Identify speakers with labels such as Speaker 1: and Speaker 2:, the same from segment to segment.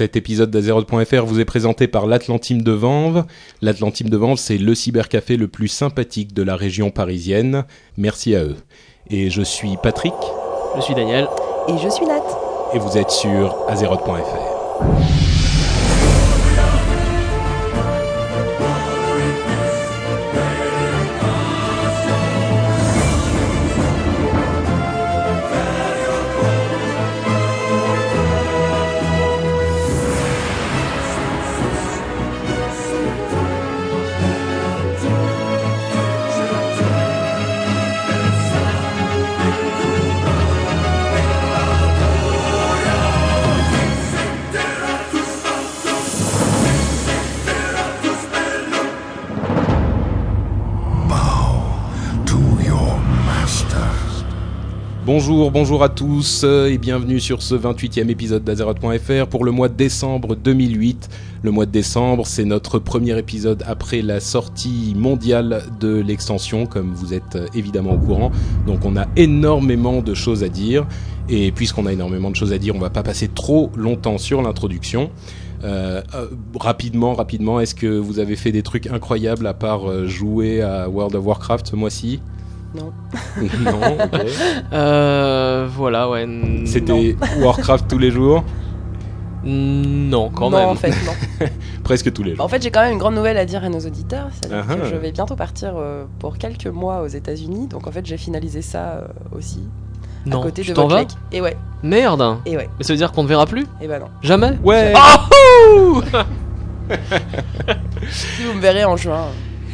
Speaker 1: Cet épisode d'Azeroth.fr vous est présenté par l'Atlantime de Vanves. L'Atlantime de Vanves, c'est le cybercafé le plus sympathique de la région parisienne. Merci à eux. Et je suis Patrick.
Speaker 2: Je suis Daniel.
Speaker 3: Et je suis Nat.
Speaker 1: Et vous êtes sur Azeroth.fr. Bonjour, bonjour à tous euh, et bienvenue sur ce 28e épisode d'Azeroth.fr pour le mois de décembre 2008. Le mois de décembre, c'est notre premier épisode après la sortie mondiale de l'extension, comme vous êtes euh, évidemment au courant. Donc on a énormément de choses à dire et puisqu'on a énormément de choses à dire, on va pas passer trop longtemps sur l'introduction. Euh, rapidement, rapidement, est-ce que vous avez fait des trucs incroyables à part jouer à World of Warcraft ce mois-ci?
Speaker 3: Non.
Speaker 1: Non, ok.
Speaker 2: Euh, voilà, ouais.
Speaker 1: C'était Warcraft tous les jours?
Speaker 2: Non, quand
Speaker 3: non,
Speaker 2: même.
Speaker 3: en fait, non.
Speaker 1: Presque tous les jours.
Speaker 3: en fait, j'ai quand même une grande nouvelle à dire à nos auditeurs. C'est-à-dire
Speaker 1: Ah
Speaker 3: que
Speaker 1: ah.
Speaker 3: je vais bientôt partir euh, pour quelques mois aux États-Unis. Donc, en fait, j'ai finalisé ça euh, aussi.
Speaker 2: non,
Speaker 3: à côté
Speaker 2: tu
Speaker 3: de
Speaker 2: vas?
Speaker 3: lake. Et ouais,
Speaker 2: Merde.
Speaker 3: et ouais,
Speaker 2: Mais ça veut dire qu'on ne verra plus?
Speaker 3: Et bah non.
Speaker 2: Jamais?
Speaker 1: Ouais
Speaker 2: Oh
Speaker 3: Si vous me verrez en juin.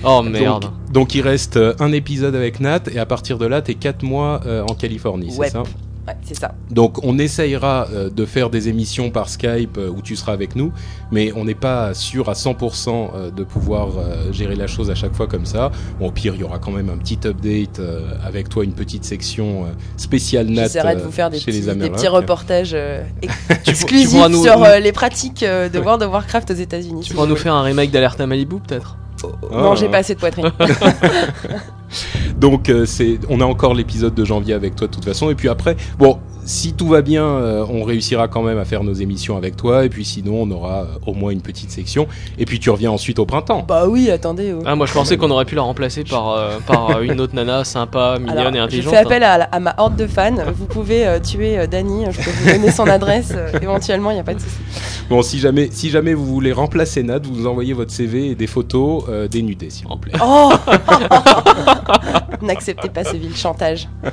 Speaker 2: Oh merde.
Speaker 1: Donc, donc il reste euh, un épisode avec Nat et à partir de là, t'es 4 mois euh, en Californie, c'est ça?
Speaker 3: Ouais, c'est ça.
Speaker 1: Donc on essayera euh, de faire des émissions par Skype euh, où tu seras avec nous, mais on n'est pas sûr à 100% euh, de pouvoir euh, gérer la chose à chaque fois comme ça. Bon, au pire, il y aura quand même un petit update euh, avec toi, une petite section euh, spéciale Nat
Speaker 3: J'essaierai de vous faire des
Speaker 1: chez
Speaker 3: petits,
Speaker 1: les
Speaker 3: des
Speaker 1: Amérindiens.
Speaker 3: petits reportages euh, exclusifs
Speaker 2: nous,
Speaker 3: sur euh, les pratiques euh, de World of Warcraft aux États-Unis.
Speaker 2: tu
Speaker 3: si
Speaker 2: pourras nous faire un remake d'Alerte à Malibu peut-être?
Speaker 3: Non,
Speaker 1: Ah.
Speaker 3: j'ai pas assez de poitrine.
Speaker 1: Donc euh, c'est, on a encore l'épisode de janvier avec toi de toute façon. Et puis après, bon, si tout va bien, euh, on réussira quand même à faire nos émissions avec toi. Et puis sinon, on aura euh, au moins une petite section. Et puis tu reviens ensuite au printemps.
Speaker 3: bah oui, attendez. oh.
Speaker 2: Ah, moi je pensais qu'on aurait pu la remplacer par, euh, par une autre nana sympa, mignonne
Speaker 3: Alors,
Speaker 2: et
Speaker 3: je
Speaker 2: intelligente.
Speaker 3: fais appel à, ma horde de fans. Vous pouvez euh, tuer euh, Dany. Je peux vous donner son adresse euh, éventuellement. Il n'y a pas de souci.
Speaker 1: Bon, si jamais, si jamais vous voulez remplacer Nat, vous nous envoyez votre CV et des photos euh, dénudées, s'il vous plaît.
Speaker 3: Oh N'acceptez pas ce vil chantage.
Speaker 2: Euh,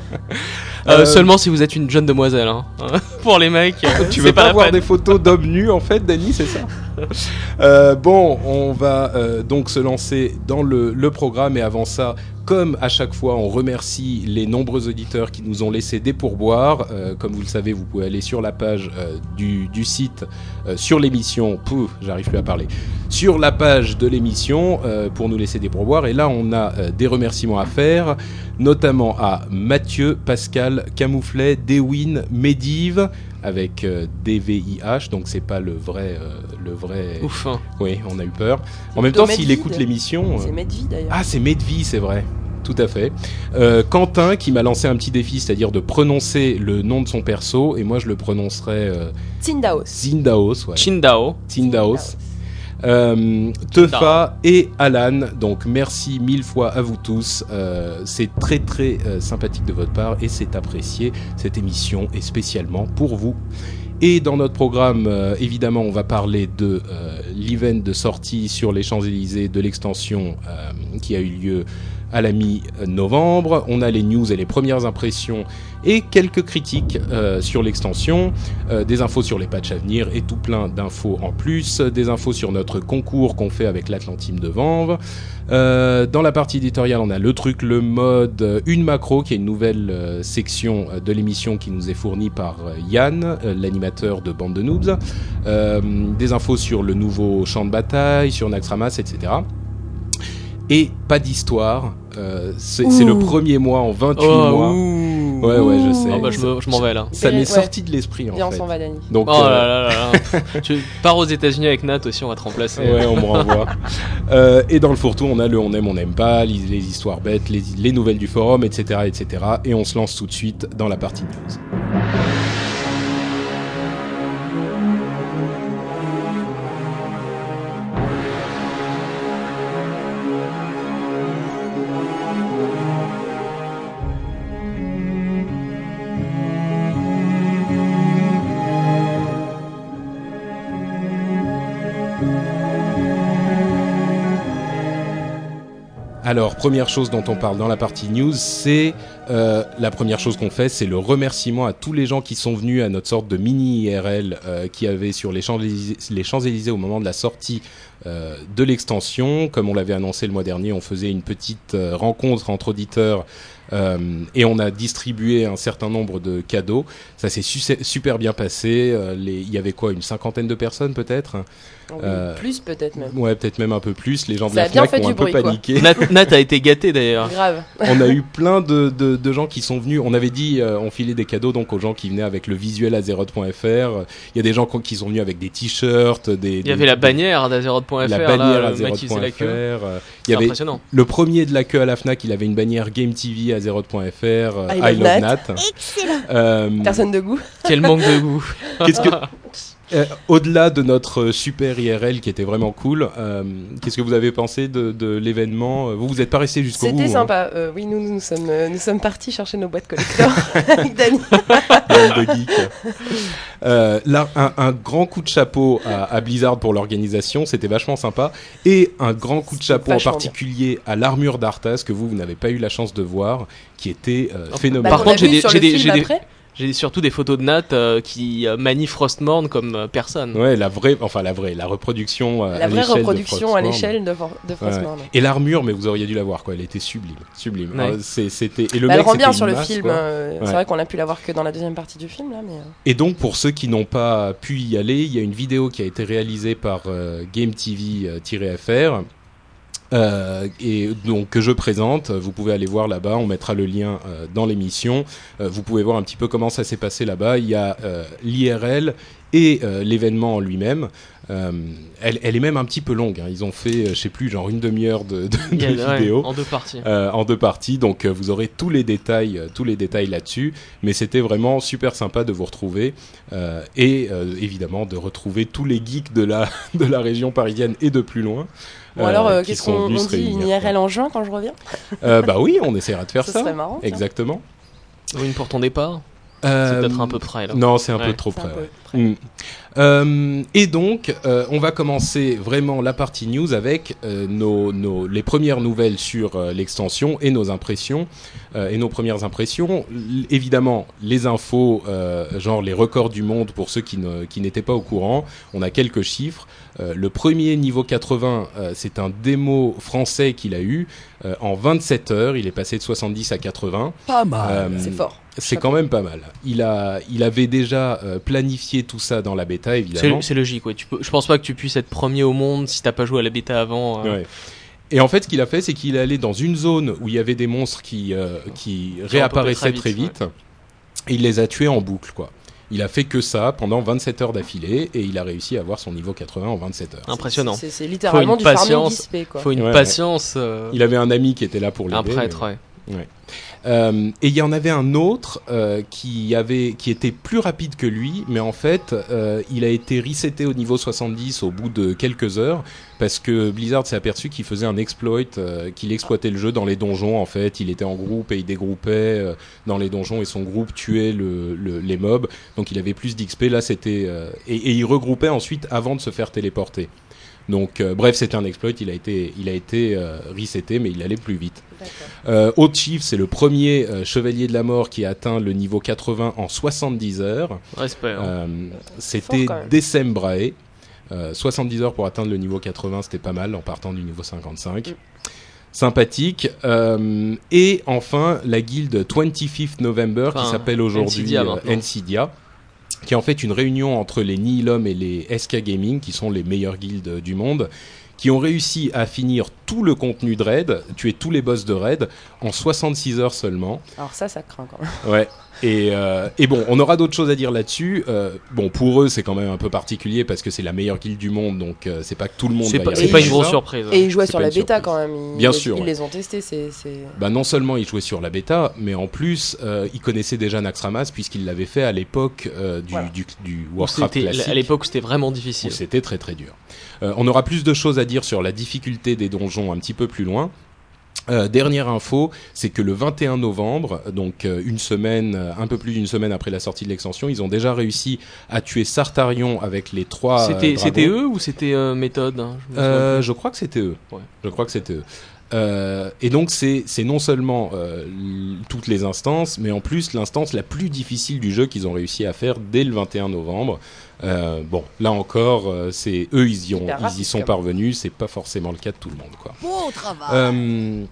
Speaker 1: Euh,
Speaker 2: Seulement si vous êtes une jeune demoiselle. Hein. Pour les mecs, euh,
Speaker 1: tu
Speaker 2: c'est
Speaker 1: veux pas,
Speaker 2: la
Speaker 1: voir
Speaker 2: peine.
Speaker 1: des photos d'hommes nus en fait, Dany, c'est ça? Euh, Bon, on va euh, donc se lancer dans le, le programme et avant ça, comme à chaque fois, on remercie les nombreux auditeurs qui nous ont laissé des pourboires. Euh, comme vous le savez, vous pouvez aller sur la page euh, du, site euh, sur l'émission. Pouf, j'arrive plus à parler. Sur la page de l'émission pour nous laisser des pourboires. Et là, on a des remerciements à faire, notamment à Mathieu, Pascal, Camouflet, Dewin, Medive avec euh, DVIH, donc c'est pas le vrai, euh, le vrai.
Speaker 2: Ouf. hein.
Speaker 1: Oui, on a eu peur. En même temps, s'il écoute l'émission.
Speaker 3: C'est
Speaker 1: euh,
Speaker 3: Medvi d'ailleurs.
Speaker 1: Ah, c'est Medvi, c'est vrai. Tout à fait. Euh, Quentin qui m'a lancé un petit défi, c'est-à-dire de prononcer le nom de son perso, et moi je le prononcerai euh,
Speaker 3: Tsindaos.
Speaker 1: Zindaos. Ouais.
Speaker 2: Chindao.
Speaker 1: Zindaos. Euh, Tefa et Alan, donc merci mille fois à vous tous. Euh, c'est très très euh, sympathique de votre part et c'est apprécié. Cette émission est spécialement pour vous. Et dans notre programme, euh, évidemment, on va parler de l'event de sortie sur les Champs-Élysées de l'extension qui a eu lieu à la mi-novembre. On a les news et les premières impressions et quelques critiques euh, sur l'extension, euh, des infos sur les patchs à venir et tout plein d'infos en plus, des infos sur notre concours qu'on fait avec l'Atlantime de Vanves. Euh, dans la partie éditoriale, on a le truc, le mode, une macro, qui est une nouvelle section de l'émission qui nous est fournie par Yann, l'animateur de Bande de Noobs. Des infos sur le nouveau champ de bataille, sur Naxxramas, etc. Et pas d'histoire. Euh, c'est le premier mois en 28
Speaker 2: Oh,
Speaker 1: mois.
Speaker 2: ouh.
Speaker 1: Ouais, ouais, je sais.
Speaker 2: Ah bah, je me- je m'en vais là.
Speaker 1: Ça m'est
Speaker 3: Ouais.
Speaker 1: sorti de l'esprit en
Speaker 3: Viens, on
Speaker 1: fait.
Speaker 3: s'en va, Dany.
Speaker 1: Donc,
Speaker 2: Oh
Speaker 1: euh,
Speaker 2: là là là là. tu pars aux États-Unis avec Nat aussi, on va te remplacer.
Speaker 1: Ouais, on me renvoie. Euh, et dans le fourre-tout, on a le on aime, on n'aime pas, les, les histoires bêtes, les, les nouvelles du forum, etc., etc. Et on se lance tout de suite dans la partie news. Alors, première chose dont on parle dans la partie news, c'est euh, la première chose qu'on fait, c'est le remerciement à tous les gens qui sont venus à notre sorte de mini IRL euh, qui avait sur les Champs-Élysées au moment de la sortie euh, de l'extension. Comme on l'avait annoncé le mois dernier, on faisait une petite euh, rencontre entre auditeurs et on a distribué un certain nombre de cadeaux. Ça s'est su- super bien passé. Euh, les- Il y avait quoi, une cinquantaine de personnes peut-être?
Speaker 3: Oui,
Speaker 1: Euh,
Speaker 3: Plus peut-être même.
Speaker 1: Ouais, peut-être même un peu plus. Les gens de
Speaker 3: Ça
Speaker 1: la Fnac ont un peu
Speaker 3: bruit,
Speaker 1: paniqué.
Speaker 2: Nat, Nat a été gâté d'ailleurs.
Speaker 3: Grave.
Speaker 1: on a eu plein de, de, de gens qui sont venus. On avait dit, euh, on filait des cadeaux donc aux gens qui venaient avec le visuel Azeroth.fr. Il y a des gens qui sont venus avec des t-shirts, des.
Speaker 2: Il y avait la bannière d'Azeroth.fr,
Speaker 1: la bannière Azeroth.fr. euh, Il
Speaker 2: C'est
Speaker 1: y avait
Speaker 2: impressionnant.
Speaker 1: le premier de la queue à la Fnac. Il avait une bannière Game TV Azeroth.fr. euh,
Speaker 3: I
Speaker 1: I,
Speaker 3: love. Nat.
Speaker 4: Excellent.
Speaker 1: Euh,
Speaker 3: Personne de goût.
Speaker 2: Quel manque de goût.
Speaker 1: Qu'est-ce que euh, au-delà de notre super IRL qui était vraiment cool, euh, qu'est-ce que vous avez pensé de, de l'événement Vous, vous n'êtes pas resté jusqu'au bout
Speaker 3: C'était
Speaker 1: hein
Speaker 3: sympa. Euh, oui, nous, nous sommes, euh, nous sommes partis chercher nos boîtes collector avec Dani.
Speaker 1: Euh, là, un, un grand coup de chapeau à, à Blizzard pour l'organisation, c'était vachement sympa. Et un grand coup de chapeau en particulier à l'armure d'Arthas que vous, vous n'avez pas eu la chance de voir, qui était euh,
Speaker 2: Bah,
Speaker 1: phénoménal.
Speaker 2: Par contre, j'ai
Speaker 3: vu
Speaker 2: des- j'ai surtout des photos de Nat euh, qui euh, manie Frostmourne comme euh, personne.
Speaker 1: Ouais, la vraie, enfin la vraie, la reproduction euh,
Speaker 3: La
Speaker 1: à
Speaker 3: vraie
Speaker 1: l'échelle de
Speaker 3: reproduction à l'échelle de, For- de
Speaker 1: Ouais.
Speaker 3: Frostmourne.
Speaker 1: Et l'armure, mais vous auriez dû la voir, quoi. Elle était sublime, sublime.
Speaker 2: Ouais.
Speaker 1: Euh, C'était et le
Speaker 3: Bah, elle rend bien sur le
Speaker 1: masse,
Speaker 3: film. euh,
Speaker 1: Ouais.
Speaker 3: C'est vrai qu'on a pu la voir que dans la deuxième partie du film là, mais. euh,
Speaker 1: Et donc, pour ceux qui n'ont pas pu y aller, il y a une vidéo qui a été réalisée par euh, Game TV-FR. Euh, et donc que je présente, vous pouvez aller voir là-bas, on mettra le lien euh, dans l'émission. Euh, vous pouvez voir un petit peu comment ça s'est passé là-bas. Il y a euh, l'IRL et euh, l'événement en lui-même. Euh, elle, elle est même un petit peu longue. hein. Ils ont fait, euh, je sais plus, genre une demi-heure de,
Speaker 2: a- ouais,
Speaker 1: vidéo
Speaker 2: en deux parties.
Speaker 1: euh, en deux parties. Donc euh, vous aurez tous les détails, euh, tous les détails là-dessus. Mais c'était vraiment super sympa de vous retrouver euh, et euh, évidemment de retrouver tous les geeks de la de la région parisienne et de plus loin.
Speaker 3: Bon alors, euh, qu'est-ce qu'on dit Une IRL en juin quand je reviens.
Speaker 1: Euh, Bah oui, on essaiera de faire
Speaker 3: Ça
Speaker 1: ça.
Speaker 3: serait marrant.
Speaker 1: Exactement.
Speaker 2: Une pour ton départ? C'est
Speaker 1: Euh,
Speaker 2: peut-être un peu près là.
Speaker 1: Non, c'est un
Speaker 2: Ouais.
Speaker 1: peu trop
Speaker 3: C'est un
Speaker 1: près. Euh, et donc, euh, on va commencer vraiment la partie news avec euh, nos, nos, les premières nouvelles sur l'extension et nos impressions et nos premières impressions. L- évidemment, les infos, genre les records du monde pour ceux qui n'étaient pas au courant. On a quelques chiffres. Le premier niveau 80, euh, c'est un démo français qu'il a eu en 27 heures. Il est passé de 70 à 80.
Speaker 4: Pas mal.
Speaker 3: C'est fort.
Speaker 1: c'est quand même pas mal. Il a, il avait déjà planifié tout ça dans la bêta, évidemment.
Speaker 2: C'est logique, ouais. Tu peux, je pense pas que tu puisses être premier au monde si t'as pas joué à la bêta avant. euh.
Speaker 1: Ouais. Et en fait, ce qu'il a fait, c'est qu'il est allé dans une zone où il y avait des monstres qui, euh, qui réapparaissaient
Speaker 2: très
Speaker 1: très
Speaker 2: vite,
Speaker 1: et il les a tués en boucle, quoi. Il a fait que ça pendant 27 heures d'affilée, et il a réussi à avoir son niveau 80 en 27 heures.
Speaker 2: Impressionnant.
Speaker 3: C'est littéralement
Speaker 2: une
Speaker 3: du farming
Speaker 2: patience.
Speaker 3: quoi.
Speaker 2: Faut une
Speaker 1: Ouais,
Speaker 2: patience. euh,
Speaker 1: Il avait un ami qui était là pour l'aider.
Speaker 2: un prêtre,
Speaker 1: mais-
Speaker 2: ouais.
Speaker 1: Euh, et il y en avait un autre euh, qui avait qui était plus rapide que lui, mais en fait, euh, il a été reseté au niveau 70 au bout de quelques heures parce que Blizzard s'est aperçu qu'il faisait un exploit, euh, qu'il exploitait le jeu dans les donjons. En fait, il était en groupe et il dégroupait euh, dans les donjons et son groupe tuait le, le- les mobs. Donc il avait plus d'XP. Là, c'était et, et il regroupait ensuite avant de se faire téléporter. Donc euh, bref, c'était un exploit. Il a été il a été euh, reseté, mais il allait plus vite. Euh, Haute Chief, c'est le premier euh, chevalier de la mort qui a atteint le niveau 80 en 70 heures.
Speaker 2: Respect. hein.
Speaker 1: Euh, c'était. Decembrae. Euh, 70 heures pour atteindre le niveau 80, c'était pas mal en partant du niveau 55.
Speaker 3: Mm.
Speaker 1: Sympathique. Euh, et enfin, la guilde 25th November qui s'appelle aujourd'hui.
Speaker 2: Ncydia,
Speaker 1: qui est en fait une réunion entre les Nihilum et les SK Gaming, qui sont les meilleures guildes du monde, qui ont réussi à finir tout le contenu de raid, tuer tous les boss de raid en 66 heures seulement.
Speaker 3: Alors ça, ça craint quand même.
Speaker 1: Ouais. Et, euh, et bon, on aura d'autres choses à dire là-dessus. Euh, bon, pour eux, c'est quand même un peu particulier parce que c'est la meilleure guilde du monde, donc euh, c'est pas que tout le monde
Speaker 2: C'est pas,
Speaker 1: y
Speaker 2: pas une grosse surprise.
Speaker 3: Et ils jouaient sur la bêta
Speaker 1: surprise.
Speaker 3: quand même. Ils,
Speaker 1: Bien sûr,
Speaker 3: Ils
Speaker 1: ouais.
Speaker 3: les ont testés. C'est.
Speaker 1: Bah non seulement ils jouaient sur la bêta, mais en plus euh, ils connaissaient déjà Naxxramas puisqu'ils l'avaient fait à l'époque euh, du,
Speaker 3: Voilà.
Speaker 1: du, Warcraft
Speaker 2: c'était-
Speaker 1: classique.
Speaker 2: à l'époque où c'était vraiment difficile.
Speaker 1: c'était très très dur. Euh, on aura plus de choses à dire sur la difficulté des donjons un petit peu plus loin. Euh, dernière info, c'est que le 21 novembre, donc euh, une semaine, euh, un peu plus d'une semaine après la sortie de l'extension, ils ont déjà réussi à tuer Sartarion avec les trois.
Speaker 2: C'était eux ou c'était méthode hein, je
Speaker 1: crois que c'était eux.
Speaker 2: Ouais.
Speaker 1: Je crois que c'était eux. Euh, et donc c'est non seulement euh, toutes les instances, mais en plus l'instance la plus difficile du jeu qu'ils ont réussi à faire dès le 21 novembre. Euh, bon, là encore, euh, c'est eux ils y ont, ils y sont parvenus. C'est pas forcément le cas de tout le monde, quoi.
Speaker 4: Beau travail.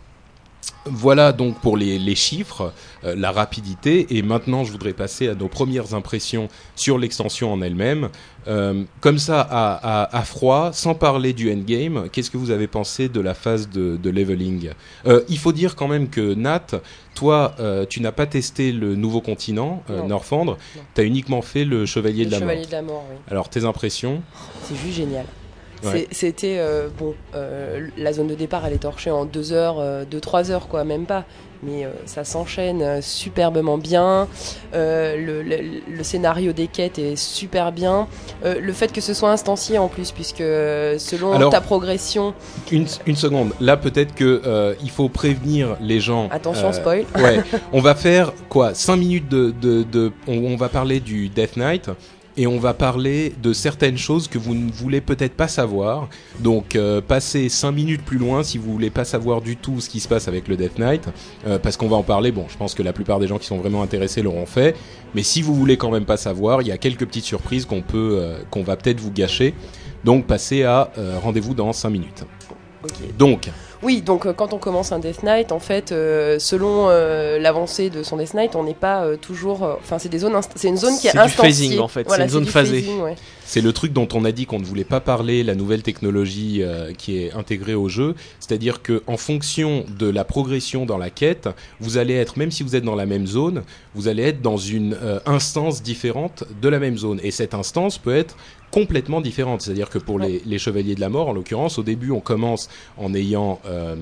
Speaker 1: Voilà donc pour les, les chiffres, euh, la rapidité. Et maintenant, je voudrais passer à nos premières impressions sur l'extension en elle-même. Euh, comme ça, à, à- à froid, sans parler du endgame, qu'est-ce que vous avez pensé de la phase de, de leveling? Euh, Il faut dire quand même que Nat, toi, tu n'as pas testé le nouveau continent.
Speaker 3: Non.
Speaker 1: Tu as uniquement fait le Chevalier
Speaker 3: Le
Speaker 1: de la
Speaker 3: Chevalier
Speaker 1: Mort.
Speaker 3: de la Mort, oui.
Speaker 1: Alors, tes impressions?
Speaker 3: C'est juste génial.
Speaker 1: Ouais.
Speaker 3: C'était euh, bon, euh, la zone de départ elle est torchée en 2 heures, 2-3 heures quoi, même pas. Mais euh, ça s'enchaîne euh, superbement bien. Euh, le, le- le scénario des quêtes est super bien. Euh, le fait que ce soit instancié en plus, puisque euh, selon
Speaker 1: Alors-
Speaker 3: ta progression,
Speaker 1: une, une seconde. Là, peut-être que euh, il faut prévenir les gens.
Speaker 3: attention
Speaker 1: euh,
Speaker 3: spoil.
Speaker 1: Ouais, on va faire quoi 5 minutes de. de, de- on, on va parler du Death Knight et on va parler de certaines choses que vous ne voulez peut-être pas savoir. Donc, euh, passez 5 minutes plus loin si vous voulez pas savoir du tout ce qui se passe avec le Death Knight, euh, parce qu'on va en parler. Bon, je pense que la plupart des gens qui sont vraiment intéressés l'auront fait. Mais si vous voulez quand même pas savoir, il y a quelques petites surprises qu'on peut, euh, qu'on va peut-être vous gâcher. Donc, passez à rendez-vous dans 5 minutes.
Speaker 3: Ok.
Speaker 1: Donc,
Speaker 3: Oui, donc euh, quand on commence un Death Knight, en fait, euh, selon euh, l'avancée de son Death Knight, on n'est pas euh, toujours. Enfin, c'est des zones. C'est une zone qui est
Speaker 2: C'est du phasing, en fait.
Speaker 3: Voilà,
Speaker 2: C'est une zone phasée.
Speaker 3: phasing, ouais.
Speaker 1: C'est le truc dont on a dit qu'on ne voulait pas parler, la nouvelle technologie euh, qui est intégrée au jeu. C'est-à-dire que en fonction de la progression dans la quête, vous allez être, même si vous êtes dans la même zone, vous allez être dans une euh, instance différente de la même zone. Et cette instance peut être complètement différente. C'est-à-dire que pour les, les chevaliers de la mort, en l'occurrence, au début, on commence en ayant, euh,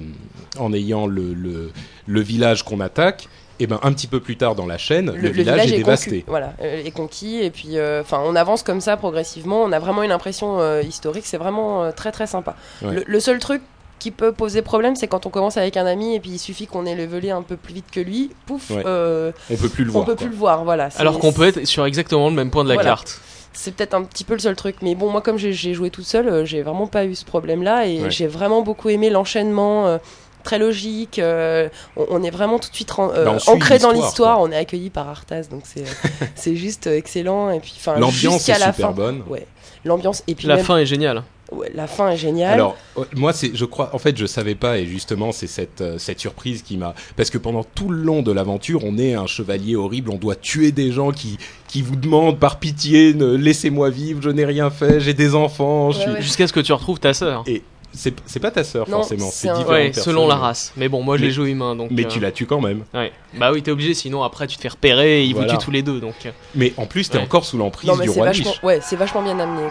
Speaker 1: en ayant le, le, le village qu'on attaque. Et ben un petit peu plus tard dans la chaîne, le, village, est, dévasté.
Speaker 3: conquis, voilà, euh, est conquis et puis euh, enfin on avance comme ça progressivement. On a vraiment une impression euh, historique. C'est vraiment euh, très très sympa.
Speaker 1: Ouais.
Speaker 3: Le, le seul truc qui peut poser problème, c'est quand on commence avec un ami et puis il suffit qu'on ait levelé un peu plus vite que lui, pouf,
Speaker 1: Ouais.
Speaker 3: euh,
Speaker 1: On peut plus le
Speaker 3: on
Speaker 1: voir.
Speaker 3: peut
Speaker 1: quoi.
Speaker 3: plus le voir. Voilà.
Speaker 2: Alors qu'on peut être sur exactement le même point de la
Speaker 3: Voilà.
Speaker 2: carte.
Speaker 3: C'est peut-être un petit peu le seul truc, mais bon, moi, comme j'ai- joué toute seule, j'ai vraiment pas eu ce problème-là et
Speaker 1: Ouais.
Speaker 3: j'ai vraiment beaucoup aimé l'enchaînement. euh, Très logique, euh, on, on est vraiment tout de suite euh,
Speaker 1: Bah, suit
Speaker 3: ancré dans
Speaker 1: l'histoire.
Speaker 3: On est accueilli par Arthas, donc c'est euh, c'est juste euh, excellent. Et puis, enfin,
Speaker 1: L'ambiance est
Speaker 3: la
Speaker 1: super
Speaker 3: fin,
Speaker 1: bonne.
Speaker 3: ouais, l'ambiance et puis
Speaker 2: La
Speaker 3: même-
Speaker 2: fin est géniale.
Speaker 3: ouais, la fin est géniale.
Speaker 1: Alors, euh, moi, c'est, je crois, en fait, je savais pas, et justement, c'est cette, euh, cette surprise qui m'a, parce que pendant tout le long de l'aventure, on est un chevalier horrible, on doit tuer des gens qui, qui vous demandent par pitié, ne, laissez-moi vivre, je n'ai rien fait, j'ai des enfants, je
Speaker 3: Ouais,
Speaker 1: suis.
Speaker 3: ouais.
Speaker 2: Jusqu'à ce que tu retrouves ta sœur.
Speaker 1: C'est, c'est pas ta sœur
Speaker 3: Non,
Speaker 1: forcément,
Speaker 3: c'est
Speaker 1: c'est
Speaker 3: un-
Speaker 1: différentes
Speaker 2: Ouais, selon la race. Mais bon, moi je l'ai joué humain donc.
Speaker 1: Mais
Speaker 2: euh,
Speaker 1: tu la tues quand même.
Speaker 2: Ouais. Bah oui, t'es obligé, sinon après tu te fais repérer et ils
Speaker 1: Voilà.
Speaker 2: vous tuent tous les deux donc. euh,
Speaker 1: Mais en plus, t'es
Speaker 2: Ouais.
Speaker 1: encore sous l'emprise du
Speaker 3: c'est
Speaker 1: roi
Speaker 3: vachement,
Speaker 1: Lich.
Speaker 3: ouais, c'est vachement bien amené.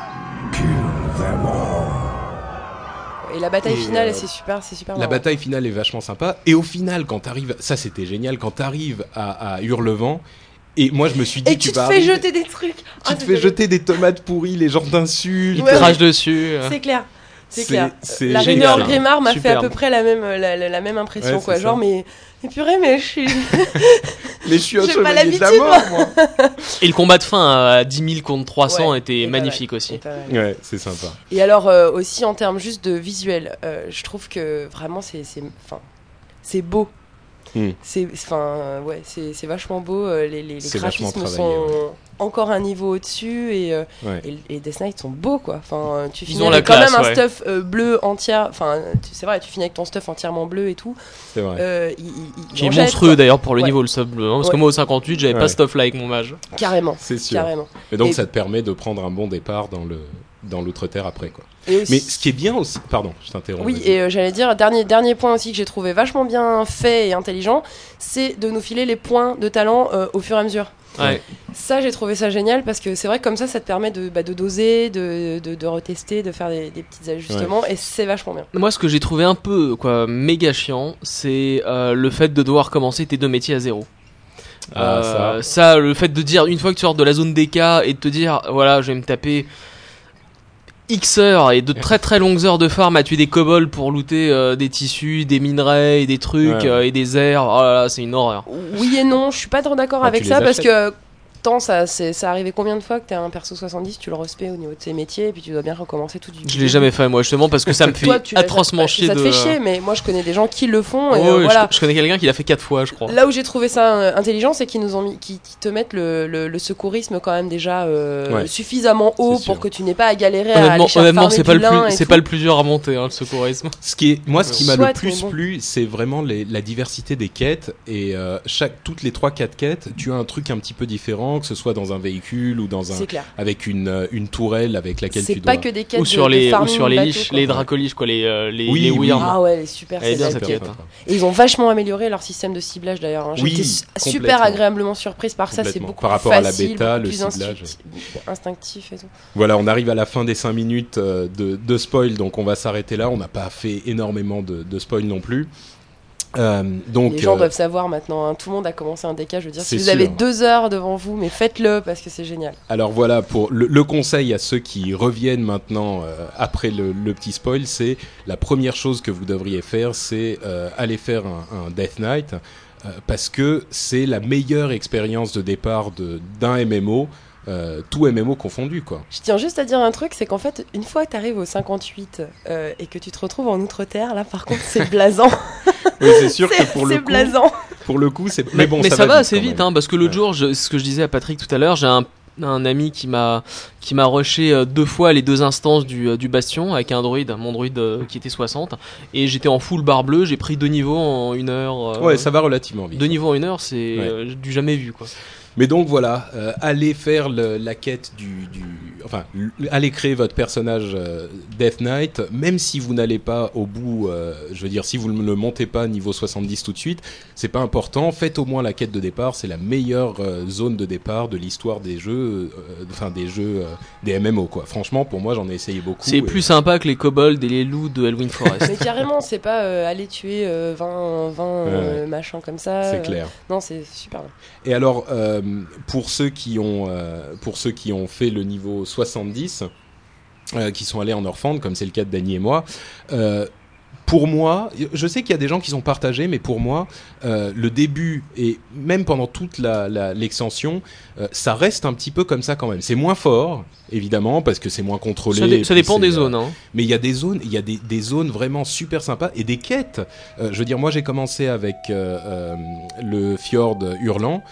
Speaker 3: Et la bataille
Speaker 1: Et,
Speaker 3: finale,
Speaker 1: euh,
Speaker 3: c'est super, c'est super.
Speaker 1: La
Speaker 3: marrant.
Speaker 1: bataille finale est vachement sympa. Et au final, quand t'arrives, ça c'était génial, quand t'arrives à, à Hurlevent, et moi je me suis dit,
Speaker 3: Et tu te
Speaker 1: vas
Speaker 3: fais
Speaker 1: arriver-
Speaker 3: jeter des trucs.
Speaker 1: tu
Speaker 3: Ah,
Speaker 1: te fais jeter des tomates pourries, les gens t'insultent.
Speaker 2: Ils
Speaker 3: Ouais,
Speaker 2: te
Speaker 3: ouais.
Speaker 2: crachent dessus. euh.
Speaker 3: C'est clair. C'est clair. La rumeur Grimard m'a fait à peu près la même, la, la- la même impression,
Speaker 1: Ouais,
Speaker 3: quoi. Genre,
Speaker 1: ça.
Speaker 3: mais, mais purée, mais je suis.
Speaker 1: Mais je suis un chevalier de la
Speaker 3: l'habitude,
Speaker 1: mort, moi.
Speaker 2: Et le combat de fin à 10 000 contre 300
Speaker 3: Ouais,
Speaker 2: était
Speaker 3: pas
Speaker 2: magnifique aussi.
Speaker 3: mal.
Speaker 1: Ouais, c'est sympa.
Speaker 3: Et alors, euh, aussi en termes juste de visuel, euh, je trouve que vraiment, c'est. c'est- Enfin, c'est beau.
Speaker 1: Hmm.
Speaker 3: C'est enfin ouais, c'est c'est vachement beau. euh, Les, les, les graphismes sont encore un niveau au-dessus et, euh,
Speaker 1: Ouais.
Speaker 3: et, et les Death Knight sont beaux quoi. Enfin, euh, tu
Speaker 2: Ils
Speaker 3: finis
Speaker 2: ont la
Speaker 3: avec quand
Speaker 2: classe,
Speaker 3: même un
Speaker 2: ouais.
Speaker 3: stuff euh, bleu entière. Enfin, c'est vrai, tu finis avec ton stuff entièrement bleu et tout.
Speaker 1: C'est vrai.
Speaker 3: Euh, il,
Speaker 2: Qui est monstrueux d'ailleurs pour le
Speaker 3: Ouais.
Speaker 2: niveau le sub bleu. hein, parce que moi au 58 j'avais
Speaker 1: Ouais.
Speaker 2: pas stuff là avec mon mage.
Speaker 3: Carrément,
Speaker 1: C'est sûr.
Speaker 3: carrément.
Speaker 1: Mais donc
Speaker 3: Et-
Speaker 1: ça te permet de prendre un bon départ dans le dans l'outre-terre après quoi.
Speaker 3: Aussi-
Speaker 1: Mais ce qui est bien aussi, pardon, je t'interromps.
Speaker 3: Oui, et euh, j'allais dire, dernier, dernier point aussi que j'ai trouvé vachement bien fait et intelligent, c'est de nous filer les points de talent euh, au fur et à mesure.
Speaker 2: Ouais.
Speaker 3: Ça, j'ai trouvé ça génial parce que c'est vrai que comme ça, ça te permet de, bah, de doser, de, de, de retester, de faire des, des petits ajustements et c'est vachement bien.
Speaker 2: Moi ce que j'ai trouvé un peu quoi méga chiant, c'est euh, le fait de devoir commencer tes deux métiers à zéro.
Speaker 1: Ah,
Speaker 2: Euh, ça, le fait de dire une fois que tu sors de la zone DK et de te dire voilà, je vais me taper X heures et de très très longues heures de farm à tuer des kobolds pour looter euh, des tissus, des minerais et des trucs
Speaker 1: Ouais.
Speaker 2: euh, et des airs. Oh là là, c'est une horreur.
Speaker 3: Oui et non, je suis pas trop d'accord
Speaker 1: Ah,
Speaker 3: avec ça parce
Speaker 1: achètes
Speaker 3: que temps, ça, c'est, ça arrivé combien de fois que t'es un perso 70, tu le respectes au niveau de ses métiers, et puis tu dois bien recommencer tout du
Speaker 2: Je l'ai jamais fait moi justement parce que ça me fait
Speaker 3: Toi, tu
Speaker 2: atrocement chier
Speaker 3: Ça
Speaker 2: de.
Speaker 3: te fait chier, mais moi je connais des gens qui le font. et,
Speaker 2: Ouais,
Speaker 3: euh,
Speaker 2: ouais, je-
Speaker 3: voilà.
Speaker 2: je, connais quelqu'un qui l'a fait quatre fois, je crois.
Speaker 3: Là où j'ai trouvé ça euh, intelligent, c'est qu'ils nous ont mis, te mettent le, le, le secourisme quand même déjà euh,
Speaker 1: Ouais.
Speaker 3: suffisamment haut pour que tu n'aies pas à galérer à
Speaker 2: Honnêtement,
Speaker 3: aller chercher
Speaker 2: honnêtement, c'est pas le plus, c'est pas le plus dur à monter, hein, le secourisme.
Speaker 1: Ce qui est, moi, ce qui m'a
Speaker 3: Soit,
Speaker 1: le plus plu, c'est vraiment les- la diversité des quêtes et euh, chaque, toutes les trois quatre quêtes, tu as un truc un petit peu différent, que ce soit dans un véhicule ou dans un,
Speaker 3: C'est clair.
Speaker 1: avec une, euh, une tourelle avec laquelle
Speaker 3: C'est
Speaker 1: tu
Speaker 3: pas
Speaker 1: dois.
Speaker 3: que des quêtes
Speaker 2: Ou
Speaker 3: de-
Speaker 2: sur
Speaker 3: de
Speaker 2: les, ou
Speaker 3: farming
Speaker 2: sur les
Speaker 3: bateau,
Speaker 2: liches,
Speaker 3: quoi.
Speaker 2: les dracoliches, quoi, les, euh, les,
Speaker 1: Oui,
Speaker 2: les
Speaker 1: oui.
Speaker 3: Ah ouais, super
Speaker 2: Elle est bien,
Speaker 3: cette quête.
Speaker 2: quête.
Speaker 3: Et ils ont vachement amélioré leur système de ciblage d'ailleurs. hein. J'étais super agréablement surprise par ça. C'est beaucoup
Speaker 1: Par
Speaker 3: plus
Speaker 1: rapport à la bêta, le
Speaker 3: plus
Speaker 1: ciblage.
Speaker 3: instinctif- instinctif et tout.
Speaker 1: Voilà, on arrive à la fin des 5 minutes euh, de, de spoil, donc on va s'arrêter là. On n'a pas fait énormément de, de spoil non plus. Euh, donc,
Speaker 3: Les gens
Speaker 1: euh,
Speaker 3: doivent savoir maintenant. hein. Tout le monde a commencé un DK. Je veux dire, si vous
Speaker 1: sûr.
Speaker 3: avez deux heures devant vous, mais faites-le parce que c'est génial.
Speaker 1: Alors voilà, pour le, le conseil à ceux qui reviennent maintenant euh, après le, le petit spoil, c'est la première chose que vous devriez faire, c'est aller faire un, un Death Knight parce que c'est la meilleure expérience de départ de- d'un MMO, euh, tout MMO confondu quoi.
Speaker 3: Je tiens juste à dire un truc, c'est qu'en fait, une fois que tu arrives au 58 euh, et que tu te retrouves en Outre-Terre, là par contre, c'est blasant.
Speaker 1: Oui, c'est sûr que pour le
Speaker 3: c'est
Speaker 1: coup,
Speaker 3: blasant.
Speaker 1: pour le coup, c'est
Speaker 2: Mais,
Speaker 1: mais bon,
Speaker 2: mais
Speaker 1: ça,
Speaker 2: ça, va, assez vite, hein, parce que l'autre
Speaker 1: Ouais.
Speaker 2: jour, je- ce que je disais à Patrick tout à l'heure, j'ai un, un ami qui m'a qui m'a rushé euh, deux fois les deux instances du, du bastion avec un druide, mon druide qui était 60, et j'étais en full barre bleue, j'ai pris deux niveaux en une heure. euh,
Speaker 1: Ouais, ça va relativement vite.
Speaker 2: Deux niveaux en une heure, c'est
Speaker 1: Ouais.
Speaker 2: euh, du jamais vu quoi.
Speaker 1: Mais donc voilà, euh, allez faire la quête du enfin, allez créer votre personnage euh, Death Knight, même si vous n'allez pas au bout, euh, je veux dire, si vous ne le montez pas niveau 70 tout de suite, c'est pas important. Faites au moins la quête de départ, c'est la meilleure euh, zone de départ de l'histoire des jeux, euh, enfin des jeux, euh, des MMO quoi. Franchement, pour moi, j'en ai essayé beaucoup.
Speaker 2: C'est
Speaker 1: et-
Speaker 2: plus sympa que les kobolds et les loups de Halloween Forest.
Speaker 3: Mais carrément, c'est pas euh, aller tuer euh, 20, 20 euh, machins comme ça.
Speaker 1: C'est
Speaker 3: euh,
Speaker 1: clair.
Speaker 3: Non, c'est super. bien.
Speaker 1: Et alors, euh, pour ceux qui ont, euh, pour ceux qui ont fait le niveau 70, euh, qui sont allés en Orphan, comme c'est le cas de Dany et moi, euh, pour moi, je sais qu'il y a des gens qui sont partagés, mais pour moi, euh, le début et même pendant toute la- la- l'extension, ça reste un petit peu comme ça quand même. C'est moins fort, évidemment, parce que c'est moins contrôlé.
Speaker 2: ça, dé- dépend des zones. Hein.
Speaker 1: mais il y a des zones, il y a des, des zones vraiment super sympas et des quêtes. Je veux dire, moi j'ai commencé avec le fjord hurlant.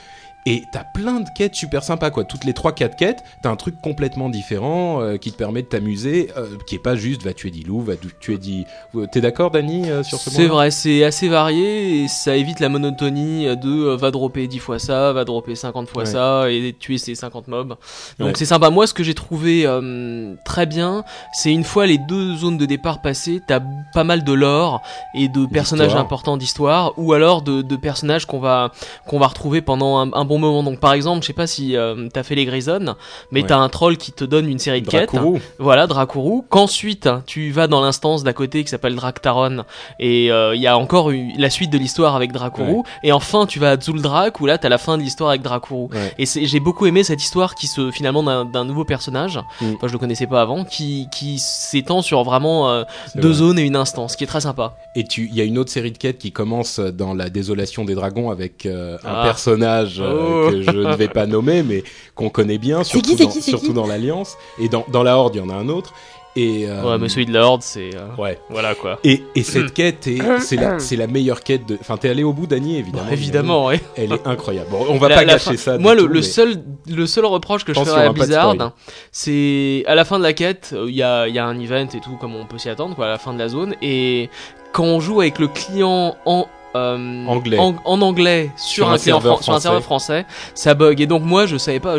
Speaker 1: Et t'as plein de quêtes super sympas, quoi. Toutes les 3-4 quêtes, t'as un truc complètement différent euh, qui te permet de t'amuser, euh, qui est pas juste va tuer 10 loups, va tu- tuer 10. Euh, T'es d'accord, Dany, euh, sur ce point
Speaker 2: C'est vrai, c'est assez varié et ça évite la monotonie de euh, va dropper 10 fois ça, va dropper 50 fois
Speaker 1: Ouais.
Speaker 2: ça et tuer ces 50 mobs. Donc
Speaker 1: Ouais.
Speaker 2: c'est sympa. Moi, ce que j'ai trouvé euh, très bien, c'est une fois les deux zones de départ passées, t'as pas mal de lore et de personnages importants d'histoire ou alors de, de personnages qu'on va qu'on va retrouver pendant un, un bon moment. Donc par exemple, je sais pas si euh, t'as fait les Grisonnes, mais
Speaker 1: Ouais.
Speaker 2: t'as un troll qui te donne une série de quêtes. Voilà, Dracuru. Qu'ensuite, tu vas dans l'instance d'à côté qui s'appelle Draktaron. Et euh, il y a encore la suite de l'histoire avec Dracuru.
Speaker 1: Ouais.
Speaker 2: Et enfin, tu vas à Zuldrak où là, t'as la fin de l'histoire avec Dracuru.
Speaker 1: Ouais.
Speaker 2: Et j'ai beaucoup aimé cette histoire qui se, finalement, d'un nouveau personnage.
Speaker 1: Mm.
Speaker 2: Enfin, je le connaissais pas avant. Qui, qui s'étend sur vraiment euh, deux
Speaker 1: vrai.
Speaker 2: zones et une instance, qui est très sympa.
Speaker 1: Et tu, il y a une autre série de quêtes qui commence dans la désolation des dragons avec euh, un
Speaker 2: Ah.
Speaker 1: personnage euh,
Speaker 2: Oh.
Speaker 1: que je ne vais pas nommer, mais qu'on connaît bien, surtout,
Speaker 3: qui,
Speaker 1: dans,
Speaker 3: qui, c'est
Speaker 1: surtout
Speaker 3: qui
Speaker 1: dans l'Alliance. Et dans, dans la Horde, il y en a un autre. Et, euh,
Speaker 2: Ouais, mais celui de la Horde, c'est, euh,
Speaker 1: ouais.
Speaker 2: voilà quoi.
Speaker 1: Et, et cette quête, est, c'est la, meilleure quête de. Enfin, t'es allé au bout, Dany, évidemment.
Speaker 2: Bah, évidemment, ouais.
Speaker 1: Elle est incroyable. Bon, on va
Speaker 2: La-
Speaker 1: pas
Speaker 2: la
Speaker 1: gâcher
Speaker 2: fin-
Speaker 1: ça.
Speaker 2: Moi, le,
Speaker 1: tout,
Speaker 2: le
Speaker 1: mais-
Speaker 2: seul, le seul reproche que je ferais à Blizzard, c'est à la fin de la quête, il y a, y a un event et tout, comme on peut s'y attendre, quoi, à la fin de la zone. Et quand on joue avec le client en euh,
Speaker 1: Anglais.
Speaker 2: en, en anglais sur,
Speaker 1: Sur un
Speaker 2: un,
Speaker 1: serveur
Speaker 2: fran- sur un serveur français, ça bug. Et donc moi, je savais pas.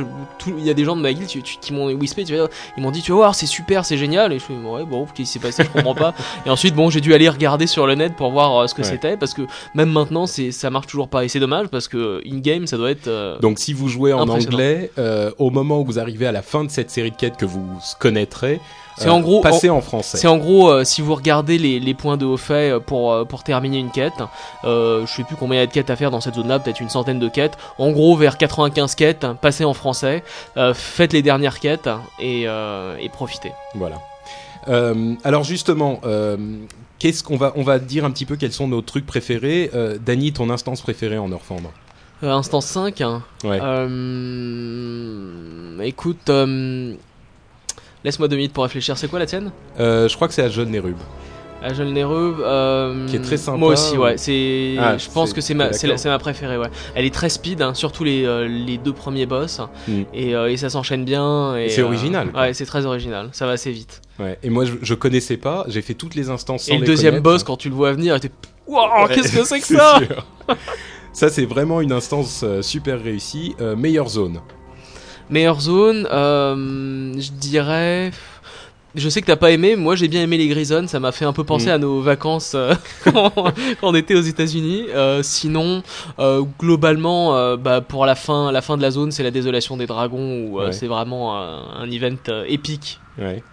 Speaker 2: Il y a des gens de ma guilde tu- tu- qui m'ont whispé, tu vois, ils m'ont dit, tu vas voir, c'est super, c'est génial. Et je fais, ouais, bon, qu'est-ce qui s'est passé, je comprends pas. Et ensuite, bon, j'ai dû aller regarder sur le net pour voir euh, ce que
Speaker 1: Ouais.
Speaker 2: c'était, parce que même maintenant, c'est ça marche toujours pas. Et c'est dommage parce que in game, ça doit être. euh,
Speaker 1: Donc, si vous jouez en anglais, euh, au moment où vous arrivez à la fin de cette série de quêtes que vous connaîtrez,
Speaker 2: C'est
Speaker 1: euh,
Speaker 2: en gros-
Speaker 1: passez en français.
Speaker 2: C'est en gros, euh, si vous regardez les, les points de haut fait euh, pour, euh, pour terminer une quête, euh, je sais plus combien il y a de quêtes à faire dans cette zone-là, peut-être une centaine de quêtes. En gros, vers 95 quêtes, passez en français, euh, faites les dernières quêtes et, euh, et profitez.
Speaker 1: Voilà. Euh, alors justement, euh, qu'est-ce qu'on va on va dire un petit peu quels sont nos trucs préférés? Euh, Dany, ton instance préférée en Orphandre
Speaker 2: Euh, instance 5. hein.
Speaker 1: Ouais.
Speaker 2: Euh, écoute, euh, laisse-moi deux minutes pour réfléchir. C'est quoi la tienne
Speaker 1: Euh, je crois que c'est à Jeune Nérub.
Speaker 2: La jeune Néreux, euh,
Speaker 1: Qui est très sympa,
Speaker 2: Moi aussi, ouais.
Speaker 1: ou-
Speaker 2: C'est,
Speaker 1: Ah,
Speaker 2: je pense que c'est ma, c'est, la-
Speaker 1: d'accord
Speaker 2: c'est ma préférée, ouais. Elle est très speed, hein, surtout les, euh, les deux premiers boss,
Speaker 1: Mm.
Speaker 2: et, et ça s'enchaîne bien. Et,
Speaker 1: C'est original, quoi.
Speaker 2: Ouais, c'est très original. Ça va assez vite.
Speaker 1: Ouais. Et moi, je, je connaissais pas. J'ai fait toutes les instances sans
Speaker 2: et le
Speaker 1: les
Speaker 2: deuxième
Speaker 1: connaître.
Speaker 2: boss, quand tu le vois venir, t'es,
Speaker 1: Ouais,
Speaker 2: qu'est-ce que c'est que ça
Speaker 1: sûr. Ça, c'est vraiment une instance super réussie. Meilleure zone.
Speaker 2: Meilleure zone, euh, je dirais. Je sais que t'as pas aimé, moi j'ai bien aimé les Grisons, ça m'a fait un peu penser
Speaker 1: Mm.
Speaker 2: à nos vacances euh, quand, quand on était aux États-Unis. Euh, sinon, euh, globalement, euh, bah, pour la fin, la fin de la zone, c'est la désolation des dragons où euh,
Speaker 1: Ouais.
Speaker 2: c'est vraiment un, event épique.
Speaker 1: Ouais.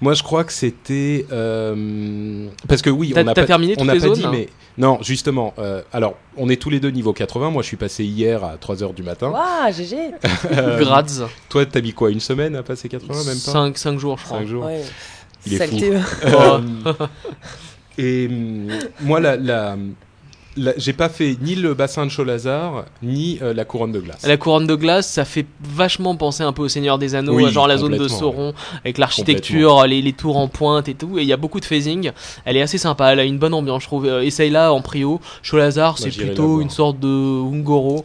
Speaker 1: Moi, je crois que c'était euh, parce que oui, on n'a pas,
Speaker 2: terminé
Speaker 1: on
Speaker 2: les
Speaker 1: pas
Speaker 2: zones,
Speaker 1: dit,
Speaker 2: hein
Speaker 1: mais non, justement. euh, alors, on est tous les deux niveau 80. Moi, je suis passé hier à 3 h du matin.
Speaker 3: Waouh, GG
Speaker 1: Euh,
Speaker 2: Grads,
Speaker 1: Toi, t'as mis quoi Une semaine à passer 80 Même pas
Speaker 2: 5, 5 jours je crois.
Speaker 1: 5 jours.
Speaker 3: Ouais.
Speaker 1: Il est
Speaker 3: Saleté.
Speaker 1: Euh, et moi, la, la- j'ai pas fait ni le bassin de Cholazar, ni euh, la couronne de glace.
Speaker 2: La couronne de glace, ça fait vachement penser un peu au Seigneur des Anneaux,
Speaker 1: Oui,
Speaker 2: genre la zone de. Sauron, avec l'architecture, les, les tours en pointe et tout. Et il y a beaucoup de phasing. Elle est assez sympa, elle a une bonne ambiance, je trouve. Euh, Essaye-la en prio. Cholazar, c'est plutôt une sorte de Ungoro.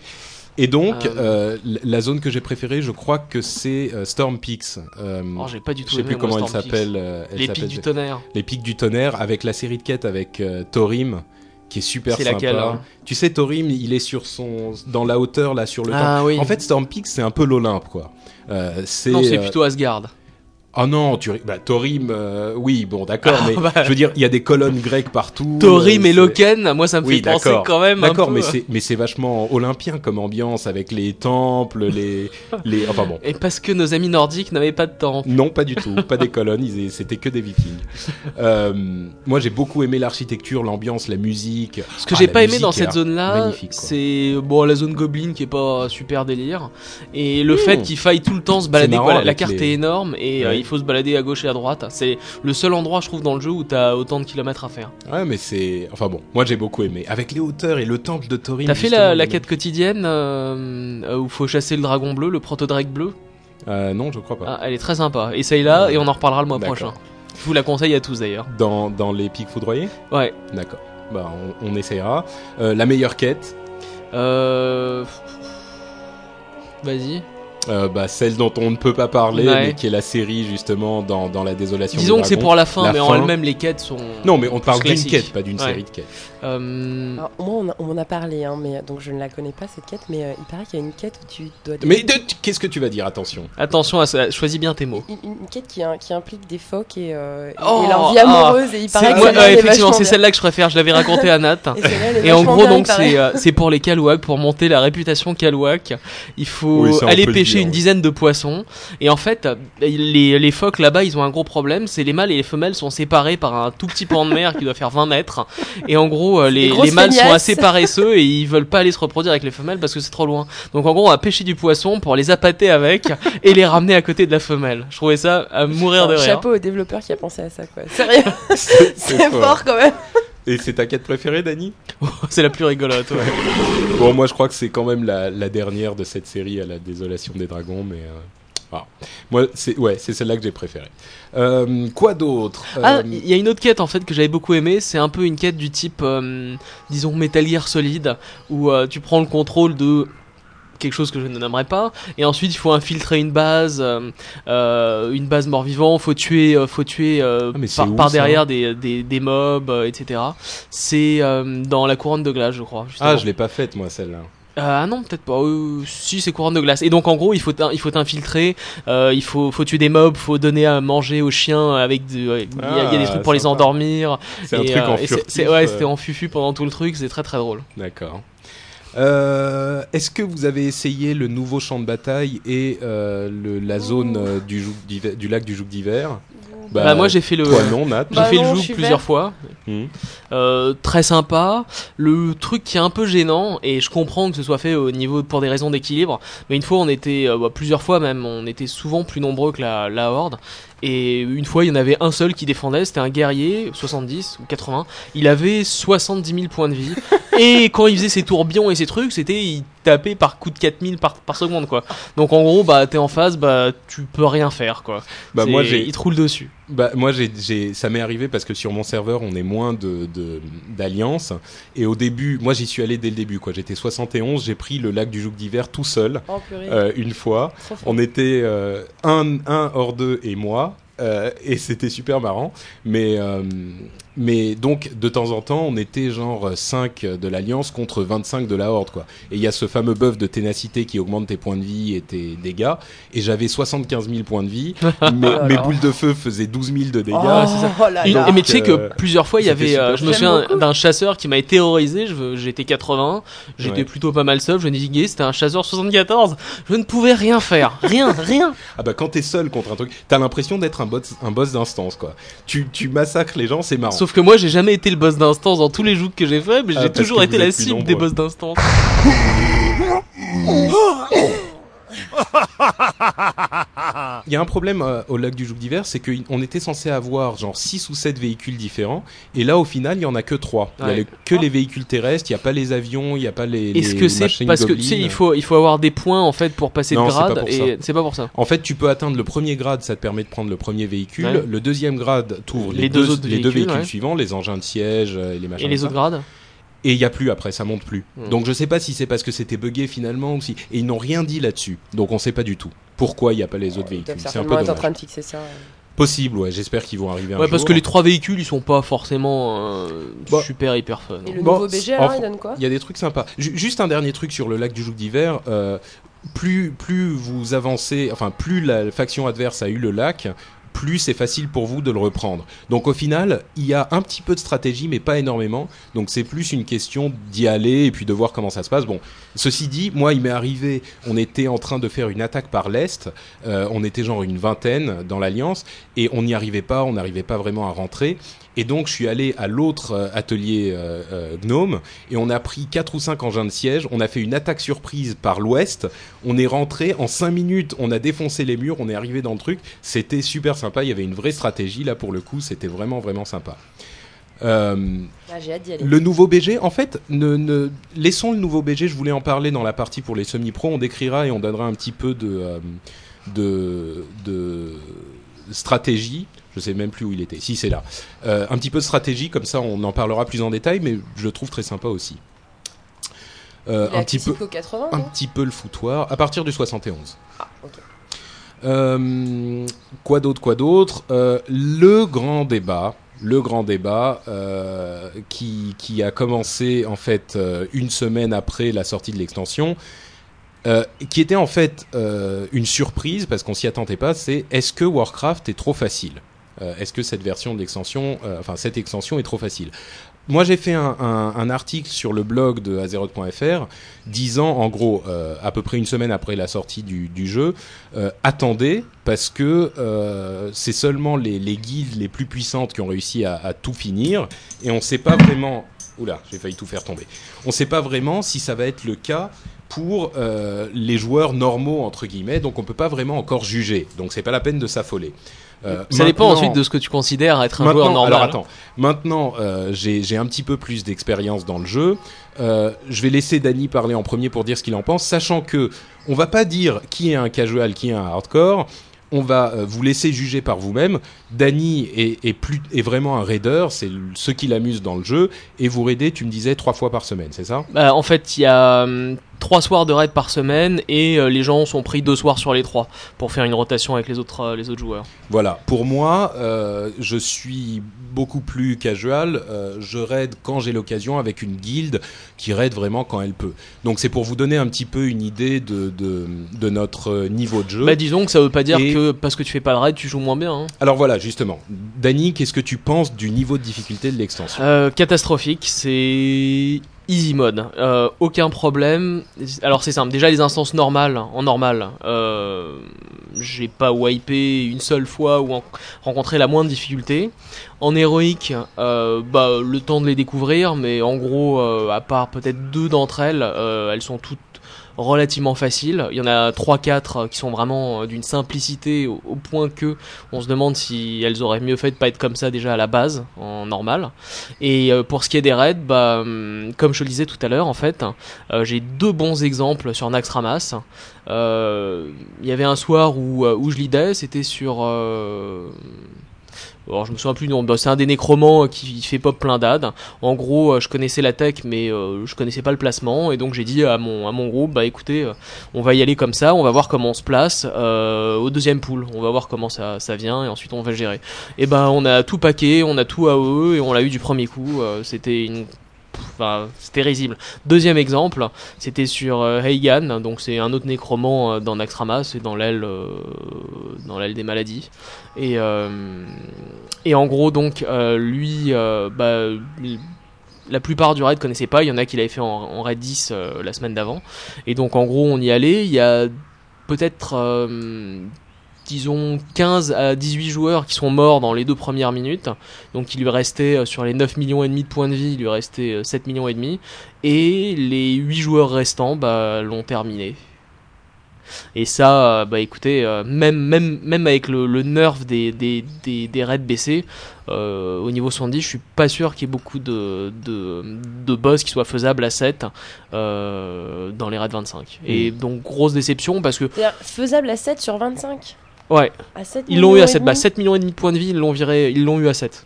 Speaker 1: Et donc,
Speaker 2: Euh,
Speaker 1: euh, la- zone que j'ai préférée, je crois que c'est euh, Storm Peaks.
Speaker 2: Oh, j'ai pas du tout
Speaker 1: je sais
Speaker 2: aimé,
Speaker 1: plus
Speaker 2: moi,
Speaker 1: comment elle s'appelle. elle
Speaker 2: Les pics du tonnerre.
Speaker 1: Les pics du tonnerre avec la série de quêtes avec Thorim qui est super
Speaker 2: C'est
Speaker 1: sympa.
Speaker 2: laquelle, hein
Speaker 1: Tu sais Thorim, il est sur son dans la hauteur là sur le
Speaker 2: Ah oui.
Speaker 1: En fait, Storm Peaks c'est un peu l'Olympe quoi. Euh, c'est
Speaker 2: non, c'est
Speaker 1: euh,
Speaker 2: plutôt Asgard.
Speaker 1: Ah non, tu bah, Thorim euh, oui, bon d'accord,
Speaker 2: Ah,
Speaker 1: mais
Speaker 2: bah.
Speaker 1: je veux dire, il y a des colonnes grecques partout.
Speaker 2: Thorim
Speaker 1: euh,
Speaker 2: et
Speaker 1: c'est-
Speaker 2: Loken, moi ça me
Speaker 1: Oui,
Speaker 2: fait penser quand même
Speaker 1: D'accord, mais c'est mais c'est vachement olympien comme ambiance avec les temples, les les enfin bon.
Speaker 2: Et parce que nos amis nordiques n'avaient pas de temps.
Speaker 1: Non, pas du tout, pas des colonnes, ils- c'était que des vikings. Euh, moi, j'ai beaucoup aimé l'architecture, l'ambiance, la musique.
Speaker 2: Ce que
Speaker 1: Ah,
Speaker 2: j'ai pas aimé dans cette zone-là, c'est bon la zone Goblin qui est pas super délire et le
Speaker 1: Mmh.
Speaker 2: fait qu'il faille tout le temps se balader. la, carte
Speaker 1: les-
Speaker 2: est énorme et
Speaker 1: Ouais.
Speaker 2: Il faut se balader à gauche et à droite. C'est le seul endroit, je trouve, dans le jeu où t'as autant de kilomètres à faire.
Speaker 1: Ouais, mais c'est. Enfin bon, moi j'ai beaucoup aimé. Avec les hauteurs et le temple de Thorin.
Speaker 2: T'as fait la, quête quotidienne euh, euh, où faut chasser le dragon bleu, le proto-drake bleu?
Speaker 1: Euh, non, je crois pas.
Speaker 2: Ah, elle est très sympa. Essaye-la et on en reparlera le mois prochain. Je vous la conseille à tous d'ailleurs.
Speaker 1: Dans, dans les pics foudroyés?
Speaker 2: Ouais.
Speaker 1: D'accord. Bah, on, on essaiera. Euh, la meilleure quête?
Speaker 2: Euh... Vas-y.
Speaker 1: Euh, bah, Celle dont on ne peut pas parler,
Speaker 2: Ouais.
Speaker 1: mais qui est la série justement dans, dans la désolation.
Speaker 2: Disons que c'est pour la fin,
Speaker 1: La
Speaker 2: mais en elle-même les quêtes sont.
Speaker 1: Non, mais on parle d'une quête, pas d'une
Speaker 2: Ouais.
Speaker 1: série de quêtes.
Speaker 2: Euh,
Speaker 3: Alors, moi, on, a- on en a parlé, hein, mais donc je ne la connais pas cette quête, mais euh, il paraît qu'il y a une quête où tu dois.
Speaker 1: Mais de- qu'est-ce que tu vas dire? Attention.
Speaker 2: Attention à ça, choisis bien tes mots.
Speaker 3: Une, une quête qui, qui implique des phoques et, euh,
Speaker 2: Oh,
Speaker 3: et leur vie
Speaker 2: ah.
Speaker 3: amoureuse, et il
Speaker 1: C'est-
Speaker 3: paraît que
Speaker 1: Ouais,
Speaker 2: Ouais, ouais, effectivement, c'est celle-là que je préfère. Je l'avais raconté à Nat.
Speaker 3: Et,
Speaker 2: Et en gros,
Speaker 3: bien,
Speaker 2: donc, c'est euh, c'est pour les Kalouak, pour monter la réputation Kalouak, il faut
Speaker 1: Oui, ça,
Speaker 2: aller pêcher
Speaker 1: dire,
Speaker 2: une
Speaker 1: oui.
Speaker 2: dizaine de poissons. Et en fait, les, les phoques là-bas, ils ont un gros problème. C'est les mâles et les femelles sont séparés par un tout petit pan de mer qui doit faire 20 mètres. Et en gros, euh, les, mâles sont assez paresseux et ils veulent pas aller se reproduire avec les femelles parce que c'est trop loin. Donc en gros, on va pêcher du poisson pour les appâter avec et les ramener à côté de la femelle. Je trouvais ça à mourir de rire.
Speaker 3: Chapeau au développeur qui a pensé à ça, quoi. Sérieux,
Speaker 1: C'est
Speaker 3: c'est fort quand même.
Speaker 1: Et c'est ta quête préférée, Dani
Speaker 2: c'est la plus rigolote. ouais.
Speaker 1: Bon, moi je crois que c'est quand même la, la dernière de cette série à la désolation des dragons, mais. euh, Moi, c'est ouais, c'est celle-là que j'ai préférée. Euh, quoi d'autre
Speaker 2: Ah,
Speaker 1: Euh,
Speaker 2: il y a une autre quête en fait que j'avais beaucoup aimé. C'est un peu une quête du type, euh, disons, Metal Gear Solid, où euh, tu prends le contrôle de quelque chose que je ne nommerai pas, et ensuite il faut infiltrer une base, euh, une base mort-vivant. Faut tuer, faut tuer euh,
Speaker 1: Ah,
Speaker 2: par,
Speaker 1: où,
Speaker 2: par
Speaker 1: ça
Speaker 2: derrière des, des, des mobs, euh, etc. C'est dans la couronne de glace, je crois. justement.
Speaker 1: Ah, je l'ai pas faite moi celle-là.
Speaker 2: Euh, ah non, peut-être pas. Euh, si, c'est couronne de glace. Et donc en gros, il faut t'in- il faut t'infiltrer, euh, il faut faut tuer des mobs, faut donner à manger aux chiens avec du- il y, a- il y a des
Speaker 1: Ah,
Speaker 2: trucs pour les
Speaker 1: sympa.
Speaker 2: endormir.
Speaker 1: C'est un
Speaker 2: Et,
Speaker 1: truc
Speaker 2: euh,
Speaker 1: en
Speaker 2: et c'est-
Speaker 1: furtif.
Speaker 2: c'est- Ouais,
Speaker 1: euh,
Speaker 2: c'était en fufu pendant tout le truc, c'est très très drôle.
Speaker 1: D'accord. Euh, Est-ce que vous avez essayé le nouveau champ de bataille et euh, le, la zone euh, du, joug d'hiver- du lac du joug d'hiver?
Speaker 2: Bah, moi j'ai fait le
Speaker 1: Toi non, Nat.
Speaker 2: j'ai
Speaker 3: Bah
Speaker 2: fait
Speaker 3: non,
Speaker 2: le
Speaker 3: je
Speaker 2: joug
Speaker 3: suis
Speaker 2: plusieurs
Speaker 3: vert.
Speaker 2: fois.
Speaker 1: Hmm.
Speaker 2: Euh, très sympa. Le truc qui est un peu gênant, et je comprends que ce soit fait au niveau pour des raisons d'équilibre, mais une fois on était, euh, bah, plusieurs fois même, on était souvent plus nombreux que la, la horde, Et une fois, il y en avait un seul qui défendait, c'était un guerrier, 70 ou 80. Il avait 70 000 points de vie. et quand il faisait ses tourbillons et ses trucs, c'était il tapait par coup de 4000 par, par seconde, quoi. Donc en gros, bah t'es en face, bah tu peux rien faire, quoi.
Speaker 1: Bah moi j'ai
Speaker 2: il te roule dessus.
Speaker 1: Bah, moi, j'ai, j'ai, ça m'est arrivé parce que sur mon serveur, on est moins de, de, d'alliances. Et au début, moi, j'y suis allé dès le début, quoi. J'étais 71, j'ai pris le lac du Joug d'hiver tout seul,
Speaker 3: Oh
Speaker 1: euh, une fois. On était euh, un, un hors deux et moi. euh, et c'était super marrant. Mais, euh, mais donc, de temps en temps, on était genre 5 de l'Alliance contre 25 de la Horde, quoi. Et il y a ce fameux buff de ténacité qui augmente tes points de vie et tes dégâts. Et j'avais 75 000 points de vie. mes,
Speaker 3: là.
Speaker 1: boules de feu faisaient 12 000 de dégâts.
Speaker 3: Oh,
Speaker 2: ça.
Speaker 3: oh là là.
Speaker 2: et mais tu sais
Speaker 1: euh,
Speaker 2: que plusieurs fois, il y avait. euh, je me souviens d'un chasseur qui m'a terrorisé. J'étais 80, j'étais
Speaker 1: Ouais.
Speaker 2: plutôt pas mal seul. Je naviguais, c'était un chasseur 74. Je ne pouvais rien faire, rien, rien.
Speaker 1: Ah bah quand t'es seul contre un truc, t'as l'impression d'être un boss, un boss d'instance quoi. Tu, tu massacres les gens, c'est marrant.
Speaker 2: Sauf que moi, j'ai jamais été le boss d'instance dans tous les jeux que j'ai fait, mais
Speaker 1: Ah,
Speaker 2: j'ai toujours été la cible des boss d'instance.
Speaker 1: Il y a un problème euh, au lac du Joug d'hiver, c'est qu'on était censé avoir genre 6 ou 7 véhicules différents, et là au final il y en a que 3. Il y a le- que les véhicules terrestres, il n'y a pas les avions, il n'y a pas les.
Speaker 2: Est-ce
Speaker 1: les
Speaker 2: que c'est
Speaker 1: machines
Speaker 2: parce que tu sais, il faut, il faut avoir des points en fait pour passer
Speaker 1: Non,
Speaker 2: de
Speaker 1: c'est pas
Speaker 2: grade
Speaker 1: pour
Speaker 2: et c'est pas pour ça.
Speaker 1: En fait, tu peux atteindre le premier grade, ça te permet de prendre le premier véhicule.
Speaker 2: Ouais.
Speaker 1: Le deuxième grade t'ouvre les,
Speaker 2: Les deux autres
Speaker 1: les deux
Speaker 2: véhicules,
Speaker 1: véhicules
Speaker 2: ouais.
Speaker 1: suivants, les engins de siège euh, et les machins.
Speaker 2: Et les
Speaker 1: comme
Speaker 2: autres
Speaker 1: ça.
Speaker 2: grades
Speaker 1: Et il y a plus après, ça monte plus.
Speaker 2: Hmm.
Speaker 1: Donc je sais pas si c'est parce que c'était buggé finalement ou si. Et ils n'ont rien dit là-dessus. Donc on sait pas du tout pourquoi il n'y a pas les autres véhicules. C'est un
Speaker 3: certainement
Speaker 1: peu
Speaker 3: en train de fixer ça.
Speaker 1: Possible, ouais. J'espère qu'ils vont arriver un
Speaker 2: Ouais, parce
Speaker 1: jour.
Speaker 2: que les trois véhicules, ils sont pas forcément euh,
Speaker 1: Bah.
Speaker 2: super hyper fun.
Speaker 3: Et le
Speaker 1: Bon,
Speaker 3: nouveau BG,
Speaker 1: enfin,
Speaker 3: alors, il donne quoi
Speaker 1: Il y a des trucs sympas. Ju- juste un dernier truc sur le lac du Joug d'hiver. euh, plus, plus vous avancez, enfin, plus la faction adverse a eu le lac, plus c'est facile pour vous de le reprendre. Donc au final, il y a un petit peu de stratégie, mais pas énormément. Donc c'est plus une question d'y aller et puis de voir comment ça se passe. Bon, ceci dit, moi, il m'est arrivé, on était en train de faire une attaque par l'est. euh, on était genre une vingtaine dans l'alliance et on n'y arrivait pas, on n'arrivait pas vraiment à rentrer. Et donc je suis allé à l'autre euh, atelier euh, euh, Gnome et on a pris quatre ou cinq engins de siège. On a fait une attaque surprise par l'ouest. On est rentré en cinq minutes. On a défoncé les murs. On est arrivé dans le truc. C'était super sympa. Il y avait une vraie stratégie là pour le coup. C'était vraiment vraiment sympa. Euh,
Speaker 3: Ah, J'ai hâte
Speaker 1: le nouveau BG, en fait, ne, ne- laissons le nouveau BG. Je voulais en parler dans la partie pour les semi-pro. On décrira et on donnera un petit peu de de, de stratégie. Je sais même plus où il était. Si c'est là, Euh, un petit peu de stratégie. Comme ça, on en parlera plus en détail. Mais je le trouve très sympa aussi. Euh, un petit peu,
Speaker 3: accessible qu'au 80,
Speaker 1: un
Speaker 3: non
Speaker 1: petit peu le foutoir à partir du 71.
Speaker 3: Ah, ok.
Speaker 1: Euh, quoi d'autre, quoi d'autre? Le grand débat, le grand débat euh, qui, qui a commencé en fait euh, une semaine après la sortie de l'extension, euh, qui était en fait une surprise parce qu'on s'y attendait pas. C'est est-ce que Warcraft est trop facile? Est-ce que cette version de l'extension, euh, enfin cette extension est trop facile? Moi, j'ai fait un, article sur le blog de Azeroth.fr disant, en gros, euh, à peu près une semaine après la sortie du, jeu, euh, attendez, parce que euh, c'est seulement les, les guildes les plus puissantes qui ont réussi à, tout finir, et on ne sait pas vraiment... Oula, j'ai failli tout faire tomber. On ne sait pas vraiment si ça va être le cas pour euh, les joueurs normaux, entre guillemets, donc on peut pas vraiment encore juger. Donc c'est pas la peine de s'affoler. Euh,
Speaker 2: Ça dépend ensuite de ce que tu considères être un joueur normal.
Speaker 1: alors attends. Maintenant, euh, j'ai un petit peu plus d'expérience dans le jeu. Euh, je vais laisser Dany parler en premier pour dire ce qu'il en pense, sachant que on va pas dire qui est un casual, qui est un hardcore. On va euh, vous laisser juger par vous-même. Dany est, est, plus, est vraiment un raider, c'est ce qui l'amuse dans le jeu. Et vous raidez, tu me disais, trois fois par semaine, c'est ça?
Speaker 2: Bah, en fait, il y a hum, trois soirs de raid par semaine et euh, les gens sont pris deux soirs sur les trois pour faire une rotation avec les autres, euh, les autres joueurs.
Speaker 1: Voilà, pour moi, euh, je suis beaucoup plus casual. je raid quand j'ai l'occasion avec une guilde qui raid vraiment quand elle peut. Donc c'est pour vous donner un petit peu une idée de, de, de notre niveau de jeu.
Speaker 2: Bah, disons que ça veut pas dire
Speaker 1: Et-
Speaker 2: que parce que tu fais pas de raid, tu joues moins bien. hein.
Speaker 1: Alors voilà, justement. Dany, qu'est-ce que tu penses du niveau de difficulté de l'extension?
Speaker 2: Catastrophique, c'est easy mode, Euh, aucun problème. Alors c'est simple, déjà les instances normales, en normal, euh, j'ai pas wipé une seule fois ou en- rencontré la moindre difficulté. En héroïque, euh, bah le temps de les découvrir, mais en gros, euh, à part peut-être deux d'entre elles, euh, elles sont toutes relativement faciles. Il y en a 3-4 qui sont vraiment d'une simplicité au, point que on se demande si elles auraient mieux fait de pas être comme ça déjà à la base, en normal. Et pour ce qui est des raids, bah, hum, comme je le disais tout à l'heure, en fait, j'ai deux bons exemples sur Naxxramas. Il y avait un soir où, où je lidais, c'était sur alors je me souviens plus du nom, bah, c'est un des nécromants qui fait pop plein d'ad. En gros, euh, je connaissais la tech, mais euh, je connaissais pas le placement, et donc j'ai dit à mon, à mon groupe, bah écoutez, euh, on va y aller comme ça, on va voir comment on se place au deuxième pool, on va voir comment ça, ça vient, et ensuite on va gérer. Et ben on a tout paqué, on a tout AOE, et on l'a eu du premier coup, c'était une Enfin, c'était risible. Deuxième exemple, c'était sur euh, Heigan, donc c'est un autre nécromant euh, dans Naxxramas, c'est dans l'aile, euh, dans l'aile des maladies. Et, et en gros, donc, lui, bah, la plupart du raid connaissait pas, il y en a qui l'avaient fait en raid 10 la semaine d'avant. Et donc, en gros, on y allait, il y a peut-être disons 15 à 18 joueurs qui sont morts dans les deux premières minutes. Donc il lui restait euh, sur les 9 millions et demi de points de vie, il lui restait 7 euh, millions et demi et les 8 joueurs restants bah, l'ont terminé. Et ça, euh, bah écoutez, même, même, même avec le, nerf des, des, des, raids baissés, au niveau 70, je suis pas sûr qu'il y ait beaucoup de, de, de, boss qui soient faisables à 7 dans les raids 25. Et mm. donc, grosse déception parce que.
Speaker 3: Faisable à 7 sur 25
Speaker 2: Ouais. ils l'ont eu à 7. Bah, 7 millions et demi de points de vie, ils l'ont viré, ils l'ont eu à 7.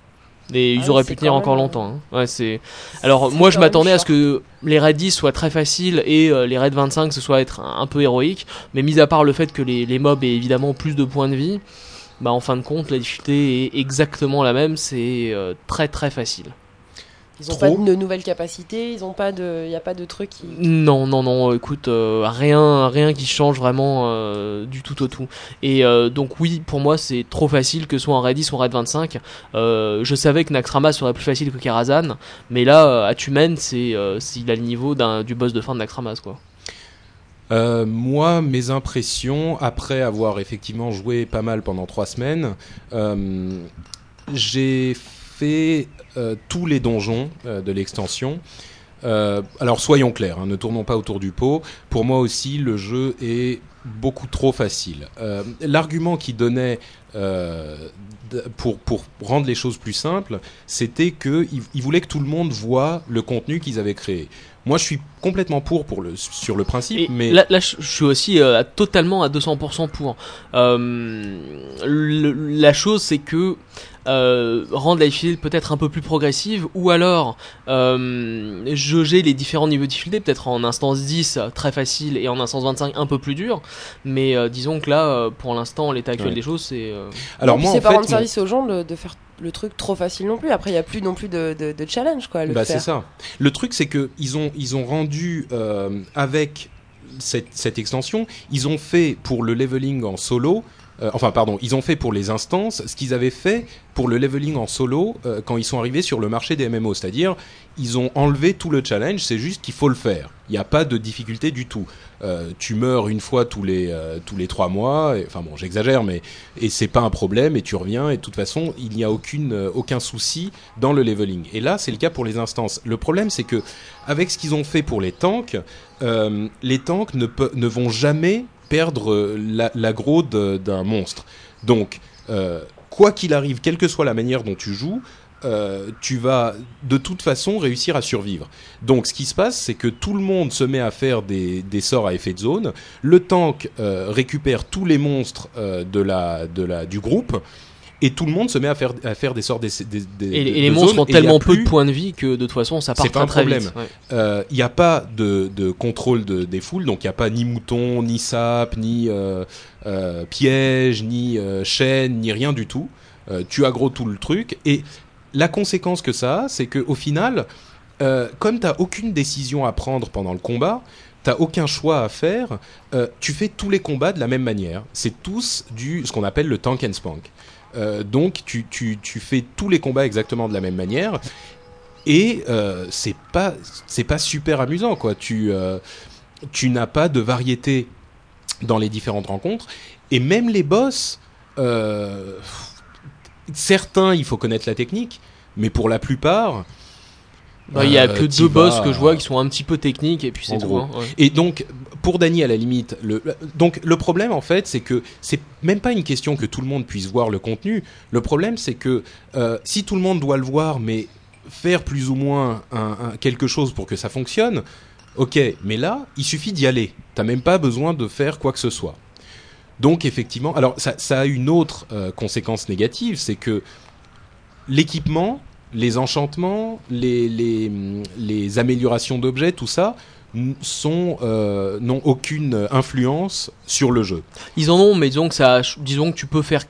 Speaker 2: Et ils ah auraient pu tenir encore longtemps. Hein. Ouais, c'est. Alors moi je m'attendais à ce que les raids 10 soient très faciles et euh, les raids 25 ce soit être un, peu héroïque, mais mis à part le fait que les, les, mobs aient évidemment plus de points de vie, bah en fin de compte la difficulté est exactement la même, c'est euh, très très facile.
Speaker 3: Ils n'ont pas de nouvelles capacités, ils ont pas de, il y a pas de trucs qui.
Speaker 2: Non, non, non. Écoute, euh, rien, rien qui change vraiment euh, du tout au tout. Et euh, donc oui, pour moi, c'est trop facile que ce soit en Raid 10 ou en Raid 25. je savais que Naxxramas serait plus facile que Karazhan, mais là, à Tumen, c'est, il a le niveau d'un, du boss de fin de Naxxramas, quoi.
Speaker 1: moi, mes impressions, après avoir effectivement joué pas mal pendant trois semaines, j'ai fait tous les donjons euh, de l'extension. Euh, alors soyons clairs, hein, ne tournons pas autour du pot. Pour moi aussi, le jeu est beaucoup trop facile. L'argument qui donnait pour, pour rendre les choses plus simples, c'était qu'ils il voulaient que tout le monde voit le contenu qu'ils avaient créé. Moi, je suis complètement pour, pour le, sur le principe, mais...
Speaker 2: Là, je suis aussi totalement à 200% pour. la chose, c'est que euh, rendre la difficulté peut-être un peu plus progressive ou alors euh, jauger les différents niveaux de difficulté peut-être en instance 10 très facile et en instance 25 un peu plus dur. Mais euh, disons que là euh, pour l'instant l'état actuel des choses c'est
Speaker 3: alors moi c'est pas rendre service aux gens de, faire le truc trop facile non plus. Après il y a plus non plus de, de, challenge quoi
Speaker 1: bah c'est ça. Le truc c'est que ils ont ils ont rendu avec cette, cette extension ils ont fait pour le leveling en solo euh, enfin pardon, ils ont fait pour les instances ce qu'ils avaient fait pour le leveling en solo euh, quand ils sont arrivés sur le marché des MMO, c'est-à-dire ils ont enlevé tout le challenge, c'est juste qu'il faut le faire. Il n'y a pas de difficulté du tout. Euh, tu meurs une fois tous les tous les trois mois, enfin bon, j'exagère, mais et c'est pas un problème et tu reviens et de toute façon il n'y a aucune aucun souci dans le leveling. Et là c'est le cas pour les instances. Le problème c'est que avec ce qu'ils ont fait pour les tanks, les tanks ne, ne vont jamais perdre l'aggro d'un monstre. Donc, euh, quoi qu'il arrive, quelle que soit la manière dont tu joues, euh, tu vas de toute façon réussir à survivre. Donc ce qui se passe, c'est que tout le monde se met à faire des, sorts à effet de zone. Le tank euh, récupère tous les monstres de la, de la, du groupe et tout le monde se met à faire, à faire des sorts des, des,
Speaker 2: et, les monstres ont tellement peu de points de vie que de toute façon ça part très, très vite.
Speaker 1: Il n'y euh, a pas de, de contrôle de, des foules, donc il n'y a pas ni mouton, ni sap, ni euh, euh, piège, ni chaîne, ni rien du tout. tu aggro tout le truc et la conséquence que ça a, c'est que au final, comme tu n'as aucune décision à prendre pendant le combat, t'as aucun choix à faire, tu fais tous les combats de la même manière. C'est tous du ce qu'on appelle le tank and spank. Euh, donc tu, tu, tu, fais tous les combats exactement de la même manière et euh, c'est pas c'est pas super amusant quoi. Tu euh, tu n'as pas de variété dans les différentes rencontres et même les boss certains il faut connaître la technique mais pour la plupart
Speaker 2: Bah, il y a
Speaker 1: Euh,
Speaker 2: que deux boss que je vois qui sont un petit peu techniques et puis c'est tout. hein, ouais.
Speaker 1: Et donc, pour Dany, à la limite, le, donc le problème en fait, c'est que c'est même pas une question que tout le monde puisse voir le contenu. Le problème, c'est que euh, si tout le monde doit le voir, mais faire plus ou moins un, un- quelque chose pour que ça fonctionne, ok. Mais là, il suffit d'y aller. T'as même pas besoin de faire quoi que ce soit. Donc effectivement, alors ça, ça a une autre euh, conséquence négative, c'est que l'équipement, les enchantements, les, les, les améliorations d'objets, tout ça, sont euh, n'ont aucune influence sur le jeu.
Speaker 2: Ils en ont, mais disons que ça, disons que tu peux faire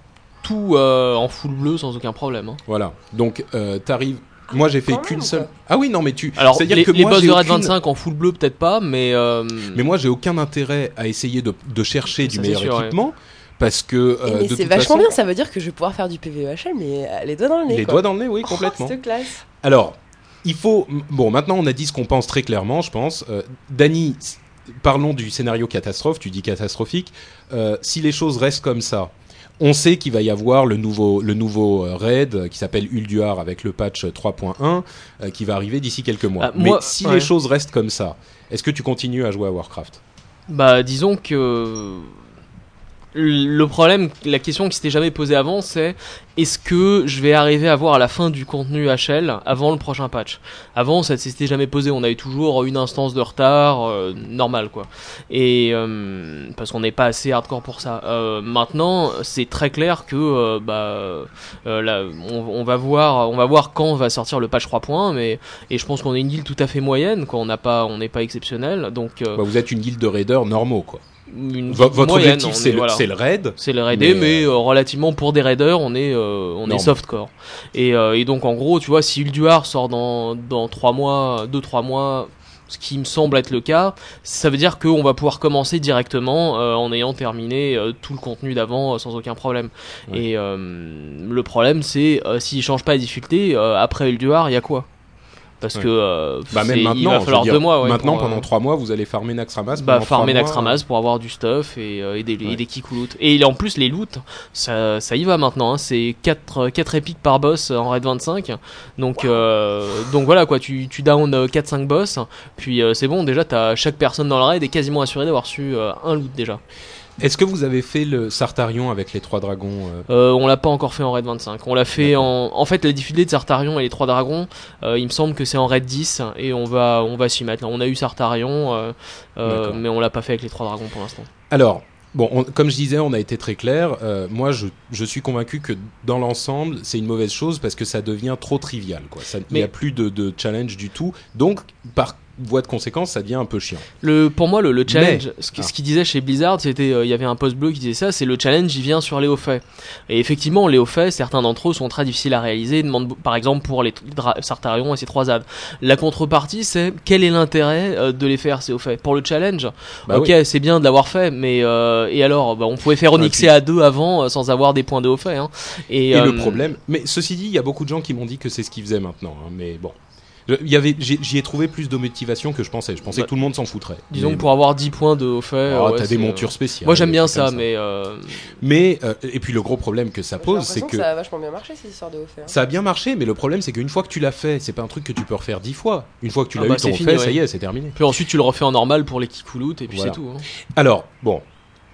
Speaker 2: tout euh, en full bleu sans aucun problème. hein.
Speaker 1: Voilà. Donc euh, t'arrives. Moi j'ai fait qu'une seule. Ah oui non mais tu.
Speaker 2: Alors
Speaker 1: c'est-à-dire
Speaker 2: les,
Speaker 1: que
Speaker 2: les
Speaker 1: moi
Speaker 2: boss de
Speaker 1: aucune-
Speaker 2: 25 en full bleu peut-être pas, mais euh,
Speaker 1: Mais moi j'ai aucun intérêt à essayer de, de chercher du meilleur
Speaker 2: sûr, ouais.
Speaker 1: Parce que euh,
Speaker 3: Et mais
Speaker 1: de
Speaker 3: c'est
Speaker 1: toute
Speaker 3: vachement
Speaker 1: façon,
Speaker 3: bien, ça veut dire que je vais pouvoir faire du PVEHL, mais euh, les doigts dans le nez.
Speaker 1: les
Speaker 3: quoi.
Speaker 1: doigts dans le nez, oui
Speaker 3: Oh,
Speaker 1: complètement.
Speaker 3: cette classe.
Speaker 1: Alors, il faut. Bon, maintenant on a dit ce qu'on pense très clairement, je pense. Euh, Dany, parlons du scénario catastrophe. Tu dis catastrophique. Euh, si les choses restent comme ça, on sait qu'il va y avoir le nouveau, le nouveau raid qui s'appelle Ulduar avec le patch 3.1 euh, qui va arriver d'ici quelques mois.
Speaker 2: Ah, moi,
Speaker 1: Mais si
Speaker 2: ouais.
Speaker 1: les choses restent comme ça, est-ce que tu continues à jouer à Warcraft?
Speaker 2: Bah disons que le problème, la question qui s'était jamais posée avant, c'est est-ce que je vais arriver à voir la fin du contenu HL avant le prochain patch? Avant, ça s'était jamais posé. On a eu toujours une instance de retard, euh, normal quoi. Et euh, parce qu'on n'est pas assez hardcore pour ça. Euh, maintenant, c'est très clair que euh, bah euh, là, on, va voir, on va voir quand va sortir le patch 3.1, mais et je pense qu'on est une guilde tout à fait moyenne, quoi. On n'a pas, on n'est pas exceptionnel, donc euh,
Speaker 1: Bah, Vous êtes une guilde de raiders normaux, quoi.
Speaker 2: Une
Speaker 1: V- votre
Speaker 2: moyenne,
Speaker 1: objectif, c'est
Speaker 2: est-
Speaker 1: le,
Speaker 2: voilà.
Speaker 1: c'est le raid.
Speaker 2: C'est le raidé,
Speaker 1: Mais,
Speaker 2: mais, euh, relativement pour des raiders, on est, euh, on est softcore. Et, euh, et donc en gros, tu vois, si Ulduar sort dans dans trois mois, deux trois mois, ce qui me semble être le cas, ça veut dire qu'on va pouvoir commencer directement euh, en ayant terminé euh, tout le contenu d'avant euh, sans aucun problème.
Speaker 1: Ouais.
Speaker 2: Et le problème, c'est euh, s'il change pas la difficulté, après Ulduar, il y a quoi? Parce
Speaker 1: Ouais.
Speaker 2: que euh,
Speaker 1: Bah même maintenant,
Speaker 2: il va falloir
Speaker 1: dire,
Speaker 2: deux mois. ouais,
Speaker 1: maintenant
Speaker 2: pour, euh,
Speaker 1: pendant trois mois, vous allez farmer Naxxramas.
Speaker 2: bah, farmer. Naxxramas pour avoir du stuff et, euh, et des,
Speaker 1: Ouais.
Speaker 2: et des. Et en plus, les loots, ça, ça y va maintenant. hein. C'est 4, 4 épiques par boss en raid 25. Donc, euh, donc voilà, quoi. Tu, tu down euh, 4-5 boss. Puis euh, c'est bon, déjà, t'as chaque personne dans le raid est quasiment assurée d'avoir euh, un loot déjà.
Speaker 1: Est-ce que vous avez fait le Sartarion avec les trois dragons euh,
Speaker 2: Euh, on l'a pas encore fait en raid 25. On l'a fait en. En fait, la difficulté de Sartarion et les 3 dragons, euh, il me semble que c'est en raid 10. Et on va, on va s'y mettre. On a eu Sartarion, euh, mais on l'a pas fait avec les 3 dragons pour l'instant.
Speaker 1: Alors, bon, on- comme je disais, on a été très clair. Moi, je, je suis convaincu que dans l'ensemble, c'est une mauvaise chose parce que ça devient trop trivial. Quoi. Ça- Il n'y a plus de, de challenge du tout. Donc, par voie de conséquence, ça devient un peu chiant.
Speaker 2: Le, pour moi, le, le challenge, ce
Speaker 1: Ah.
Speaker 2: ce qu'il disait chez Blizzard, c'était, euh, il y avait un post bleu qui disait ça, c'est le challenge, il vient sur les hauts faits. Et effectivement, les hauts faits, certains d'entre eux sont très difficiles à réaliser, demandent, par exemple, pour les Sartarion et ses trois ZAD. La contrepartie, c'est quel est l'intérêt euh, de les faire, ces hauts faits Pour le challenge,
Speaker 1: Bah
Speaker 2: ok,
Speaker 1: oui.
Speaker 2: c'est bien de l'avoir fait, mais euh, et alors, bah, on pouvait faire Onyxé à deux avant sans avoir des points de hauts faits. Hein. Et,
Speaker 1: Et le problème, mais ceci dit, il y a beaucoup de gens qui m'ont dit que c'est ce qu'ils faisaient maintenant. hein, mais bon. Y avait, j'y ai trouvé plus de motivation que je pensais. Je pensais
Speaker 2: Bah,
Speaker 1: que tout le monde s'en foutrait.
Speaker 2: Disons
Speaker 1: Mais
Speaker 2: que pour avoir 10 points de faits,
Speaker 1: bon. Ah,
Speaker 2: ouais,
Speaker 1: t'as des
Speaker 2: euh,
Speaker 1: montures spéciales.
Speaker 2: Moi j'aime bien ça, mais euh,
Speaker 1: Mais euh, et puis le gros problème que ça pose, c'est que
Speaker 3: ça a vachement bien marché cette histoire de haut fait. hein.
Speaker 1: ça a bien marché, mais le problème c'est qu'une fois que tu l'as fait, c'est pas un truc que tu peux refaire dix fois. Une fois que tu
Speaker 2: Ah
Speaker 1: l'as
Speaker 2: bah,
Speaker 1: eu ton
Speaker 2: fini,
Speaker 1: fait, ça y est, c'est terminé.
Speaker 2: Puis ensuite tu le refais en normal pour les kikouloutes et puis
Speaker 1: Voilà.
Speaker 2: c'est tout. hein.
Speaker 1: Alors bon,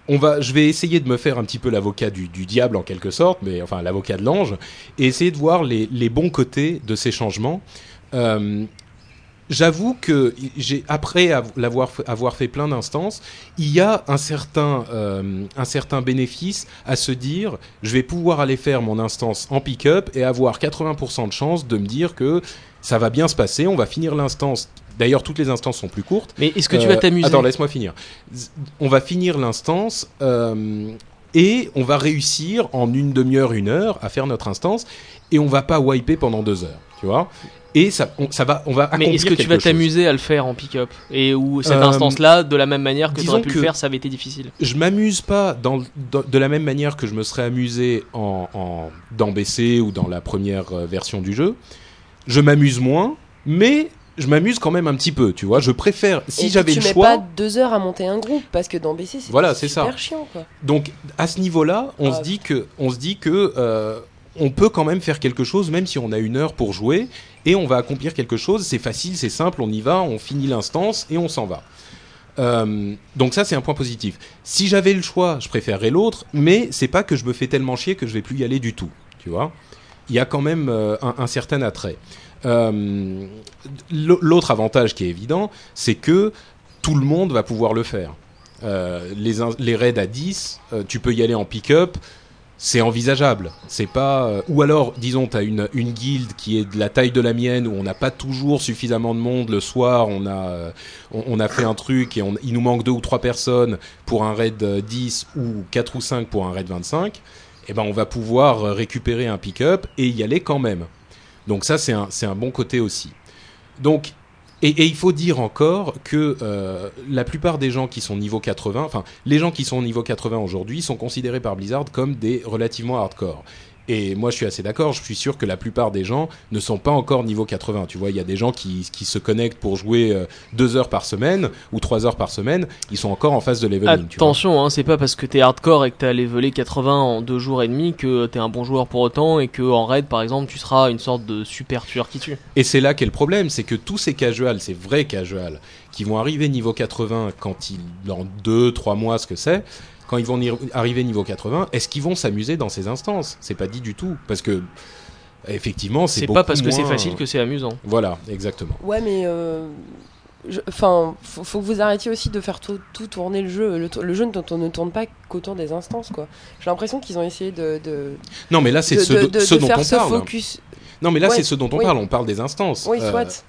Speaker 1: on va, je vais essayer de me faire un petit peu l'avocat du, du diable en quelque sorte, mais enfin l'avocat de l'ange, et essayer de voir les, les bons côtés de ces changements. Euh, J'avoue que j'ai après av- l'avoir avoir fait plein d'instances, il y a un certain euh, un certain bénéfice à se dire je vais pouvoir aller faire mon instance en pick-up et avoir 80% de chance de me dire que ça va bien se passer, on va finir l'instance. D'ailleurs, toutes les instances sont plus courtes.
Speaker 2: Mais est-ce que tu
Speaker 1: Euh,
Speaker 2: vas t'amuser?
Speaker 1: Attends, laisse-moi finir. On va finir l'instance euh, et on va réussir en une demi-heure, une heure à faire notre instance et on va pas wiper pendant deux heures, tu vois? Et ça, on, ça va, on va
Speaker 2: Mais est-ce que tu vas t'amuser à le faire en pick-up Et où cette
Speaker 1: Euh,
Speaker 2: instance-là, de la même manière que tu aurais pu
Speaker 1: que-
Speaker 2: le faire, ça avait été difficile?
Speaker 1: Je m'amuse pas dans, dans- de la même manière que je me serais amusé en, en dans BC ou dans la première euh, version du jeu. Je m'amuse moins, mais je m'amuse quand même un petit peu, tu vois. Je préfère si j'avais
Speaker 3: tu
Speaker 1: le
Speaker 3: mets
Speaker 1: choix.
Speaker 3: pas deux heures à monter un groupe parce que dans BC c'est
Speaker 1: Voilà, c'est ça.
Speaker 3: super chiant quoi.
Speaker 1: Donc à ce niveau-là, on
Speaker 3: Ah.
Speaker 1: se dit que on se dit que euh, on peut quand même faire quelque chose, même si on a une heure pour jouer, et on va accomplir quelque chose. C'est facile, c'est simple, on y va, on finit l'instance et on s'en va. Euh, donc ça c'est un point positif. Si j'avais le choix, je préférerais l'autre, mais c'est pas que je me fais tellement chier que je vais plus y aller du tout. Tu vois Il y a quand même euh, un, certain attrait. Euh, l'autre avantage qui est évident, c'est que tout le monde va pouvoir le faire. Les, les raids à 10, euh, tu peux y aller en pick-up c'est envisageable. C'est pas euh, ou alors disons tu as une une guilde qui est de la taille de la mienne où on n'a pas toujours suffisamment de monde le soir, on a euh, on, a fait un truc et on, il nous manque deux ou trois personnes pour un raid 10 ou 4 ou 5 pour un raid 25, eh ben on va pouvoir récupérer un pick-up et y aller quand même. Donc ça c'est un c'est un bon côté aussi. Donc et, il faut dire encore que euh, la plupart des gens qui sont niveau 80, enfin les gens qui sont niveau 80 aujourd'hui sont considérés par Blizzard comme des relativement hardcore. Et moi, je suis assez d'accord. Je suis sûr que la plupart des gens ne sont pas encore niveau 80. Tu vois, il y a des gens qui, qui se connectent pour jouer euh, deux heures par semaine ou trois heures par semaine. Ils sont encore en phase de leveling.
Speaker 2: Attention, hein, c'est pas parce que t'es hardcore et que t'as levelé 80 en deux jours et demi que t'es un bon joueur pour autant et que en raid, par exemple, tu seras une sorte de super tueur qui tue.
Speaker 1: Et c'est là qu'est le problème, c'est que tous ces casuals, ces vrais casuals, qui vont arriver niveau 80 quand ils, dans deux, trois mois, ce que c'est, quand ils vont arriver niveau 80, est-ce qu'ils vont s'amuser dans ces instances? C'est pas dit du tout, parce que effectivement, c'est
Speaker 2: pas parce que c'est facile que c'est amusant.
Speaker 1: Voilà, exactement.
Speaker 3: Ouais, mais euh, enfin, faut, faut, que vous arrêtiez aussi de faire tout, tout tourner le jeu. Le, jeu ne, ne tourne pas qu'autour des instances, quoi. J'ai l'impression qu'ils ont essayé de, de,
Speaker 1: Non, mais là, c'est ce, de, ce dont on parle. Focus. Non, mais là, c'est ce dont on parle. On parle des instances.
Speaker 3: Oui, soit. soit.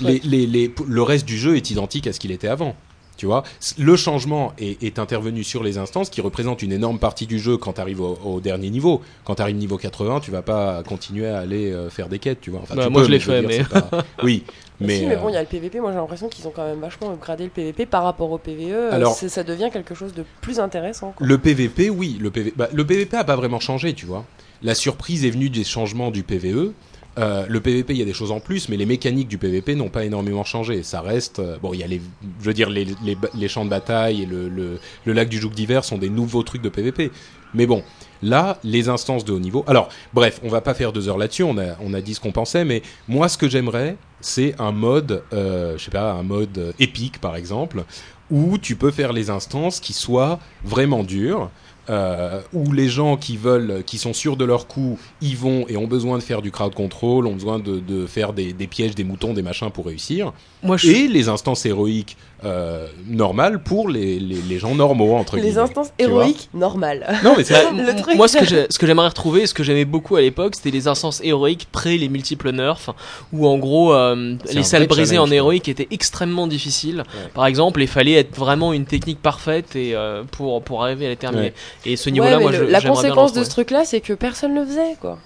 Speaker 1: Les, les, les, le reste du jeu est identique à ce qu'il était avant. Tu vois, le changement est, est, intervenu sur les instances qui représentent une énorme partie du jeu quand tu arrives au, au, dernier niveau. Quand tu arrives niveau 80, tu vas pas continuer à aller euh, faire des quêtes, tu vois.
Speaker 2: Enfin, bah, tu moi peux, je l'ai fait, mais.
Speaker 1: Pas... oui.
Speaker 3: Mais, si, mais bon, il y a le PVP. Moi, j'ai l'impression qu'ils ont quand même vachement upgradé le PVP par rapport au PVE. Alors, ça devient quelque chose de plus intéressant. Quoi.
Speaker 1: Le PVP, oui. Le, PV... bah, le PVP a pas vraiment changé, tu vois. La surprise est venue des changements du PVE. Euh, le PVP, il y a des choses en plus, mais les mécaniques du PVP n'ont pas énormément changé. Ça reste, euh, bon, il y a les, je veux dire, les, les, champs de bataille et le, le, le lac du joug d'hiver sont des nouveaux trucs de PVP. Mais bon, là, les instances de haut niveau. Alors, bref, on va pas faire deux heures là-dessus. On a, on a dit ce qu'on pensait, mais moi, ce que j'aimerais, c'est un mode, euh, je sais pas, un mode épique, par exemple, où tu peux faire les instances qui soient vraiment dures euh, où les gens qui veulent, qui sont sûrs de leur coup, y vont et ont besoin de faire du crowd control, ont besoin de, de faire des, des, pièges, des moutons, des machins pour réussir.
Speaker 2: Moi, je...
Speaker 1: Et les instances héroïques euh, normales pour les, les, les, gens normaux entre
Speaker 3: les
Speaker 1: guillemets.
Speaker 3: Les instances héroïques normales.
Speaker 1: Non mais c'est
Speaker 3: truc...
Speaker 2: moi ce que j'aimerais retrouver, ce que j'aimais beaucoup à l'époque, c'était les instances héroïques près les multiples nerfs, où en gros euh, les salles brisées en héroïque étaient extrêmement difficiles. Ouais. Par exemple, il fallait être vraiment une technique parfaite et euh, pour pour arriver à les terminer. Ouais. Et ce niveau-là,
Speaker 3: ouais,
Speaker 2: moi,
Speaker 3: le,
Speaker 2: je,
Speaker 3: la conséquence de ce truc-là, c'est que personne le faisait, quoi.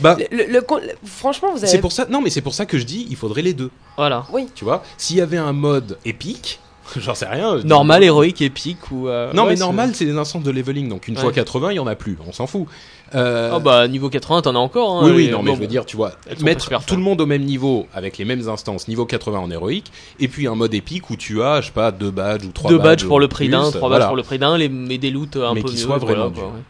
Speaker 1: Bah,
Speaker 3: le, le, franchement, vous avez.
Speaker 1: C'est pour ça. Non, mais c'est pour ça que je dis, il faudrait les deux.
Speaker 2: Voilà.
Speaker 3: Oui.
Speaker 1: Tu vois, s'il y avait un mode épique. J'en sais rien.
Speaker 2: Normal, héroïque, épique ou. Euh...
Speaker 1: Non,
Speaker 2: ouais,
Speaker 1: mais normal, c'est des instances de leveling. Donc une fois 80, il y en a plus. On s'en fout.
Speaker 2: Euh... Oh bah niveau 80, t'en as encore. Hein,
Speaker 1: oui, oui, non, mais
Speaker 2: bon,
Speaker 1: je veux dire, tu vois, mettre tout le monde au même niveau avec les mêmes instances, niveau 80 en héroïque, et puis un mode épique où tu as, je sais pas, deux badges ou trois
Speaker 2: deux
Speaker 1: badges.
Speaker 2: badges pour le prix d'un, trois
Speaker 1: voilà.
Speaker 2: badges pour le prix d'un, les, mais des loots un
Speaker 1: mais
Speaker 2: peu
Speaker 1: qui
Speaker 2: mieux.
Speaker 1: soient vraiment
Speaker 2: voilà, quoi,
Speaker 1: ouais.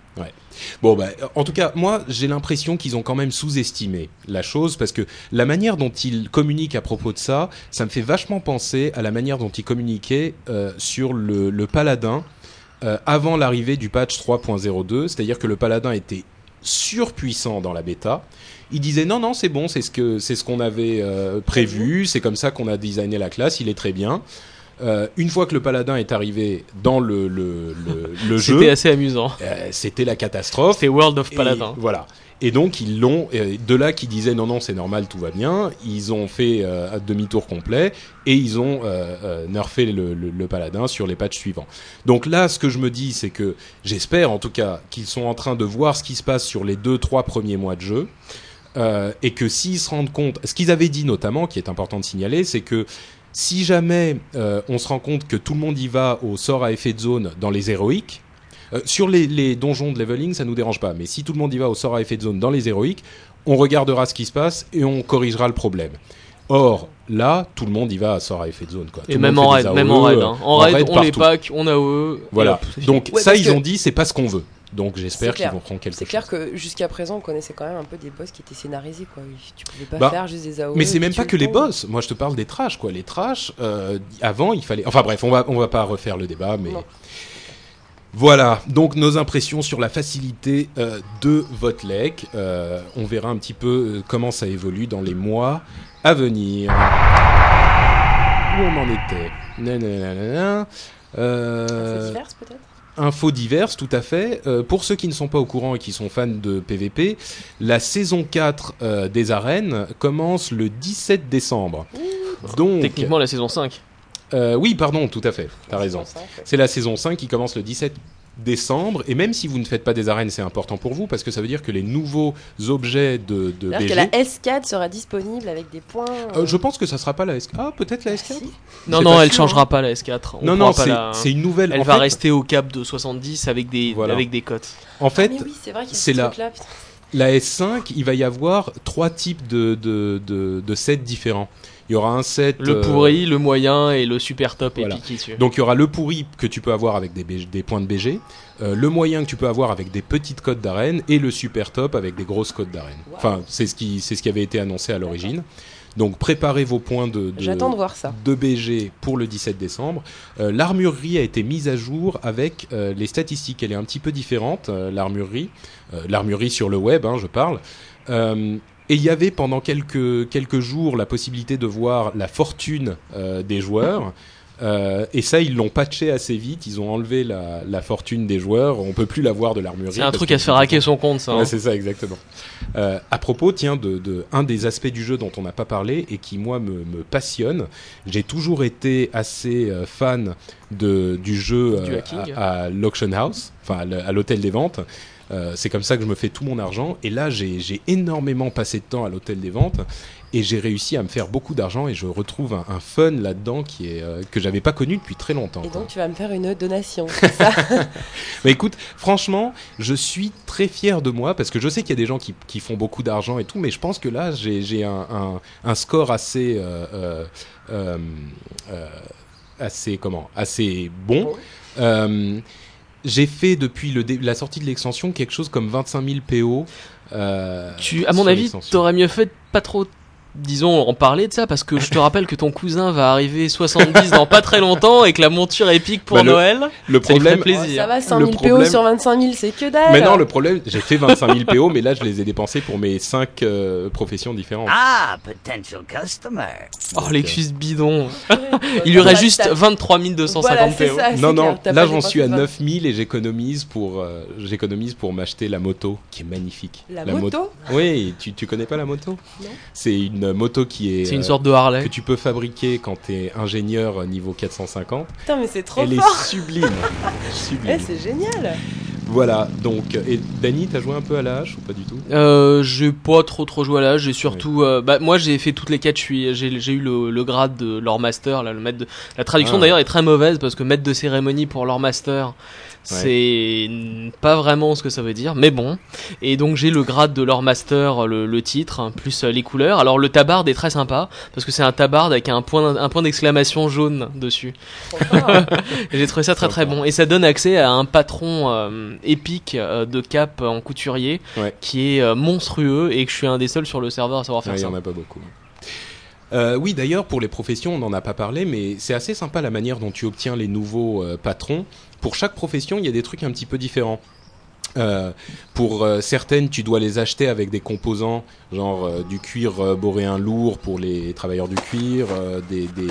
Speaker 1: Bon, bah, en tout cas, moi, j'ai l'impression qu'ils ont quand même sous-estimé la chose parce que la manière dont ils communiquent à propos de ça, ça me fait vachement penser à la manière dont ils communiquaient euh, sur le, le paladin euh, avant l'arrivée du patch 3.02, c'est-à-dire que le paladin était surpuissant dans la bêta. Il disait non non c'est bon c'est ce que c'est ce qu'on avait euh, prévu c'est comme ça qu'on a designé la classe il est très bien euh, une fois que le paladin est arrivé dans le, le, le, le jeu,
Speaker 2: c'était assez amusant.
Speaker 1: Euh, c'était la catastrophe.
Speaker 2: C'était World of Paladin.
Speaker 1: Et, voilà. Et donc ils l'ont. De là qui disaient non non c'est normal tout va bien. Ils ont fait euh, demi-tour complet et ils ont euh, nerfé le, le, le, paladin sur les patchs suivants. Donc là ce que je me dis c'est que j'espère en tout cas qu'ils sont en train de voir ce qui se passe sur les deux trois premiers mois de jeu. Euh, et que s'ils se rendent compte, ce qu'ils avaient dit notamment, qui est important de signaler, c'est que si jamais euh, on se rend compte que tout le monde y va au sort à effet de zone dans les héroïques, euh, sur les, les, donjons de leveling, ça nous dérange pas. Mais si tout le monde y va au sort à effet de zone dans les héroïques, on regardera ce qui se passe et on corrigera le problème. Or, là, tout le monde y va à sort à effet de zone. Quoi.
Speaker 2: Et
Speaker 1: tout
Speaker 2: même en, raid, même en raid, hein. en, en raid, on les pack, on a eux.
Speaker 1: Voilà. Donc ouais, ça, ils que... ont dit, c'est pas ce qu'on veut. Donc j'espère
Speaker 3: C'est
Speaker 1: qu'ils vont prendre quelque
Speaker 3: C'est
Speaker 1: chose.
Speaker 3: clair que jusqu'à présent, on connaissait quand même un peu des boss qui étaient scénarisés. Quoi. Tu pouvais pas
Speaker 1: Bah,
Speaker 3: faire juste des AOE.
Speaker 1: Mais c'est même pas que les boss. Moi, je te parle des trash, quoi. Les trash, euh, avant, il fallait. Enfin bref, on va on va pas refaire le débat, mais
Speaker 3: Non.
Speaker 1: voilà. Donc nos impressions sur la facilité euh, de votre lec. Euh, on verra un petit peu euh, comment ça évolue dans les mois à venir. Où on en était? Nananana. Euh,
Speaker 3: peut-être?
Speaker 1: Infos diverses, tout à fait. Euh, pour ceux qui ne sont pas au courant et qui sont fans de PvP, la saison 4 euh, des arènes commence le 17 décembre. Donc,
Speaker 2: Techniquement, la saison 5.
Speaker 1: euh, oui, pardon, tout à fait, t'as raison.
Speaker 3: C'est
Speaker 1: la saison 5 qui commence le 17 décembre. Et même si vous ne faites pas des arènes, c'est important pour vous parce que ça veut dire que les nouveaux objets de, de BG.
Speaker 3: que la S4 sera disponible avec des points.
Speaker 1: Euh, je pense que ça sera pas la S4. Ah, peut-être la S4
Speaker 3: Si.
Speaker 2: Non,
Speaker 1: C'est
Speaker 2: non, elle
Speaker 1: sûr,
Speaker 2: changera
Speaker 1: hein.
Speaker 2: pas la S4. On
Speaker 1: Non, non, c'est
Speaker 2: la-
Speaker 1: c'est une nouvelle.
Speaker 2: Elle
Speaker 1: en
Speaker 2: va
Speaker 1: fait,
Speaker 2: rester au cap de 70 avec des,
Speaker 1: Voilà.
Speaker 2: avec des cotes.
Speaker 1: En fait,
Speaker 3: Ah, oui, c'est vrai qu'il y a
Speaker 1: c'est
Speaker 3: ce
Speaker 1: la-. La S5, il va y avoir trois types de, de, de, de sets différents. Il y aura un set.
Speaker 2: Le
Speaker 1: euh,
Speaker 2: pourri, le moyen et le super top
Speaker 1: voilà.
Speaker 2: épique.
Speaker 1: Donc il y aura le pourri que tu peux avoir avec des, BG des points de BG, euh, le moyen que tu peux avoir avec des petites codes d'arène et le super top avec des grosses codes d'arène.
Speaker 3: Wow.
Speaker 1: Enfin, c'est ce qui c'est ce qui avait été annoncé à l'origine. Donc préparez vos points de, de,
Speaker 3: J'attends de voir ça.
Speaker 1: de BG pour le 17 décembre. Euh, l'armurerie a été mise à jour avec euh, les statistiques. Elle est un petit peu différente, euh, l'armurerie. Euh, l'armurerie sur le web, hein, je parle. Et il y avait pendant quelques, quelques jours la possibilité de voir la fortune euh, des joueurs. Euh, et ça, ils l'ont patché assez vite. Ils ont enlevé la, la fortune des joueurs. On peut plus la voir de l'armurerie.
Speaker 2: C'est un truc à se faire hacker son compte, ça.
Speaker 1: Ouais,
Speaker 2: hein.
Speaker 1: c'est ça, exactement. Euh, à propos, tiens, de, de un des aspects du jeu dont on n'a pas parlé et qui moi me, me passionne. J'ai toujours été assez euh, fan de du jeu
Speaker 2: Du
Speaker 1: à, à l'auction house, enfin à l'hôtel des ventes. Euh, c'est comme ça que je me fais tout mon argent. Et là, j'ai énormément passé de temps à l'hôtel des ventes et j'ai réussi à me faire beaucoup d'argent et je retrouve un, un fun là-dedans qui est euh, que j'avais pas connu depuis très longtemps.
Speaker 3: Et
Speaker 1: quoi.
Speaker 3: donc, tu vas me faire une donation. ça?
Speaker 1: Mais écoute, franchement, je suis très fier de moi parce que je sais qu'il y a des gens qui, qui font beaucoup d'argent et tout, mais je pense que là, j'ai un, un, un score assez, euh, euh, euh, euh, assez comment, assez bon.
Speaker 3: Bon.
Speaker 1: J'ai fait depuis le la sortie de l'extension quelque chose comme 25 000 PO. euh,
Speaker 2: Tu, à mon avis, t'aurais mieux fait de pas trop, disons, en parler de ça, parce que je te rappelle que ton cousin va arriver 70 dans pas très longtemps et que la monture épique pour
Speaker 1: Bah, le-
Speaker 2: Noël,
Speaker 1: le
Speaker 2: ça
Speaker 1: problème,
Speaker 2: plaisir.
Speaker 3: Oh, ça va, 5
Speaker 1: Le
Speaker 3: 000
Speaker 1: problème-
Speaker 3: PO sur 25 000, c'est que dalle.
Speaker 1: mais non, le problème, j'ai fait 25 000 PO, mais là, je les ai dépensés pour mes 5 professions différentes.
Speaker 4: Ah, potential customer.
Speaker 2: Oh, l'excuse bidon.
Speaker 3: Ouais,
Speaker 2: Il lui reste juste
Speaker 3: t'as-
Speaker 2: 23 250
Speaker 3: Voilà,
Speaker 2: PO.
Speaker 3: ça,
Speaker 1: Non, non,
Speaker 3: clair,
Speaker 1: là j'en suis à
Speaker 3: 20.
Speaker 1: 9000 et j'économise pour, euh, j'économise pour m'acheter la moto qui est magnifique.
Speaker 3: La,
Speaker 1: mo-
Speaker 3: moto?
Speaker 1: Oui, tu, tu connais pas la moto?
Speaker 3: Non.
Speaker 1: C'est une moto qui est,
Speaker 2: C'est une
Speaker 1: euh,
Speaker 2: sorte de Harley.
Speaker 1: que tu peux fabriquer quand tu es ingénieur niveau 450.
Speaker 3: Putain, mais c'est trop
Speaker 1: Elle
Speaker 3: fort.
Speaker 1: est sublime. sublime.
Speaker 3: Eh, c'est génial.
Speaker 1: Voilà, donc, et Dany, t'as joué un peu à la hache ou pas du tout?
Speaker 2: Euh, j'ai pas trop trop joué à l'âge, j'ai surtout, euh, bah moi j'ai fait toutes les quêtes, j'ai, j'ai eu le, le grade de leur master, là, le maître de, la traduction
Speaker 1: Ah.
Speaker 2: d'ailleurs est très mauvaise parce que maître de cérémonie pour leur master, c'est pas vraiment ce que ça veut dire, mais bon. Et donc j'ai le grade de leur master, le, le titre, hein, plus euh, les couleurs. Alors le tabard est très sympa parce que c'est un tabard avec un point, un point d'exclamation jaune dessus. Et J'ai trouvé ça très très bon et ça donne accès à un patron euh, épique euh, de cap en couturier
Speaker 1: Ouais.
Speaker 2: qui est euh, monstrueux et que je suis un des seuls sur le serveur à savoir faire
Speaker 1: Ouais, Il y
Speaker 2: ça.
Speaker 1: en a pas beaucoup. Euh, oui, d'ailleurs, pour les professions, on n'en a pas parlé, mais c'est assez sympa la manière dont tu obtiens les nouveaux euh, patrons. Pour chaque profession, il y a des trucs un petit peu différents. Euh, pour euh, certaines, tu dois les acheter avec des composants, genre euh, du cuir euh, boréen lourd pour les travailleurs du cuir, euh, des, des,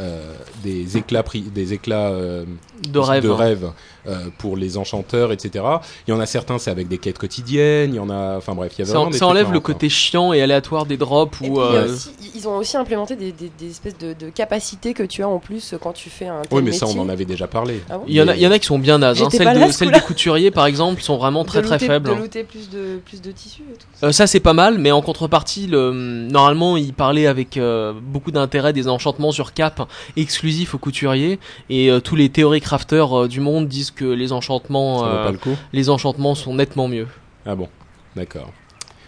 Speaker 1: euh, des éclats, pri- des éclats euh,
Speaker 2: De rêve.
Speaker 1: de
Speaker 2: hein.
Speaker 1: rêve euh, pour les enchanteurs, etc. Il y en a certains, c'est avec des quêtes quotidiennes. Il y en a, enfin bref, il y a
Speaker 2: Ça,
Speaker 1: des
Speaker 2: enlève le côté chiant et aléatoire des drops ou
Speaker 3: aussi- ils ont aussi implémenté des, des- des espèces de, de capacités que tu as en plus quand tu fais un
Speaker 1: Oui, mais ça, on en avait déjà parlé.
Speaker 3: Ah bon
Speaker 2: il y en a, il y en a qui sont bien nazes. Hein.
Speaker 3: Pas
Speaker 2: de,
Speaker 3: là à ce
Speaker 2: celles
Speaker 3: coup-là.
Speaker 2: des couturiers, par exemple, sont vraiment très très faibles.
Speaker 3: De
Speaker 2: hein.
Speaker 3: looter plus de, plus de tissus et tout.
Speaker 2: Euh, ça c'est pas mal, mais en contrepartie, le, normalement, il parlait avec euh, beaucoup d'intérêt des enchantements sur cap exclusifs aux couturiers, et euh, tous les théories crafters euh, du monde disent que les enchantements, euh,
Speaker 1: le
Speaker 2: les enchantements sont nettement mieux.
Speaker 1: Ah bon, d'accord.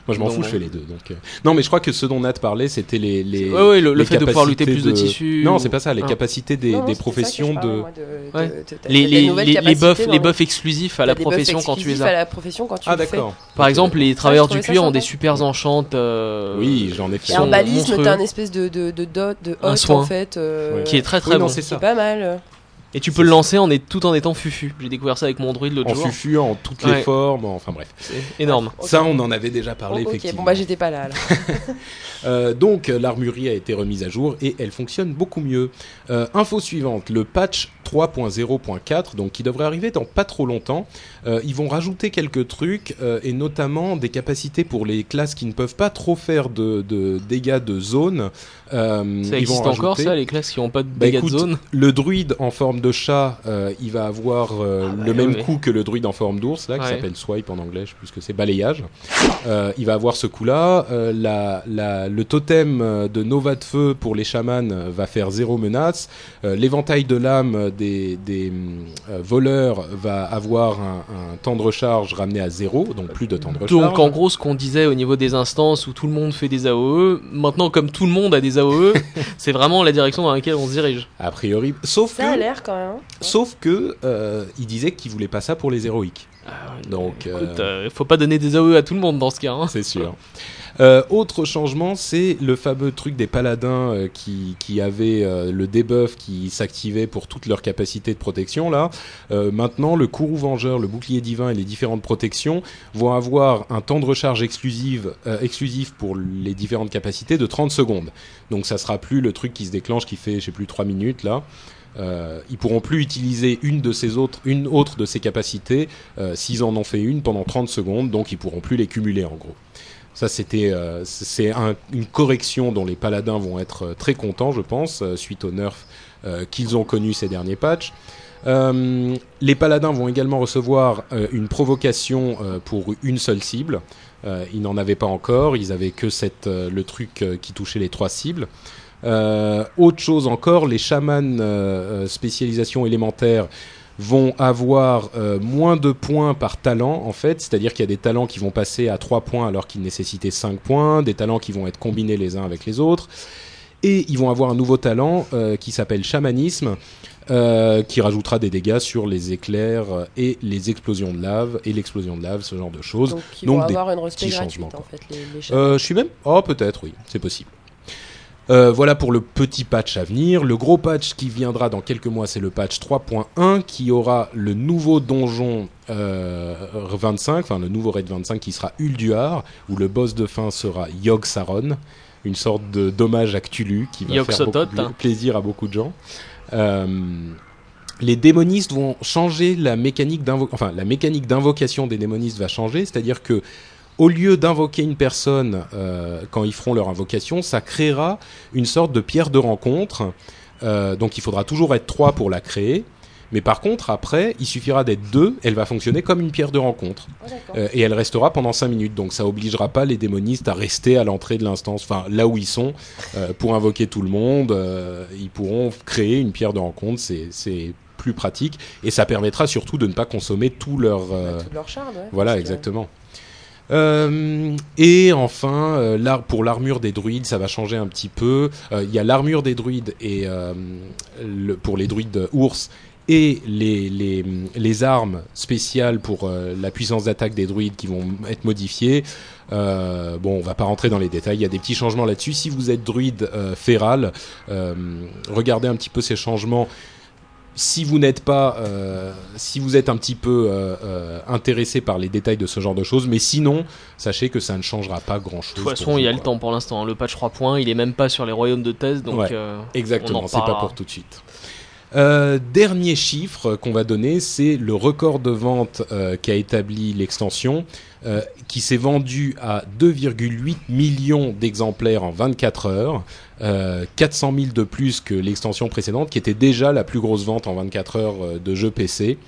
Speaker 1: Moi, je m'en fous, je fais les deux. Donc, euh. Non, mais je crois que ce dont Nat parlait, c'était les, les.
Speaker 2: Ouais, ouais, le, fait de pouvoir lutter plus de, tissus.
Speaker 1: Non, c'est pas ça. Les
Speaker 2: Ah.
Speaker 1: capacités des,
Speaker 3: Non,
Speaker 1: des professions de.
Speaker 3: moi, de-
Speaker 2: Ouais.
Speaker 3: de- de- t'as-
Speaker 2: Les, les, les, buffs, les buffs exclusifs à la profession quand tu les
Speaker 3: exclusifs
Speaker 2: as.
Speaker 3: à la profession quand tu
Speaker 1: Ah, d'accord.
Speaker 2: Par exemple, les travailleurs du cuir ont des super enchantes. euh,
Speaker 1: Oui, j'en ai fait.
Speaker 3: Et
Speaker 2: sont
Speaker 3: un balisme,
Speaker 2: monstrueux.
Speaker 3: t'as un espèce de, dot, de hot
Speaker 2: soin.
Speaker 3: en fait. euh,
Speaker 2: qui est très très bon.
Speaker 1: c'est
Speaker 3: pas mal.
Speaker 2: Et tu peux le lancer en est, tout en étant fufu. J'ai découvert ça avec mon druide l'autre
Speaker 1: En
Speaker 2: jour.
Speaker 1: fufu, en toutes
Speaker 2: Ouais.
Speaker 1: les formes, enfin bref.
Speaker 2: C'est énorme.
Speaker 1: Ça, on en avait déjà parlé,
Speaker 3: Oh, ok,
Speaker 1: effectivement.
Speaker 3: bon bah j'étais pas là. alors.
Speaker 1: Euh, donc l'armurerie a été remise à jour et elle fonctionne beaucoup mieux. Euh, info suivante, le patch 3.0.4, donc qui devrait arriver dans pas trop longtemps. Euh, ils vont rajouter quelques trucs euh, et notamment des capacités pour les classes qui ne peuvent pas trop faire de, de dégâts de zone. Euh,
Speaker 2: Ça
Speaker 1: ils vont
Speaker 2: encore ça, les classes qui ont pas de
Speaker 1: Bah,
Speaker 2: dégâts
Speaker 1: écoute,
Speaker 2: de zone?
Speaker 1: Le druide en forme de chat, il va avoir
Speaker 2: Ah bah,
Speaker 1: le même
Speaker 2: oui.
Speaker 1: coup que le druide en forme d'ours, là, qui
Speaker 2: Ouais.
Speaker 1: s'appelle swipe en anglais, je sais plus ce que c'est, balayage. Il va avoir ce coup-là. La, la- le totem de Nova de feu pour les chamans va faire zéro menace. L'éventail de l'âme des, des euh, voleurs va avoir un, un temps de recharge ramené à zéro, donc plus de temps de recharge.
Speaker 2: Donc en gros, ce qu'on disait au niveau des instances où tout le monde fait des AOE, maintenant comme tout le monde a des AOE, c'est vraiment la direction dans laquelle on se dirige.
Speaker 1: A priori, sauf
Speaker 3: Ça a
Speaker 1: que,
Speaker 3: l'air quand même. hein.
Speaker 1: sauf que euh, il disait qu'il voulait pas ça pour les héroïques. Donc, euh,
Speaker 2: Écoute, euh, faut pas donner des AOE à tout le monde dans ce cas. hein.
Speaker 1: c'est sûr. Euh, autre changement, c'est le fameux truc des paladins euh, qui, qui avaient euh, le debuff qui s'activait pour toutes leurs capacités de protection. Là, Euh, maintenant, le courroux vengeur, le bouclier divin et les différentes protections vont avoir un temps de recharge exclusif pour les différentes capacités de 30 secondes. Donc, ça sera plus le truc qui se déclenche qui fait, je sais plus, 3 minutes là. Euh, ils pourront plus utiliser une de ces autres, une autre de ces capacités euh, s'ils en ont fait une pendant 30 secondes, donc ils pourront plus les cumuler en gros. Ça, c'était, euh, c'est un- une correction dont les paladins vont être euh, très contents, je pense, euh, suite au nerf euh, qu'ils ont connu ces derniers patchs. Les paladins vont également recevoir une provocation pour une seule cible. Ils n'en avaient pas encore, ils avaient que le truc qui touchait les trois cibles. Autre chose encore, les chamans spécialisation élémentaire vont avoir euh, moins de points par talent en fait, c'est-à-dire qu'il y a des talents qui vont passer à 3 points alors qu'ils nécessitaient 5 points, des talents qui vont être combinés les uns avec les autres, et ils vont avoir un nouveau talent euh, qui s'appelle chamanisme, euh, qui rajoutera des dégâts sur les éclairs et les explosions de lave, et l'explosion de lave, ce genre de choses.
Speaker 3: Donc ils
Speaker 1: Donc,
Speaker 3: vont
Speaker 1: des
Speaker 3: avoir une respect
Speaker 1: petits
Speaker 3: gratuite
Speaker 1: changements,
Speaker 3: en fait les, les.
Speaker 1: Euh, je suis même. Oh, peut-être, oui, c'est possible. Euh, voilà pour le petit patch à venir. Le gros patch qui viendra dans quelques mois, c'est le patch 3.1 qui aura le nouveau donjon euh, 25, enfin le nouveau raid 25 qui sera Ulduar, où le boss de fin sera Yogg Saron, une sorte de dommage à Cthulhu qui va faire beaucoup
Speaker 2: hein.
Speaker 1: plaisir à beaucoup de gens. Euh, les démonistes vont changer la mécanique d'invo- enfin la mécanique d'invocation des démonistes va changer, c'est-à-dire que au lieu d'invoquer une personne euh, quand ils feront leur invocation, ça créera une sorte de pierre de rencontre. Euh, donc il faudra toujours être trois pour la créer. Mais par contre, après, il suffira d'être deux, elle va fonctionner comme une pierre de rencontre.
Speaker 3: D'accord.
Speaker 1: Euh, et elle restera pendant 5 minutes. Donc ça obligera pas les démonistes à rester à l'entrée de l'instance, enfin là où ils sont, euh, pour invoquer tout le monde. Euh, ils pourront créer une pierre de rencontre, c'est plus pratique. Et ça permettra surtout de ne pas consommer tout leur...
Speaker 3: Bah, Toute leur ouais,
Speaker 1: voilà,
Speaker 3: que-
Speaker 1: exactement. Euh, et enfin, euh, pour l'armure des druides, ça va changer un petit peu. Euh, Il y a l'armure des druides et pour les druides ours et les, les, armes spéciales pour la puissance d'attaque des druides qui vont être modifiées. Bon, on va pas rentrer dans les détails. Il y a des petits changements là-dessus. Si vous êtes druide féral, regardez un petit peu ces changements si vous n'êtes pas, euh, si vous êtes un petit peu euh, euh, intéressé par les détails de ce genre de choses, mais sinon, sachez que ça ne changera pas grand-chose.
Speaker 2: De toute façon, il y a le temps pour l'instant. hein. Le patch 3 points, il est même pas sur les royaumes de thèse, donc
Speaker 1: Ouais. Exactement, c'est pas pour tout de suite. Euh, dernier chiffre qu'on va donner, c'est le record de vente euh, qu'a établi l'extension, euh, qui s'est vendu à 2,8 millions d'exemplaires en 24 heures, euh, 400 000 de plus que l'extension précédente, qui était déjà la plus grosse vente en 24 heures euh, de jeux PC.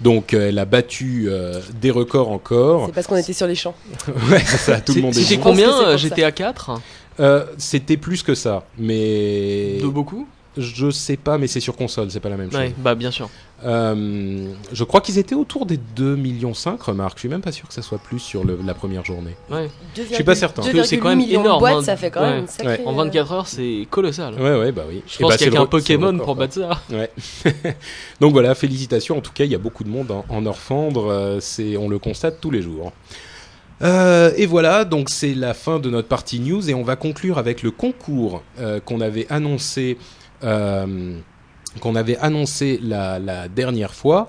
Speaker 1: Donc euh, elle a battu euh, des records encore.
Speaker 3: C'est parce qu'on était sur les champs.
Speaker 1: ouais, ça, tout le monde est
Speaker 2: C'était combien
Speaker 3: pour
Speaker 2: GTA 4
Speaker 1: Euh, C'était plus que ça, mais
Speaker 2: De beaucoup?
Speaker 1: Je sais pas, mais c'est sur console, c'est pas la même chose.
Speaker 2: Ouais, bah bien sûr.
Speaker 1: Euh, je crois qu'ils étaient autour des 2 millions 5, remarque. Je suis même pas sûr que ça soit plus sur le- la première journée.
Speaker 2: Ouais.
Speaker 1: Je suis pas certain.
Speaker 3: 2,8
Speaker 2: C'est quand même énorme,
Speaker 3: boîtes, ça fait quand
Speaker 2: Ouais.
Speaker 3: même une sacrée,
Speaker 2: En
Speaker 3: euh,
Speaker 2: 24 heures, c'est colossal.
Speaker 1: Ouais, ouais, bah oui.
Speaker 2: Je
Speaker 1: Et
Speaker 2: pense
Speaker 1: bah,
Speaker 2: qu'il y a qu'un Pokémon
Speaker 1: record,
Speaker 2: pour battre ça.
Speaker 1: Ouais. Donc voilà, félicitations. En tout cas, il y a beaucoup de monde en, en Orfandre. euh, c'est, on le constate tous les jours. Euh, et voilà, donc c'est la fin de notre partie news et on va conclure avec le concours euh, qu'on avait annoncé, euh, qu'on avait annoncé la, la dernière fois.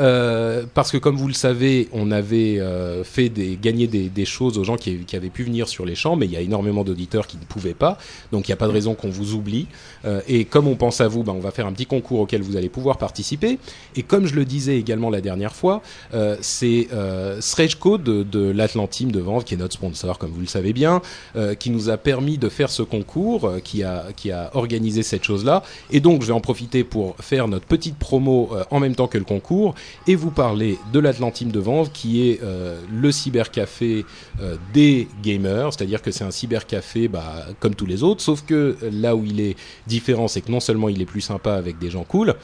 Speaker 1: Euh, parce que comme vous le savez, on avait euh, fait des, gagner des, des choses aux gens qui, qui avaient pu venir sur les champs, mais il y a énormément d'auditeurs qui ne pouvaient pas, donc il n'y a pas de raison qu'on vous oublie. Euh, et comme on pense à vous, ben, on va faire un petit concours auquel vous allez pouvoir participer. Et comme je le disais également la dernière fois, euh, c'est euh, Srejko de, de l'Atlantime de Vanves, qui est notre sponsor, comme vous le savez bien, euh, qui nous a permis de faire ce concours, qui, a, qui a organisé cette chose-là. Et donc, je vais en profiter pour faire notre petite promo en même temps que le concours et vous parler de l'Atlantime de Vanves, qui est euh, le cybercafé euh, des gamers, c'est-à-dire que c'est un cybercafé bah, comme tous les autres, sauf que là où il est différent, c'est que non seulement il est plus sympa avec des gens cool,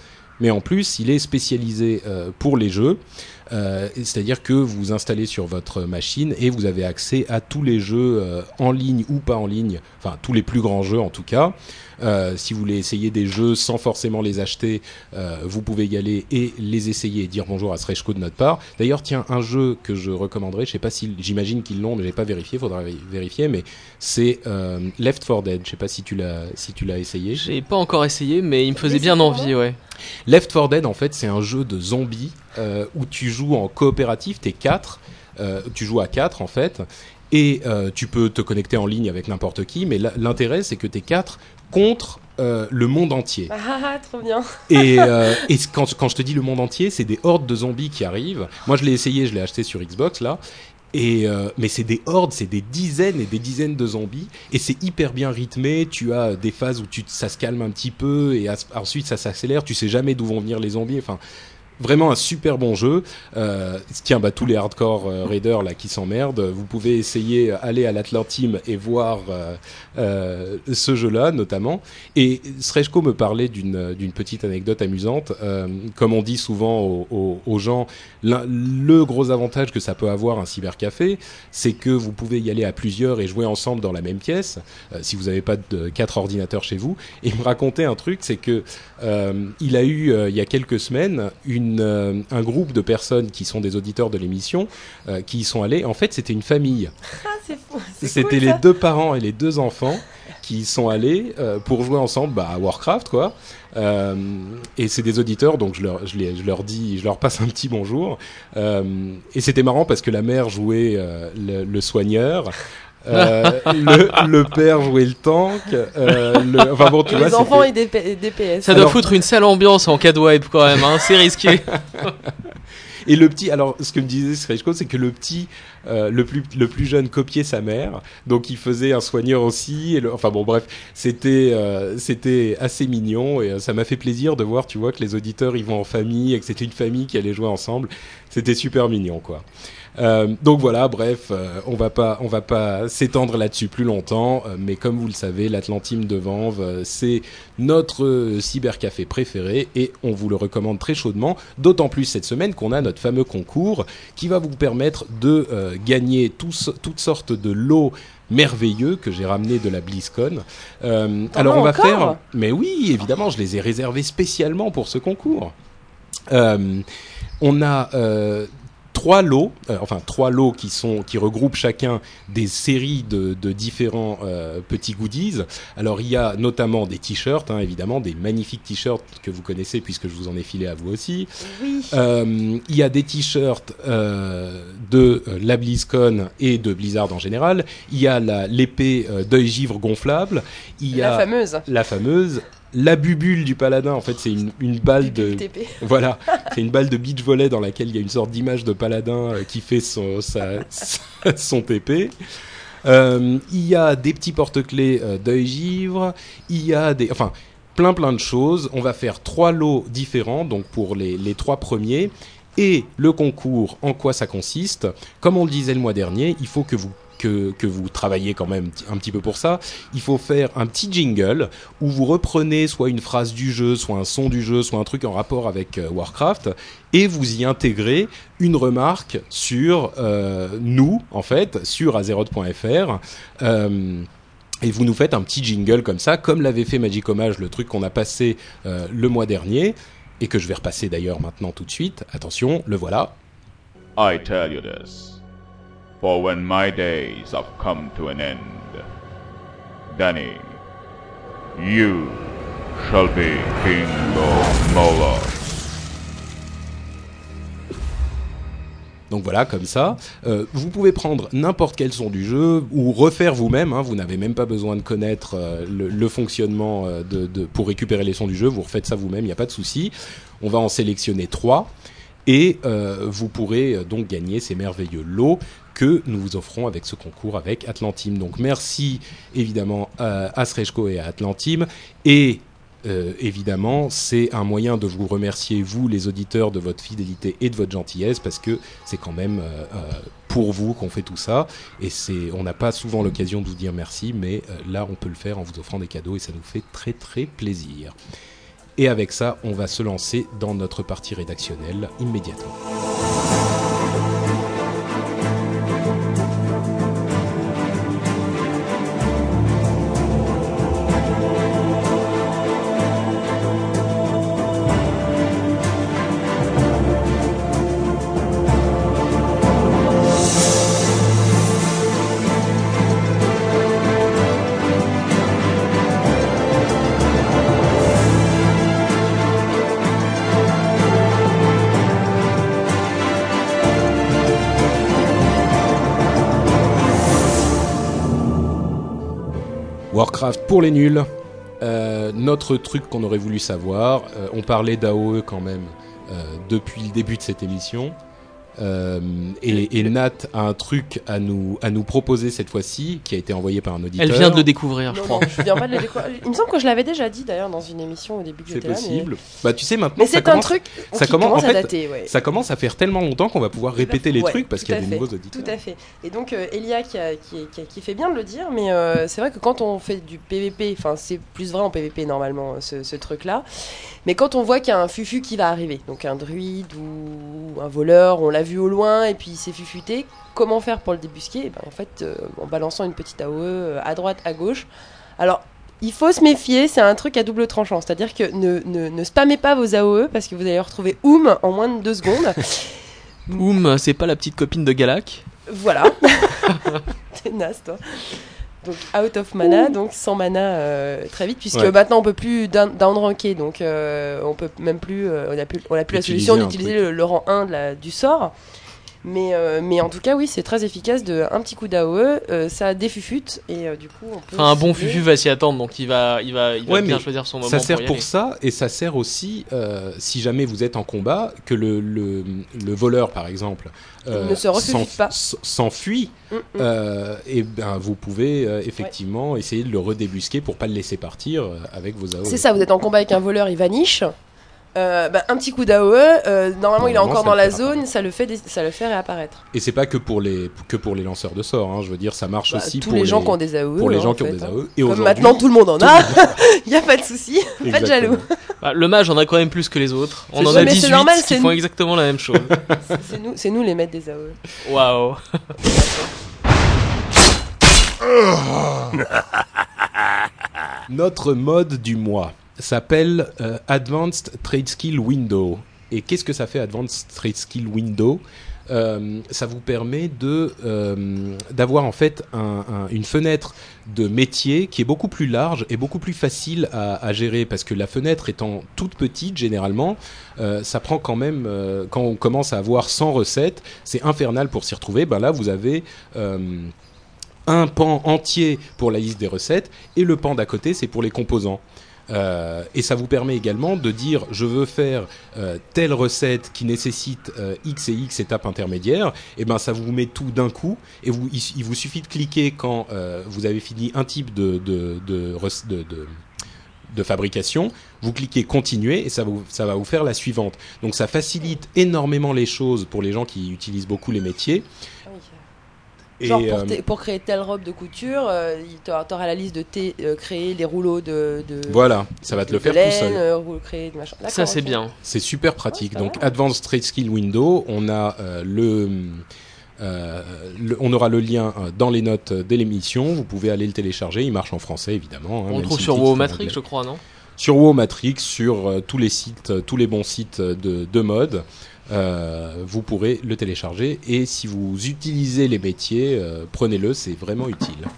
Speaker 1: mais en plus il est spécialisé euh, pour les jeux. Euh, C'est-à-dire que vous vous installez sur votre machine et vous avez accès à tous les jeux euh, en ligne ou pas en ligne, enfin tous les plus grands jeux en tout cas. Euh, si vous voulez essayer des jeux sans forcément les acheter, euh, vous pouvez y aller et les essayer et dire bonjour à Srejko de notre part. D'ailleurs, tiens, un jeu que je recommanderais, je sais pas si, j'imagine qu'ils l'ont, mais j'ai pas vérifié, faudra vé- vérifier, mais c'est euh, Left 4 Dead. Je sais pas si tu l'as, si tu l'as essayé.
Speaker 2: J'ai pas encore essayé, mais il me faisait bien envie, ouais.
Speaker 1: Left 4 Dead, en fait, c'est un jeu de zombies euh, où tu joues en coopératif, t'es 4, euh, tu joues à 4 en fait, et euh, tu peux te connecter en ligne avec n'importe qui, mais l'intérêt c'est que t'es 4 contre euh, le monde entier.
Speaker 3: Ah, ah, ah, trop bien.
Speaker 1: Et, euh, quand, quand je te dis le monde entier, c'est des hordes de zombies qui arrivent. Moi, je l'ai essayé, je l'ai acheté sur Xbox là. Et euh, mais c'est des hordes, c'est des dizaines et des dizaines de zombies, et c'est hyper bien rythmé. Tu as des phases où tu, ça se calme un petit peu, et as- ensuite ça s'accélère. Tu sais jamais d'où vont venir les zombies. Enfin, vraiment un super bon jeu. Euh, tiens, bah tous les hardcore euh, raiders là qui s'emmerdent, vous pouvez essayer euh, aller à l'Atlantime et voir euh, euh, ce jeu-là notamment. Et Srejko me parlait d'une petite anecdote amusante. Comme on dit souvent aux, gens, le gros avantage que ça peut avoir un cybercafé, c'est que vous pouvez y aller à plusieurs et jouer ensemble dans la même pièce, si vous n'avez pas de quatre ordinateurs chez vous. Et il me racontait un truc, c'est que il a eu il y a quelques semaines une, euh, un groupe de personnes qui sont des auditeurs de l'émission euh, qui y sont allés. En fait, c'était une famille.
Speaker 3: Ah, c'est fou. c'est
Speaker 1: C'était
Speaker 3: cool,
Speaker 1: les
Speaker 3: ça.
Speaker 1: deux parents et les deux enfants qui y sont allés euh, pour jouer ensemble bah, à Warcraft, quoi. Euh, et c'est des auditeurs, donc je leur, je, les- je leur dis, je leur passe un petit bonjour. Euh, et c'était marrant parce que la mère jouait euh, le, le soigneur. Euh, le, le père jouait le tank. euh, le, enfin bon, tu
Speaker 3: Et
Speaker 1: vois,
Speaker 3: les enfants et des, PS.
Speaker 2: Ça doit
Speaker 1: Alors-
Speaker 2: foutre une sale ambiance en cas de quand même, hein. c'est risqué.
Speaker 1: Et le petit, alors ce que me disait Srejko, c'est que le petit, euh, le plus le plus jeune copiait sa mère, donc il faisait un soigneur aussi. Et le, enfin bon, bref, c'était euh, c'était assez mignon et euh, ça m'a fait plaisir de voir, tu vois, que les auditeurs ils vont en famille et que c'était une famille qui allait jouer ensemble. C'était super mignon, quoi. Euh, donc voilà, bref, euh, on va pas, on va pas s'étendre là-dessus plus longtemps, euh, mais comme vous le savez, l'Atlantime de Vanves, c'est notre cybercafé préféré et on vous le recommande très chaudement, d'autant plus cette semaine qu'on a notre fameux concours qui va vous permettre de gagner tous, toutes sortes de lots merveilleux que j'ai ramenés de la BlizzCon. Euh, alors on va faire, mais oui, évidemment, je les ai réservés spécialement pour ce concours. Euh, on a euh, trois lots, euh, enfin trois lots qui sont qui regroupent chacun des séries de, de différents euh, petits goodies. Alors il y a notamment des t-shirts, hein, évidemment, des magnifiques t-shirts que vous connaissez puisque je vous en ai filé à vous aussi.
Speaker 3: Oui.
Speaker 1: Euh, il y a des t-shirts euh, de euh, la BlizzCon et de Blizzard en général. Il y a la- l'épée d'œil givre gonflable. Il y
Speaker 3: La
Speaker 1: a
Speaker 3: fameuse.
Speaker 1: la fameuse. La bubule du paladin, en fait, c'est une, une balle de, voilà, c'est une balle de beach volley dans laquelle il y a une sorte d'image de paladin euh, qui fait son, sa- son TP. Euh, il y a des petits porte-clés euh, d'œil givre. Il y a des, enfin, plein plein de choses. On va faire trois lots différents, donc pour les, les trois premiers. Et le concours, en quoi ça consiste? Comme on le disait le mois dernier, il faut que vous que, vous travaillez quand même un petit peu pour ça, il faut faire un petit jingle où vous reprenez soit une phrase du jeu, soit un son du jeu, soit un truc en rapport avec euh, Warcraft, et vous y intégrez une remarque sur euh, nous, en fait, sur azeroth.fr. Euh, et vous nous faites un petit jingle comme ça, comme l'avait fait Magic Homage, le truc qu'on a passé le mois dernier, et que je vais repasser d'ailleurs maintenant tout de suite. Attention, le voilà.
Speaker 5: I tell you this, for when my days have come to an end, Danny, you shall be King of.
Speaker 1: Donc voilà, comme ça. Euh, vous pouvez prendre n'importe quel son du jeu ou refaire vous-même. hein. vous n'avez même pas besoin de connaître euh, le, fonctionnement euh, pour récupérer les sons du jeu. Vous refaites ça vous-même, il n'y a pas de souci. On va en sélectionner trois et vous pourrez donc gagner ces merveilleux lots que nous vous offrons avec ce concours avec Atlantim. Donc merci évidemment à, à Srejko et à Atlantim et euh, évidemment, c'est un moyen de vous remercier, vous, les auditeurs, de votre fidélité et de votre gentillesse, parce que c'est quand même euh, euh, pour vous qu'on fait tout ça. Et on n'a pas souvent l'occasion de vous dire merci, mais là, on peut le faire en vous offrant des cadeaux et ça nous fait très très plaisir. Et avec ça, on va se lancer dans notre partie rédactionnelle immédiatement. Pour les nuls. Euh, notre truc qu'on aurait voulu savoir, euh, on parlait d'AOE quand même euh, depuis le début de cette émission. Euh, et, et Nat a un truc à nous, à nous proposer cette fois-ci, qui a été envoyé par un auditeur.
Speaker 2: Elle vient de le découvrir, je
Speaker 3: Non,
Speaker 2: crois.
Speaker 3: non, je viens pas de le découvrir. Il me semble que je l'avais déjà dit d'ailleurs dans une émission au début que
Speaker 1: C'est
Speaker 3: là. mais-
Speaker 1: possible. Bah tu sais maintenant,
Speaker 3: Mais
Speaker 1: ça
Speaker 3: c'est un truc
Speaker 1: ça
Speaker 3: qui
Speaker 1: commence-
Speaker 3: commence
Speaker 1: en
Speaker 3: à dater, ouais.
Speaker 1: ça commence à faire tellement longtemps qu'on va pouvoir répéter les
Speaker 3: Ouais,
Speaker 1: trucs parce qu'il y a des
Speaker 3: fait,
Speaker 1: nouveaux auditeurs.
Speaker 3: Tout à fait. Et donc euh, Elia qui, a- qui, qui, qui fait bien de le dire, mais euh, c'est vrai que quand on fait du PVP, enfin c'est plus vrai en PVP normalement ce, ce truc-là, mais quand on voit qu'il y a un fufu qui va arriver, donc un druide ou un voleur, on l'a vu au loin et puis il s'est fufuté, comment faire pour le débusquer? Eh ben, En fait, euh, en balançant une petite AOE euh, à droite, à gauche. Alors il faut se méfier, c'est un truc à double tranchant. C'est-à-dire que ne, ne, ne spammez pas vos AOE parce que vous allez retrouver Oum en moins de deux secondes.
Speaker 2: Oum, c'est pas la petite copine de Galak?
Speaker 3: Voilà. T'es naze, toi. Donc, out of mana, donc sans mana euh, très vite, puisque
Speaker 1: Ouais.
Speaker 3: maintenant on peut plus down, downranker, donc euh, on peut même plus, euh, on a plus, on a plus la solution d'utiliser le, le rang 1 de la, du sort. Mais, euh, mais en tout cas, oui, c'est très efficace de un petit coup d'AOE, euh, ça défufute, et euh, du coup, on peut.
Speaker 2: Enfin, un bon fufu va s'y attendre, donc il va, il va, il va
Speaker 1: Ouais,
Speaker 2: bien choisir son moment.
Speaker 1: Ça sert pour ça et ça sert aussi euh, si jamais vous êtes en combat que le, le, le voleur par exemple euh,
Speaker 3: Ne se pas.
Speaker 1: s'enfuit
Speaker 3: Mm, mm.
Speaker 1: euh, et ben vous pouvez euh, effectivement essayer de le redébusquer pour pas le laisser partir euh, avec vos AOE.
Speaker 3: C'est ça, vous êtes en combat avec un voleur, il vaniche. Euh, bah, un petit coup d'AOE, euh, normalement il est encore dans la zone, ça le, fait ça le fait réapparaître.
Speaker 1: Et c'est pas que pour les que pour les lanceurs de sorts. Hein, je veux dire, ça marche
Speaker 3: Bah,
Speaker 1: aussi
Speaker 3: tous
Speaker 1: pour
Speaker 3: les gens qui ont des AOE.
Speaker 1: pour les
Speaker 3: hein,
Speaker 1: gens
Speaker 3: en
Speaker 1: qui ont des
Speaker 3: hein.
Speaker 1: AOE. Et
Speaker 3: Comme
Speaker 1: aujourd'hui-
Speaker 3: maintenant tout le monde en a, il n'y a pas de souci, pas de jaloux.
Speaker 2: Bah, le mage en a quand même plus que les autres. On en a
Speaker 3: mais c'est
Speaker 2: 18
Speaker 3: normal,
Speaker 2: qui font
Speaker 3: nous.
Speaker 2: exactement la même chose.
Speaker 3: C'est nous, c'est nous les maîtres des AOE.
Speaker 2: Waouh.
Speaker 1: Notre mode du mois s'appelle euh, Advanced Trade Skill Window. Et qu'est-ce que ça fait Advanced Trade Skill Window? Euh, Ça vous permet de euh, d'avoir en fait un- un- une fenêtre de métier qui est beaucoup plus large et beaucoup plus facile à, gérer parce que la fenêtre étant toute petite généralement, ça prend quand même quand on commence à avoir 100 recettes, c'est infernal pour s'y retrouver. Ben là, vous avez un pan entier pour la liste des recettes et le pan d'à côté c'est pour les composants. Euh, et ça vous permet également de dire je veux faire euh, telle recette qui nécessite euh, x et x étapes intermédiaires. Et ben ça vous met tout d'un coup et il, vous suffit de cliquer quand vous avez fini un type de de, de, fabrication, vous cliquez continuer et ça, vous, ça va vous faire la suivante. Donc ça facilite énormément les choses pour les gens qui utilisent beaucoup les métiers
Speaker 3: Genre
Speaker 1: Et,
Speaker 3: pour,
Speaker 1: euh,
Speaker 3: t- pour créer telle robe de couture, euh, il t'aura- t'auras la liste de thé, euh, créer les rouleaux de, de
Speaker 1: voilà, ça va te le faire
Speaker 3: laine,
Speaker 1: tout seul.
Speaker 3: euh, créer machin.
Speaker 2: Ça c'est bien.
Speaker 1: C'est super pratique.
Speaker 3: Ouais,
Speaker 1: Donc
Speaker 3: va.
Speaker 1: Advanced Trade Skill Window, on a euh, le, euh, le- on aura le lien euh, dans les notes de l'émission. Vous pouvez aller le télécharger. Il marche en français évidemment. hein,
Speaker 2: On le trouve
Speaker 1: si
Speaker 2: sur WoW Matrix, je crois, non?
Speaker 1: Sur WoW Matrix, sur euh, tous les sites, tous les bons sites de, de mode. Euh, vous pourrez le télécharger et si vous utilisez les métiers, euh, prenez-le, c'est vraiment utile.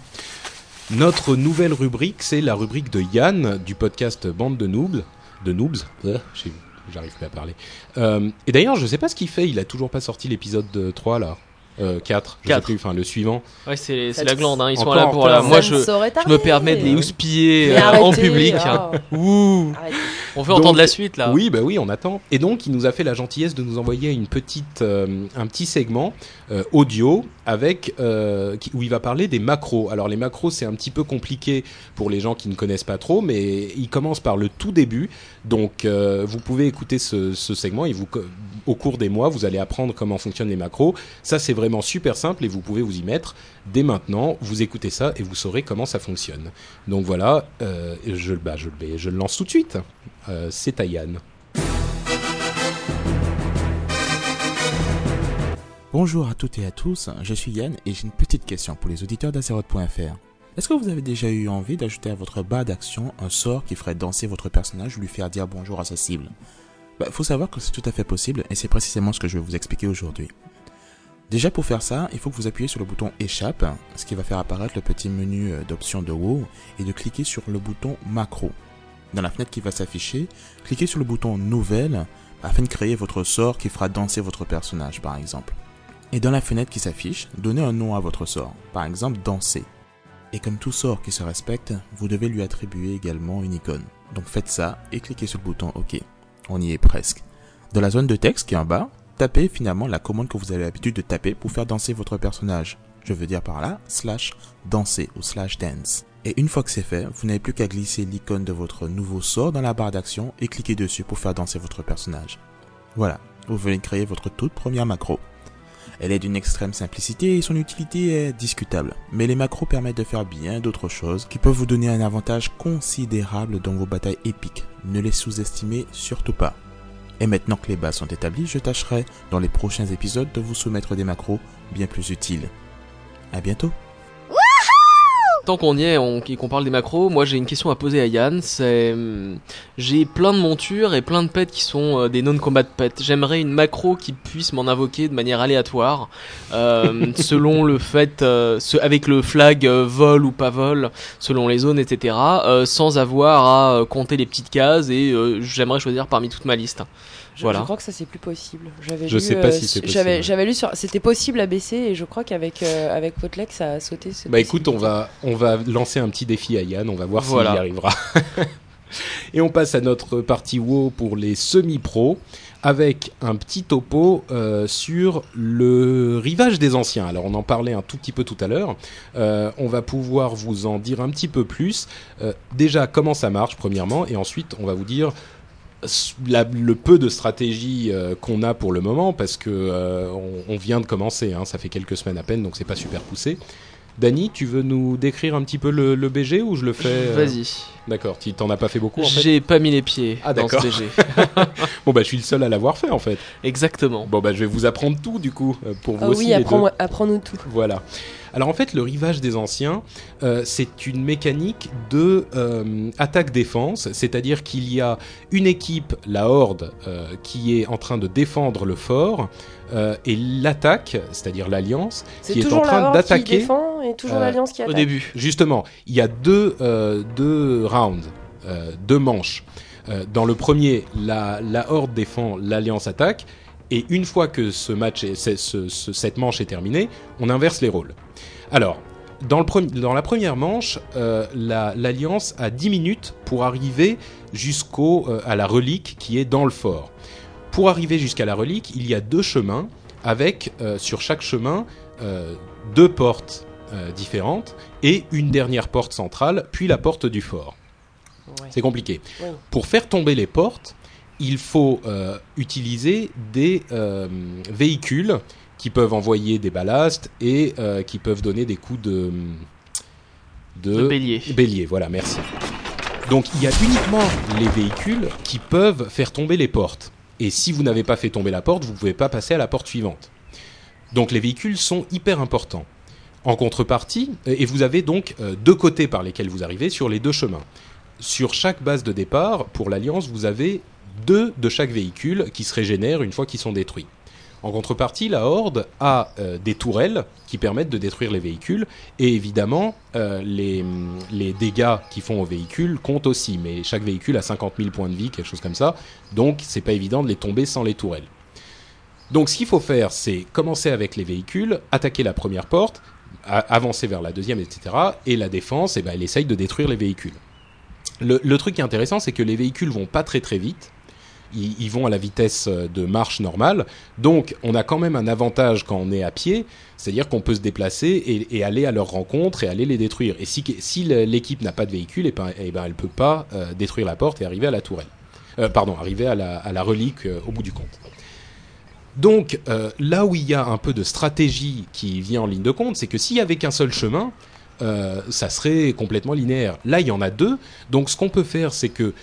Speaker 1: Notre nouvelle rubrique, c'est la rubrique de Yann du podcast Bande de Noobs. De Noobs euh, J'arrive plus à parler. Et d'ailleurs, je sais pas ce qu'il fait, il a toujours pas sorti l'épisode de 3 là. Euh, 4, je sais
Speaker 2: Quatre.
Speaker 1: plus, enfin le suivant.
Speaker 2: Ouais, c'est la glande, hein. ils sont là pour la. Moi je, je me permets de les houspiller euh, en public.
Speaker 3: oh.
Speaker 2: Ouh
Speaker 3: Arrêtez.
Speaker 2: On veut entendre la suite là.
Speaker 1: Oui, bah oui, on attend. Et donc, il nous a fait la gentillesse de nous envoyer une petite, euh, un petit segment euh, audio avec euh, qui- où il va parler des macros. Alors, les macros, c'est un petit peu compliqué pour les gens qui ne connaissent pas trop, mais il commence par le tout début. Donc, euh, vous pouvez écouter ce, ce segment et vous, au cours des mois, vous allez apprendre comment fonctionnent les macros. Ça, c'est vraiment super simple et vous pouvez vous y mettre dès maintenant. Vous écoutez ça et vous saurez comment ça fonctionne. Donc voilà, euh, je, bah, je, le- je le lance tout de suite. Euh, c'est à Yann.
Speaker 6: Bonjour à toutes et à tous, je suis Yann et j'ai une petite question pour les auditeurs d'Azeroth.fr. Est-ce que vous avez déjà eu envie d'ajouter à votre barre d'action un sort qui ferait danser votre personnage ou lui faire dire bonjour à sa cible? Bah, faut savoir que c'est tout à fait possible et c'est précisément ce que je vais vous expliquer aujourd'hui. Déjà pour faire ça, il faut que vous appuyez sur le bouton échappe, ce qui va faire apparaître le petit menu euh, d'options de WoW et de cliquer sur le bouton macro. Dans la fenêtre qui va s'afficher, cliquez sur le bouton nouvelle afin de créer votre sort qui fera danser votre personnage par exemple. Et dans la fenêtre qui s'affiche, donnez un nom à votre sort, par exemple danser. Et comme tout sort qui se respecte, vous devez lui attribuer également une icône. Donc faites ça et cliquez sur le bouton OK. On y est presque. Dans la zone de texte qui est en bas, tapez finalement la commande que vous avez l'habitude de taper pour faire danser votre personnage. Je veux dire par là, slash danser ou slash dance. Et une fois que c'est fait, vous n'avez plus qu'à glisser l'icône de votre nouveau sort dans la barre d'action et cliquer dessus pour faire danser votre personnage. Voilà, vous venez de créer votre toute première macro. Elle est d'une extrême simplicité et son utilité est discutable, mais les macros permettent de faire bien d'autres choses qui peuvent vous donner un avantage considérable dans vos batailles épiques. Ne les sous-estimez surtout pas. Et maintenant que les bases sont établies, je tâcherai dans les prochains épisodes de vous soumettre des macros bien plus utiles. À bientôt
Speaker 2: Tant qu'on y est qu'on parle des macros, moi j'ai une question à poser à Yann. C'est hum, j'ai plein de montures et plein de pets qui sont euh, des non-combat pets. J'aimerais une macro qui puisse m'en invoquer de manière aléatoire, euh, selon le fait, euh, ce- avec le flag euh, vol ou pas vol, selon les zones, etc. sans avoir à compter les petites cases et j'aimerais choisir parmi toute ma liste.
Speaker 3: Je,
Speaker 2: Voilà.
Speaker 3: je crois que ça c'est plus possible. J'avais
Speaker 1: Je
Speaker 3: lu,
Speaker 1: sais pas
Speaker 3: euh,
Speaker 1: si c'est possible.
Speaker 3: j'avais lu sur, c'était possible à baisser et je crois qu'avec euh, avec ça a sauté. cette
Speaker 1: Bah écoute, on va, on va lancer un petit défi à Yann, on va voir
Speaker 2: Voilà.
Speaker 1: s'il y arrivera. Et on passe à notre partie WoW pour les semi-pros, avec un petit topo euh, sur le rivage des anciens. Alors on en parlait un tout petit peu tout à l'heure, Euh, on va pouvoir vous en dire un petit peu plus. Euh, déjà comment ça marche premièrement, et ensuite on va vous dire la- le peu de stratégie euh, qu'on a pour le moment parce que euh, on, on vient de commencer, hein, ça fait quelques semaines à peine, donc c'est pas super poussé. Dany, tu veux nous décrire un petit peu le, le BG ou je le fais euh,
Speaker 2: Vas-y.
Speaker 1: D'accord, tu t'en as pas fait beaucoup en fait?
Speaker 2: J'ai pas mis les pieds
Speaker 1: Ah,
Speaker 2: dans ce
Speaker 1: d'accord.
Speaker 2: BG.
Speaker 1: Bon bah je suis le seul à l'avoir fait en fait.
Speaker 2: Exactement.
Speaker 1: Bon bah je vais vous apprendre tout du coup pour vous
Speaker 3: Ah
Speaker 1: aussi.
Speaker 3: oui, apprends-nous tout.
Speaker 1: Voilà. Alors en fait, le rivage des anciens, euh, c'est une mécanique de euh, attaque-défense, c'est-à-dire qu'il y a une équipe, la Horde, euh, qui est en train de défendre le fort, euh, et l'attaque, c'est-à-dire l'Alliance, qui est en
Speaker 3: toujours la
Speaker 1: train
Speaker 3: Horde qui
Speaker 1: d'attaquer.
Speaker 3: défend et toujours
Speaker 1: euh,
Speaker 3: l'Alliance qui
Speaker 2: Au
Speaker 3: attaque.
Speaker 2: début.
Speaker 1: Justement, il y a deux, euh, deux rounds, euh, deux manches. Euh, dans le premier, la, la Horde défend, l'Alliance attaque. Et une fois que ce match est, c'est- ce- ce- cette manche est terminée, on inverse les rôles. Alors, dans, le dans la première manche, euh, la- l'Alliance a 10 minutes pour arriver jusqu'au euh, à la relique qui est dans le fort. Pour arriver jusqu'à la relique, il y a deux chemins avec euh, sur chaque chemin deux portes différentes et une dernière porte centrale, puis la porte du fort.
Speaker 3: Ouais.
Speaker 1: C'est compliqué. Pour faire tomber les portes, il faut utiliser des véhicules qui peuvent envoyer des ballasts et euh, qui peuvent donner des coups de
Speaker 2: De bélier.
Speaker 1: Bélier, voilà, merci. Donc il y a uniquement les véhicules qui peuvent faire tomber les portes. Et si vous n'avez pas fait tomber la porte, vous ne pouvez pas passer à la porte suivante. Donc les véhicules sont hyper importants. En contrepartie, euh, et vous avez donc euh, deux côtés par lesquels vous arrivez sur les deux chemins. Sur chaque base de départ, pour l'Alliance, vous avez deux de chaque véhicule qui se régénèrent une fois qu'ils sont détruits. En contrepartie, la Horde a euh, des tourelles qui permettent de détruire les véhicules et évidemment euh, les, les dégâts qu'ils font aux véhicules comptent aussi, mais chaque véhicule a 50 000 points de vie, quelque chose comme ça, donc c'est pas évident de les tomber sans les tourelles. Donc ce qu'il faut faire, c'est commencer avec les véhicules, attaquer la première porte, avancer vers la deuxième, etc. Et la défense, eh ben, elle essaye de détruire les véhicules. Le, le truc qui est intéressant, c'est que les véhicules vont pas très très vite. Ils, vont à la vitesse euh, de marche normale. Donc, on a quand même un avantage quand on est à pied, c'est-à-dire qu'on peut se déplacer et, et aller à leur rencontre et aller les détruire. Et si, l'équipe n'a pas de véhicule, eh ben, eh ben, elle peut pas euh, détruire la porte et arriver à la tourelle. Euh, pardon, arriver à la, relique au bout du compte. Donc, là où il y a un peu de stratégie qui vient en ligne de compte, c'est que s'il y avait qu'un seul chemin, ça serait complètement linéaire. Là, il y en a deux. Donc, ce qu'on peut faire, c'est que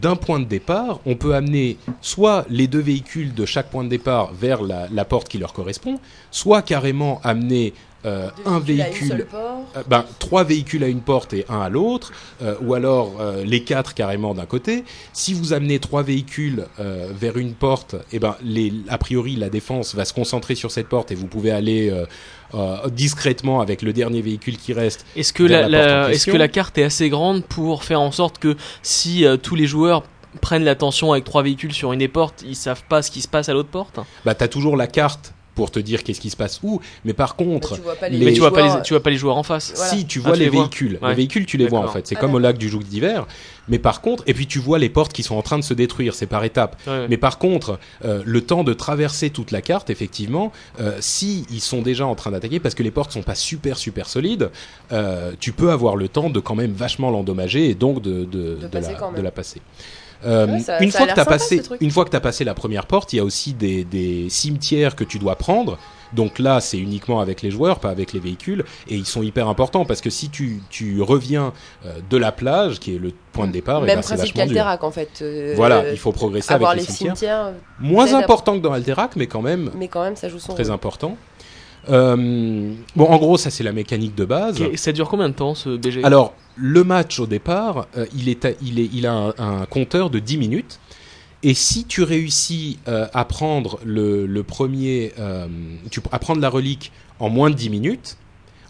Speaker 1: d'un point de départ, on peut amener soit les deux véhicules de chaque point de départ vers la, la porte qui leur correspond, soit carrément amener euh, un véhicule euh, ben, trois véhicules à une porte et un à l'autre, euh, ou alors les quatre carrément d'un côté. Si vous amenez trois véhicules vers une porte, eh ben, les, a priori la défense va se concentrer sur cette porte et vous pouvez aller euh, discrètement avec le dernier véhicule qui reste.
Speaker 2: Est-ce que la,
Speaker 1: la porte en
Speaker 2: la- est-ce
Speaker 1: question.
Speaker 2: que la carte est assez grande pour faire en sorte que si euh, tous les joueurs prennent l'attention avec trois véhicules sur une des portes, ils savent pas ce qui se passe à l'autre porte?
Speaker 1: Bah, t'as toujours la carte pour te dire qu'est-ce qui se passe où, mais par contre,
Speaker 3: Mais tu vois pas les,
Speaker 1: les
Speaker 2: Mais tu vois pas
Speaker 3: joueurs,
Speaker 2: les tu vois pas les joueurs en face.
Speaker 3: Voilà.
Speaker 1: Si, tu
Speaker 2: Ah,
Speaker 1: vois
Speaker 2: tu
Speaker 1: les,
Speaker 2: les vois.
Speaker 1: véhicules.
Speaker 2: Ouais.
Speaker 1: Les véhicules, tu les vois en fait. C'est
Speaker 3: Ah,
Speaker 1: comme au lac du joug d'hiver. Mais par contre, et puis tu vois les portes qui sont en train de se détruire. C'est par étapes.
Speaker 2: Ouais.
Speaker 1: Mais par contre, euh, le temps de traverser toute la carte, effectivement, euh, si ils sont déjà en train d'attaquer, parce que les portes sont pas super super solides, euh, tu peux avoir le temps de quand même vachement l'endommager et donc de, de,
Speaker 3: De
Speaker 1: de
Speaker 3: passer
Speaker 1: la,
Speaker 3: quand même.
Speaker 1: de la passer. Euh,
Speaker 3: Ouais, ça-
Speaker 1: une
Speaker 3: ça
Speaker 1: fois que
Speaker 3: sympa,
Speaker 1: passé, une fois que t'as passé la première porte, il y a aussi des, des cimetières que tu dois prendre. Donc là, c'est uniquement avec les joueurs, pas avec les véhicules, et ils sont hyper importants parce que si tu, tu reviens euh, de la plage, qui est le point de départ, eh
Speaker 3: Même
Speaker 1: ben, c'est
Speaker 3: principe qu'Alterac en fait. euh,
Speaker 1: Voilà, il faut progresser avec
Speaker 3: les
Speaker 1: les cimetières.
Speaker 3: cimetières,
Speaker 1: Moins important que dans Alterac, mais quand même
Speaker 3: mais quand même ça joue son
Speaker 1: très
Speaker 3: rôle.
Speaker 1: important. Euh, bon, en gros, ça c'est la mécanique de base.
Speaker 2: Ok, Ça dure combien de temps ce BG
Speaker 1: Alors, le match au départ, euh, il, est à- il, est, il a un, un compteur de 10 minutes. Et si tu réussis euh, à prendre le, le premier, tu, à prendre la relique en moins de 10 minutes,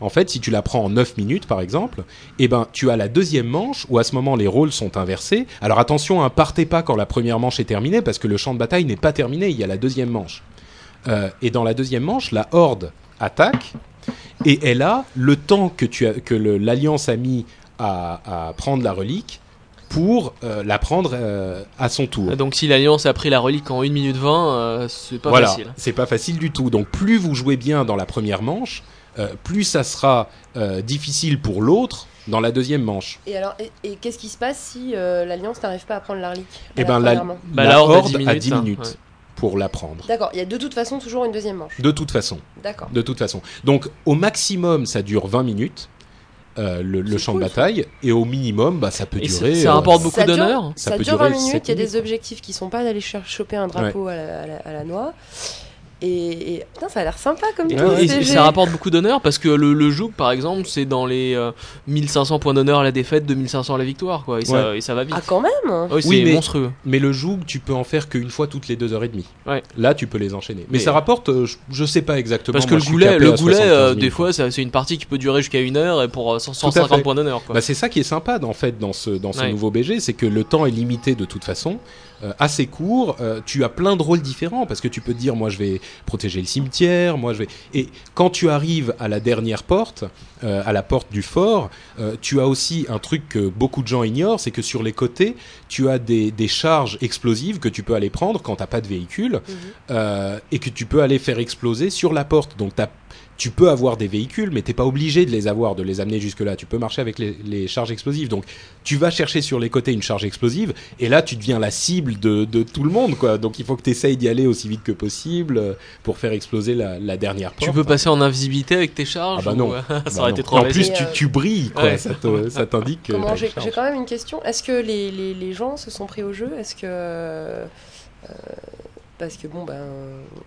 Speaker 1: en fait, si tu la prends en 9 minutes par exemple, eh ben, tu as la deuxième manche où à ce moment les rôles sont inversés. Alors attention, hein, partez pas quand la première manche est terminée parce que le champ de bataille n'est pas terminé, il y a la deuxième manche. Euh, et dans la deuxième manche, la horde attaque et elle a le temps que, tu as, que le- l'alliance a mis à, à prendre la relique pour euh, la prendre euh, à son tour.
Speaker 2: Ah, Donc si l'Alliance a pris la relique en 1 minute 20, euh, c'est pas
Speaker 1: voilà,
Speaker 2: facile.
Speaker 1: c'est pas facile du tout. Donc plus vous jouez bien dans la première manche, euh, plus ça sera euh, difficile pour l'autre dans la deuxième manche.
Speaker 3: Et alors, et, et qu'est-ce qui se passe si euh, l'Alliance n'arrive pas à prendre la relique la
Speaker 1: ben la,
Speaker 2: Bah,
Speaker 1: la
Speaker 2: la horde a
Speaker 1: horde
Speaker 2: 10
Speaker 1: a 10
Speaker 2: minutes,
Speaker 1: minutes,
Speaker 2: hein, ouais.
Speaker 1: Pour la prendre.
Speaker 3: D'accord, il y a de toute façon toujours une deuxième manche.
Speaker 1: De toute façon.
Speaker 3: D'accord.
Speaker 1: De toute façon. Donc au maximum, ça dure 20 minutes. euh, le, champ
Speaker 3: cool,
Speaker 1: de bataille et au minimum bah ça peut
Speaker 2: Et
Speaker 1: durer
Speaker 2: ça
Speaker 1: euh,
Speaker 2: beaucoup
Speaker 3: Ça dure-
Speaker 2: d'honneur.
Speaker 1: Ça
Speaker 3: Ça,
Speaker 1: peut
Speaker 3: dure
Speaker 1: durer
Speaker 3: 20 minutes, il y a des objectifs qui sont pas d'aller chercher choper un drapeau à, la, à la- à la noix. Et, et- putain, ça a l'air sympa comme
Speaker 2: Et,
Speaker 3: truc,
Speaker 2: et- ça rapporte beaucoup d'honneur parce que le, le joug par exemple c'est dans les euh, 1500 points d'honneur à la défaite, 2500 à la victoire quoi et, ça, et ça va vite.
Speaker 3: Ah quand même
Speaker 2: oui, c'est
Speaker 1: Oui, mais-
Speaker 2: monstrueux.
Speaker 1: Mais le joug, tu peux en faire qu'une fois toutes les deux heures et demie.
Speaker 2: Ouais.
Speaker 1: Là, tu peux les enchaîner. Mais,
Speaker 2: Mais-
Speaker 1: ça rapporte, euh, je, je sais pas exactement.
Speaker 2: Parce que
Speaker 1: moi,
Speaker 2: le goulet, le goulet
Speaker 1: 75
Speaker 2: euh,
Speaker 1: 000,
Speaker 2: des fois c'est une partie qui peut durer jusqu'à une heure et pour euh, 100
Speaker 1: Tout à
Speaker 2: 150
Speaker 1: fait.
Speaker 2: points d'honneur quoi.
Speaker 1: Bah, c'est ça qui est sympa en fait dans ce dans ce
Speaker 2: Ouais.
Speaker 1: nouveau BG, c'est que le temps est limité de toute façon, euh, assez court. euh, tu as plein de rôles différents parce que tu peux te dire moi je vais protéger le cimetière, moi je vais. Et quand tu arrives à la dernière porte, euh, à la porte du fort, euh, tu as aussi un truc que beaucoup de gens ignorent, c'est que sur les côtés, tu as des, des charges explosives que tu peux aller prendre quand t'as pas de véhicule
Speaker 3: Mhm.
Speaker 1: euh, et que tu peux aller faire exploser sur la porte. Donc t'as- tu peux avoir des véhicules, mais t'es pas obligé de les avoir, de les amener jusque là. Tu peux marcher avec les, les charges explosives. Donc tu vas chercher sur les côtés une charge explosive, et là tu deviens la cible de, de tout le monde, quoi. Donc il faut que tu essayes d'y aller aussi vite que possible euh, pour faire exploser la, la dernière porte.
Speaker 2: Tu peux passer en invisibilité avec tes charges
Speaker 1: Ah bah non.
Speaker 2: ou, euh, Ça
Speaker 1: Bah
Speaker 2: aurait
Speaker 1: non.
Speaker 2: été trop
Speaker 1: En plus, tu, tu brilles, quoi.
Speaker 2: Ouais.
Speaker 1: Ça te- ça t'indique que.
Speaker 3: J'ai quand même une question. Est-ce que les, les, les gens se sont pris au jeu? Est-ce que euh, parce que bon ben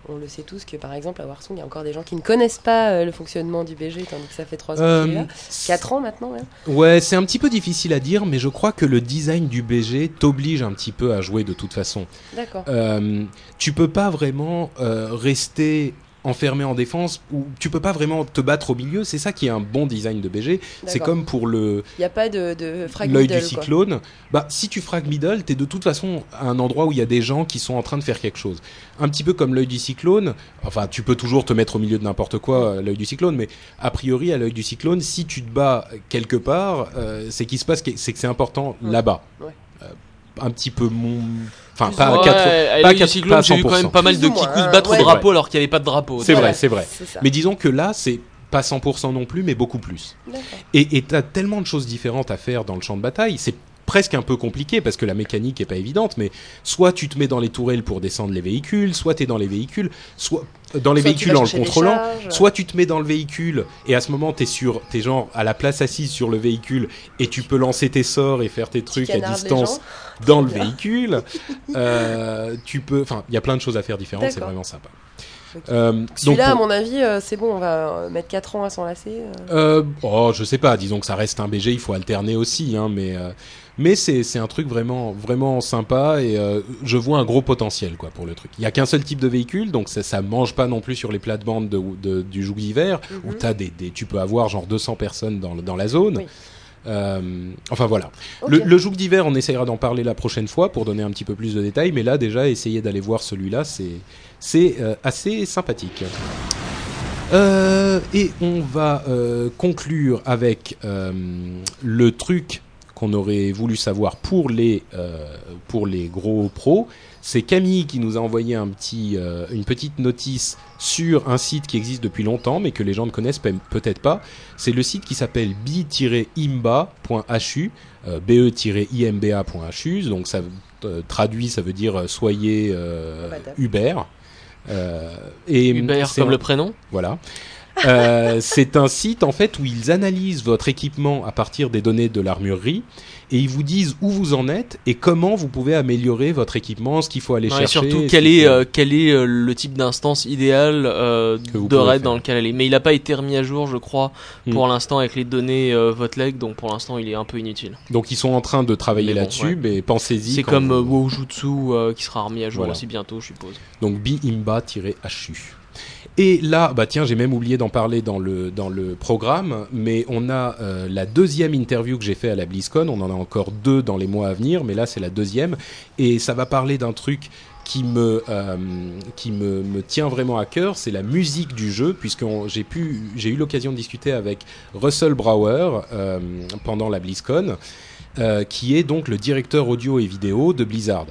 Speaker 3: on le sait tous que par exemple à Warsong il y a encore des gens qui ne connaissent pas euh, le fonctionnement du BG tandis que ça fait 3 ans qu'il est
Speaker 1: Euh,
Speaker 3: là. 4 ans maintenant hein.
Speaker 1: Ouais, c'est un petit peu difficile à dire, mais je crois que le design du BG t'oblige un petit peu à jouer de toute façon.
Speaker 3: D'accord.
Speaker 1: Euh, tu peux pas vraiment euh, rester enfermé en défense ou tu peux pas vraiment te battre au milieu. C'est ça qui est un bon design de BG. C'est comme pour le
Speaker 3: Il n'y a pas de, de frag
Speaker 1: l'œil du
Speaker 3: quoi.
Speaker 1: cyclone. Bah, si tu frag middle, t'es de toute façon à un endroit où il y a des gens qui sont en train de faire quelque chose. Un petit peu comme l'œil du cyclone. Enfin, tu peux toujours te mettre au milieu de n'importe quoi, euh, l'œil du cyclone, mais a priori, à l'œil du cyclone, si tu te bats quelque part, euh, c'est qu'il se passe, que- c'est que c'est important
Speaker 3: Ouais.
Speaker 1: là-bas.
Speaker 3: Ouais.
Speaker 1: Un petit peu mon, enfin pas à
Speaker 2: Ouais,
Speaker 1: 4
Speaker 2: à
Speaker 1: pas
Speaker 2: cyclone, j'ai vu quand
Speaker 1: 100%.
Speaker 2: même pas mal de se
Speaker 3: hein,
Speaker 2: battre au drapeau alors qu'il n'y avait pas de drapeau.
Speaker 1: C'est vrai, c'est vrai. Mais disons que là, c'est pas 100% non plus, mais beaucoup plus. Et tu as tellement de choses différentes à faire dans le champ de bataille, c'est presque un peu compliqué parce que la mécanique est pas évidente, mais soit tu te mets dans les tourelles pour descendre les véhicules, soit tu es dans les véhicules, soit euh, dans les
Speaker 3: Soit
Speaker 1: véhicules en le contrôlant, soit tu te mets dans le véhicule et à ce moment t'es sur t'es genre à la place assise sur le véhicule et tu peux lancer tes sorts et faire tes trucs à distance dans le
Speaker 3: Bien.
Speaker 1: véhicule. Euh, tu peux, enfin, il y a plein de choses à faire différentes, c'est vraiment sympa.
Speaker 3: Ok.
Speaker 1: Euh,
Speaker 3: Celui-là, à mon avis, euh, c'est bon, on va mettre 4 ans à s'en lasser. euh.
Speaker 1: Oh, je sais pas. Disons que ça reste un BG, il faut alterner aussi, hein, mais mais c'est un truc vraiment vraiment sympa et euh, je vois un gros potentiel quoi pour le truc. Il y a qu'un seul type de véhicule, donc ça ça mange pas non plus sur les plates-bandes de, de- du joug d'hiver où
Speaker 3: Mhm.
Speaker 1: t'as des, des tu peux avoir genre 200 personnes dans dans la zone.
Speaker 3: Oui.
Speaker 1: Euh, enfin voilà. Le, le joug d'hiver, on essayera d'en parler la prochaine fois pour donner un petit peu plus de détails, mais là déjà essayer d'aller voir celui-là, c'est euh, assez sympathique. Euh, et on va conclure avec le truc qu'on aurait voulu savoir pour les euh, pour les gros pros. C'est Camille qui nous a envoyé un petit, euh, une petite notice sur un site qui existe depuis longtemps, mais que les gens ne connaissent pe- peut-être pas. C'est le site qui s'appelle bi-imba.hu, euh, be-imba.hu. Donc ça euh, traduit, ça veut dire euh, soyez euh. Uber. Euh, et
Speaker 2: Hubert
Speaker 1: c'est
Speaker 2: comme
Speaker 1: un-
Speaker 2: le prénom?
Speaker 1: voilà. Euh, c'est un site en fait où ils analysent votre équipement à partir des données de l'armurerie et ils vous disent où vous en êtes et comment vous pouvez améliorer votre équipement, ce qu'il faut aller
Speaker 2: Non, et
Speaker 1: chercher.
Speaker 2: surtout
Speaker 1: ce
Speaker 2: quel est euh, quel est euh, le type d'instance idéal euh, de raid
Speaker 1: faire.
Speaker 2: dans lequel aller. Mais il n'a pas été remis à jour, je crois,
Speaker 1: Hmm.
Speaker 2: pour l'instant avec les données euh, Votleg, donc pour l'instant il est un peu inutile.
Speaker 1: Donc ils sont en train de travailler
Speaker 2: bon,
Speaker 1: là-dessus,
Speaker 2: ouais.
Speaker 1: mais pensez-y.
Speaker 2: C'est comme
Speaker 1: vous-
Speaker 2: euh, Wojutsu euh, qui sera remis à jour
Speaker 1: Voilà.
Speaker 2: aussi bientôt, je suppose.
Speaker 1: Donc biimba-hu. Et là, bah tiens, j'ai même oublié d'en parler dans le dans le programme, mais on a euh, la deuxième interview que j'ai fait à la BlizzCon. On en a encore deux dans les mois à venir, mais là c'est la deuxième, et ça va parler d'un truc qui me euh, qui me, me tient vraiment à cœur, c'est la musique du jeu, puisque j'ai pu j'ai eu l'occasion de discuter avec Russell Brower euh, pendant la BlizzCon. Euh, qui est donc le directeur audio et vidéo de Blizzard.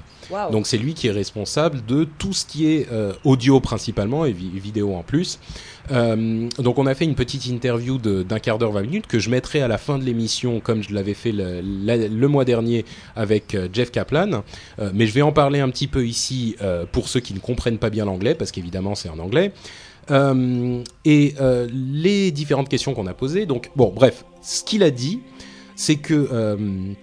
Speaker 1: Donc c'est lui qui est responsable de tout ce qui est euh, audio principalement et vi- vidéo en plus. Euh, donc on a fait une petite interview d'un quart d'heure, 20 minutes que je mettrai à la fin de l'émission comme je l'avais fait le, le mois dernier avec Jeff Kaplan. Mais je vais en parler un petit peu ici pour ceux qui ne comprennent pas bien l'anglais parce qu'évidemment c'est en anglais. Et les différentes questions qu'on a posées. Donc bon bref, ce qu'il a dit, c'est que euh,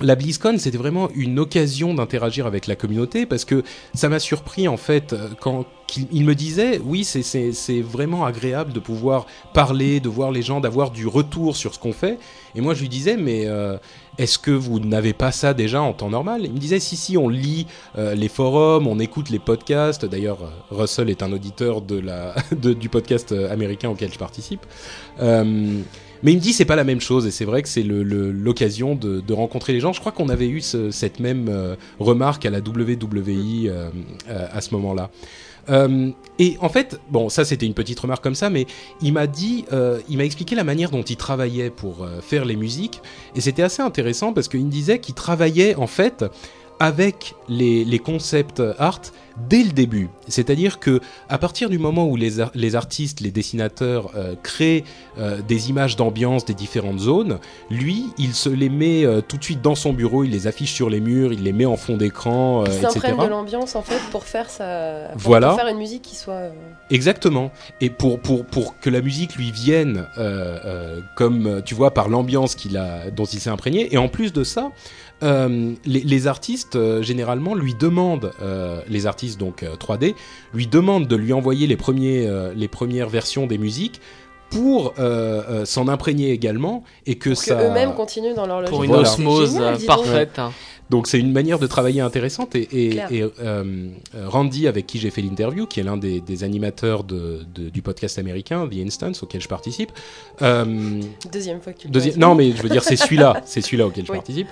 Speaker 1: la BlizzCon, c'était vraiment une occasion d'interagir avec la communauté parce que ça m'a surpris en fait euh, quand il me disait oui c'est vraiment agréable de pouvoir parler, de voir les gens, d'avoir du retour sur ce qu'on fait. Et moi je lui disais mais euh, est-ce que vous n'avez pas ça déjà en temps normal? Il me disait si si on lit les forums, on écoute les podcasts. D'ailleurs Russell est un auditeur de la de- du podcast américain auquel je participe. Mais il me dit c'est pas la même chose et c'est vrai que c'est l'occasion de, rencontrer les gens. Je crois qu'on avait eu ce- cette même euh, remarque à la WWI euh, euh, à ce moment-là. Et en fait, bon, ça c'était une petite remarque comme ça, mais il m'a dit, il m'a expliqué la manière dont il travaillait pour faire les musiques, et c'était assez intéressant parce qu'il me disait qu'il travaillait en fait avec les, les concepts art dès le début. C'est-à-dire que à partir du moment où les, ar- les artistes, les dessinateurs euh, créent euh, des images d'ambiance des différentes zones, lui, il se les met euh, tout de suite dans son bureau, il les affiche sur les murs, il les met en fond d'écran,
Speaker 3: Il s'imprègne de l'ambiance en fait pour faire sa. pour-
Speaker 1: Voilà.
Speaker 3: Pour faire une musique qui soit.
Speaker 1: Exactement. Et pour, pour, pour que la musique lui vienne, comme tu vois, par l'ambiance qu'il a, dont il s'est imprégné. Et en plus de ça, euh, les, les artistes, euh, généralement, lui demandent, euh, les artistes donc euh, 3D, lui demandent de lui envoyer les, premiers, euh, les premières versions des musiques pour euh, euh, s'en imprégner également et que
Speaker 3: pour
Speaker 1: ça.
Speaker 3: que eux-mêmes continuent dans leur logique.
Speaker 2: Pour une
Speaker 1: Voilà.
Speaker 2: osmose
Speaker 3: génial,
Speaker 2: parfaite. hein.
Speaker 1: Donc c'est une manière de travailler intéressante et, et,
Speaker 3: Clair.
Speaker 1: et, euh, euh, Randy avec qui j'ai fait l'interview, qui est l'un des, des animateurs de, de- du podcast américain The Instance auquel je participe. euh,
Speaker 3: Deuxième fois que tu le
Speaker 1: deuxi- non mais je veux dire c'est celui-là, c'est celui-là auquel je
Speaker 3: Oui.
Speaker 1: participe.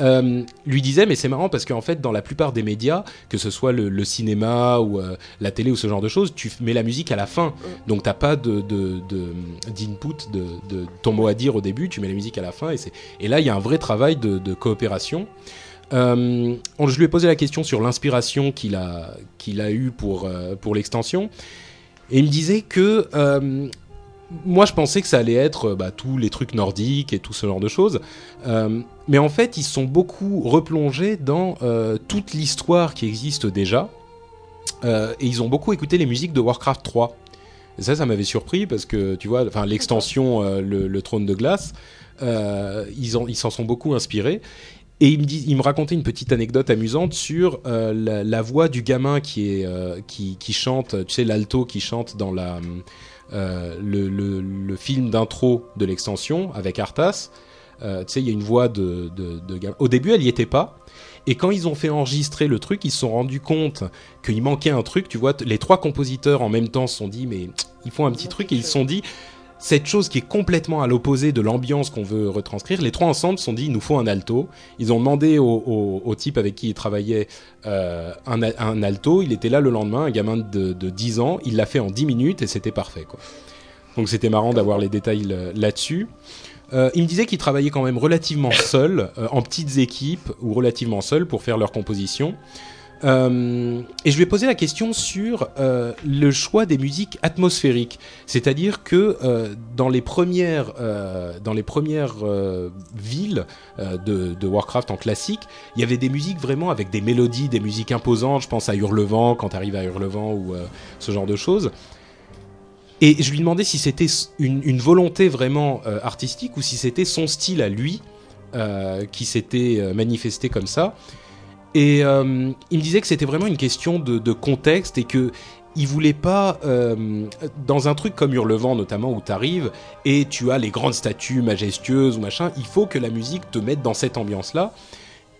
Speaker 1: euh, lui disait mais c'est marrant parce qu'en fait dans la plupart des médias, que ce soit le, le cinéma ou la télé ou ce genre de choses, tu mets la musique à la fin, donc t'as pas de d'input de, de, ton mot à dire au début, tu mets la musique à la fin et c'est et là il y a un vrai travail de coopération. Euh, je lui ai posé la question sur l'inspiration qu'il a, qu'il a eue pour, euh, pour l'extension. Et il me disait que euh, moi, je pensais que ça allait être bah, tous les trucs nordiques et tout ce genre de choses. Mais en fait, ils sont beaucoup replongés dans toute l'histoire qui existe déjà. Et ils ont beaucoup écouté les musiques de Warcraft 3. Et ça, ça m'avait surpris parce que, tu vois, l'extension, le, trône de glace, euh, ils s'en sont beaucoup inspirés. Et il me, racontait une petite anecdote amusante sur euh, la, voix du gamin euh, qui, chante, tu sais, l'alto qui chante dans euh, le, film d'intro de l'extension avec Arthas. Tu sais, il y a une voix de, de, gamin. Au début, elle n'y était pas. Et quand ils ont fait enregistrer le truc, ils se sont rendus compte qu'il manquait un truc. Tu vois, les trois compositeurs en même temps se sont dit, mais il faut un petit truc. Et ils se sont dit, cette chose qui est complètement à l'opposé de l'ambiance qu'on veut retranscrire, les trois ensemble se sont dit, il nous faut un alto. Ils ont demandé au, type avec qui ils travaillaient euh, un, alto. Il était là le lendemain, un gamin de, de 10 ans. Il l'a fait en 10 minutes et c'était parfait. Donc c'était marrant d'avoir les détails euh, là-dessus. Euh, il me disait qu'il travaillait quand même relativement seul, euh, en petites équipes ou relativement seul pour faire leur composition. Euh, et je lui ai posé la question sur euh, le choix des musiques atmosphériques, c'est-à-dire que euh, dans les premières, dans les premières villes de, Warcraft en classique, il y avait des musiques vraiment avec des mélodies, des musiques imposantes. Je pense à Hurlevent quand tu arrives à Hurlevent ou ce genre de choses. Et je lui demandais si c'était une, volonté vraiment artistique ou si c'était son style à lui qui s'était manifesté comme ça. Et euh, il me disait que c'était vraiment une question de, contexte et que il voulait pas euh, dans un truc comme Hurlevent notamment où t'arrives et tu as les grandes statues majestueuses ou machin. Il faut que la musique te mette dans cette ambiance là.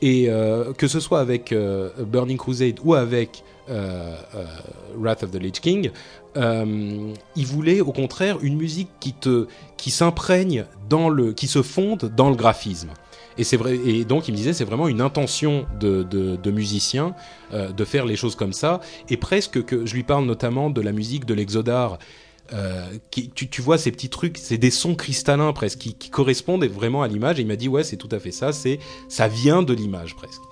Speaker 1: Et euh, que ce soit avec Burning Crusade ou avec Wrath of the Lich King, il voulait au contraire une musique qui te qui s'imprègne dans le qui se fonde dans le graphisme. Et c'est vrai et donc il me disait c'est vraiment une intention de musicien euh, de faire les choses comme ça et presque que je lui parle notamment de la musique de l'Exodar. Euh, tu vois ces petits trucs, c'est des sons cristallins presque qui, qui correspondent vraiment à l'image. Et il m'a dit ouais c'est tout à fait ça, c'est ça vient de l'image presque.